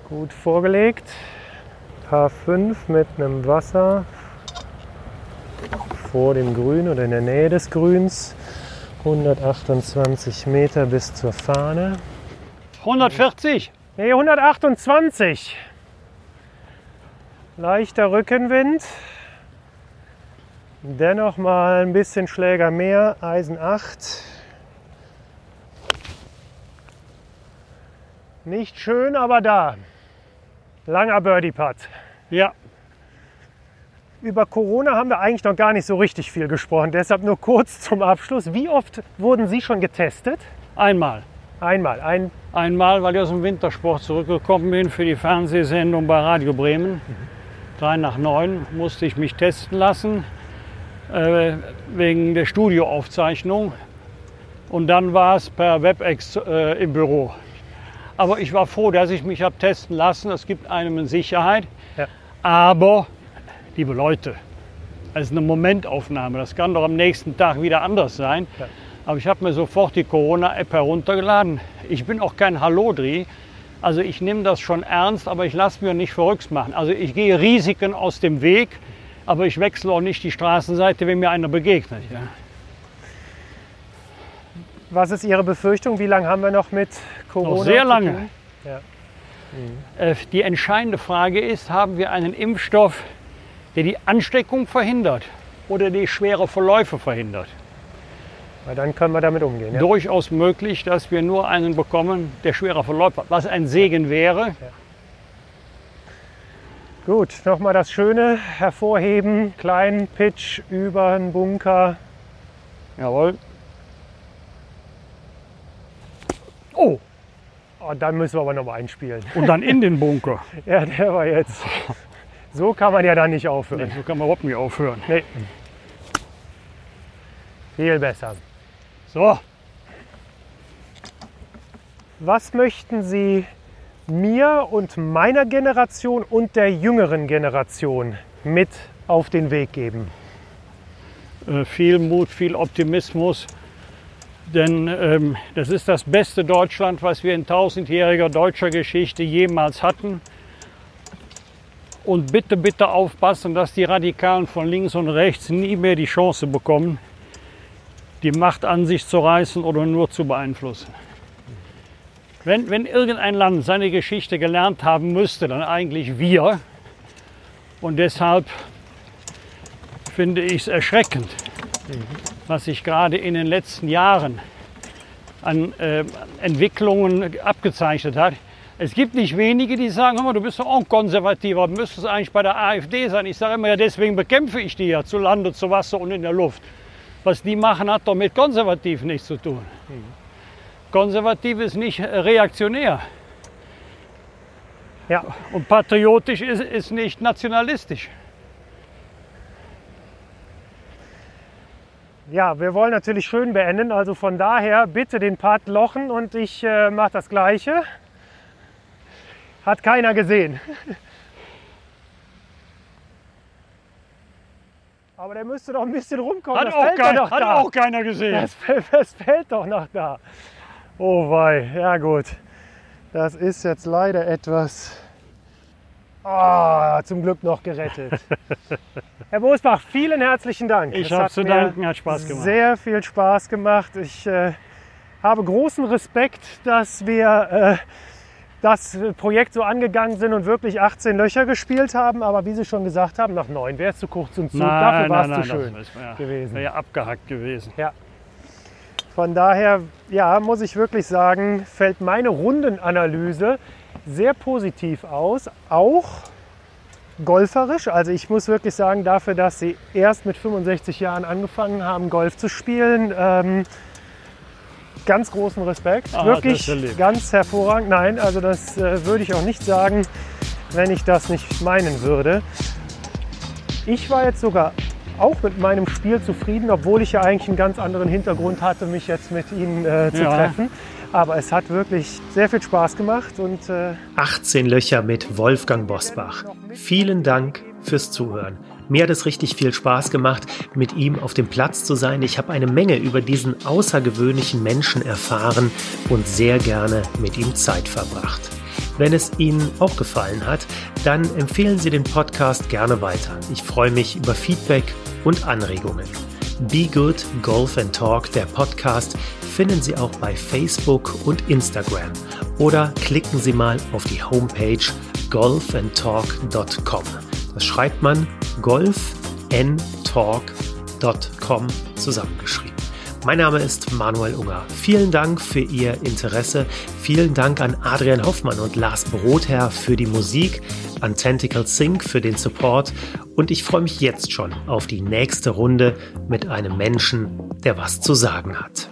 Speaker 2: Gut vorgelegt. Paar 5 mit einem Wasser vor dem Grün oder in der Nähe des Grüns. 128 Meter bis zur Fahne.
Speaker 1: 140.
Speaker 2: Nee, 128. Leichter Rückenwind. Dennoch mal ein bisschen Schläger mehr. Eisen 8. Nicht schön, aber da. Langer Birdie-Putt.
Speaker 1: Ja,
Speaker 2: Über Corona haben wir eigentlich noch gar nicht so richtig viel gesprochen. Deshalb nur kurz zum Abschluss. Wie oft wurden Sie schon getestet?
Speaker 1: einmal.
Speaker 2: Einmal. Ein
Speaker 1: Einmal, weil ich aus dem Wintersport zurückgekommen bin für die Fernsehsendung bei Radio Bremen. Drei nach neun musste ich mich testen lassen äh, wegen der Studioaufzeichnung. Und dann war es per WebEx äh, im Büro. Aber ich war froh, dass ich mich habe testen lassen. Es gibt einem eine Sicherheit.
Speaker 2: Ja.
Speaker 1: Aber, liebe Leute, es ist eine Momentaufnahme. Das kann doch am nächsten Tag wieder anders sein.
Speaker 2: Ja.
Speaker 1: Aber ich habe mir sofort die Corona-App heruntergeladen. Ich bin auch kein Hallodri. Also ich nehme das schon ernst, aber ich lasse mir nicht verrückt machen. Also ich gehe Risiken aus dem Weg, aber ich wechsle auch nicht die Straßenseite, wenn mir einer begegnet. Ja.
Speaker 2: Was ist Ihre Befürchtung? Wie lange haben wir noch mit Corona?
Speaker 1: Noch sehr lange.
Speaker 2: Ja.
Speaker 1: Äh, Die entscheidende Frage ist, haben wir einen Impfstoff, der die Ansteckung verhindert oder die schwere Verläufe verhindert?
Speaker 2: Weil dann können wir damit umgehen. Ja?
Speaker 1: Durchaus möglich, dass wir nur einen bekommen, der schwerer verläuft, was ein Segen wäre.
Speaker 2: Gut, nochmal das Schöne hervorheben. Kleinen Pitch über den Bunker.
Speaker 1: Jawohl. Oh,
Speaker 2: Oh, dann müssen wir aber nochmal einspielen.
Speaker 1: und dann in den Bunker.
Speaker 2: Ja, der war jetzt. So kann man ja dann nicht
Speaker 1: Nee,
Speaker 2: aufhören.
Speaker 1: so kann man überhaupt nicht aufhören.
Speaker 2: Nee. Viel besser.
Speaker 1: So,
Speaker 2: Was möchten Sie mir und meiner Generation und der jüngeren Generation mit auf den Weg geben?
Speaker 1: äh, viel Mut, viel Optimismus. Denn ähm, das ist das beste Deutschland, was wir in tausendjähriger deutscher Geschichte jemals hatten. Und bitte, bitte aufpassen, dass die Radikalen von links und rechts nie mehr die Chance bekommen, die Macht an sich zu reißen oder nur zu beeinflussen. Wenn, wenn irgendein Land seine Geschichte gelernt haben müsste, dann eigentlich wir. Und deshalb finde ich es erschreckend, was sich gerade in den letzten Jahren an äh, Entwicklungen abgezeichnet hat. Es gibt nicht wenige, die sagen, hör mal, du bist doch auch ein Konservativer, du müsstest eigentlich bei der AfD sein. Ich sage immer, ja, deswegen bekämpfe ich die ja zu Lande, zu Wasser und in der Luft. Was die machen, hat doch mit konservativ nichts zu tun. konservativ ist nicht reaktionär.
Speaker 2: Ja.
Speaker 1: Und patriotisch ist, ist nicht nationalistisch.
Speaker 2: Ja, wir wollen natürlich schön beenden. Also von daher bitte den Part lochen und ich äh, mache das Gleiche. Hat keiner gesehen. Aber der müsste doch ein bisschen rumkommen.
Speaker 1: Hat,
Speaker 2: das
Speaker 1: auch, kein, hat
Speaker 2: da.
Speaker 1: auch keiner gesehen.
Speaker 2: Das, das fällt doch noch da. Oh wei, ja gut. Das ist jetzt leider etwas. Ah, zum Glück noch gerettet. Herr Bosbach, vielen herzlichen Dank.
Speaker 1: Ich habe zu danken, hat Spaß gemacht.
Speaker 2: Sehr viel Spaß gemacht. Ich äh, habe großen Respekt, dass wir äh, das Projekt so angegangen sind und wirklich 18 Löcher gespielt haben. Aber wie Sie schon gesagt haben, nach neun wäre es zu kurz und zu. Dafür war es zu schön
Speaker 1: das wäre
Speaker 2: gewesen.
Speaker 1: wär ja abgehackt gewesen.
Speaker 2: Von daher, ja, muss ich wirklich sagen, fällt meine Rundenanalyse sehr positiv aus, auch golferisch. Also ich muss wirklich sagen, dafür, dass sie erst mit 65 Jahren angefangen haben, Golf zu spielen, ähm, ganz großen Respekt.
Speaker 1: Ah,
Speaker 2: wirklich ganz hervorragend. Nein, also das äh, würde ich auch nicht sagen, wenn ich das nicht meinen würde. Ich war jetzt sogar auch mit meinem Spiel zufrieden, obwohl ich ja eigentlich einen ganz anderen Hintergrund hatte, mich jetzt mit Ihnen äh, zu
Speaker 1: Ja.
Speaker 2: treffen. Aber es hat wirklich sehr viel Spaß gemacht und äh,
Speaker 4: 18 Löcher mit Wolfgang Bosbach. Vielen Dank fürs Zuhören. Mir hat es richtig viel Spaß gemacht, mit ihm auf dem Platz zu sein. Ich habe eine Menge über diesen außergewöhnlichen Menschen erfahren und sehr gerne mit ihm Zeit verbracht. Wenn es Ihnen auch gefallen hat, dann empfehlen Sie den Podcast gerne weiter. Ich freue mich über Feedback und Anregungen. Be Good Golf and Talk, der Podcast, finden Sie auch bei Facebook und Instagram. Oder klicken Sie mal auf die Homepage golfandtalk.com. Das schreibt man golfntalk.com zusammengeschrieben. Mein Name ist Manuel Unger. Vielen Dank für Ihr Interesse. Vielen Dank an Adrian Hoffmann und Lars Brotherr für die Musik, an Tentacle Sync für den Support und ich freue mich jetzt schon auf die nächste Runde mit einem Menschen, der was zu sagen hat.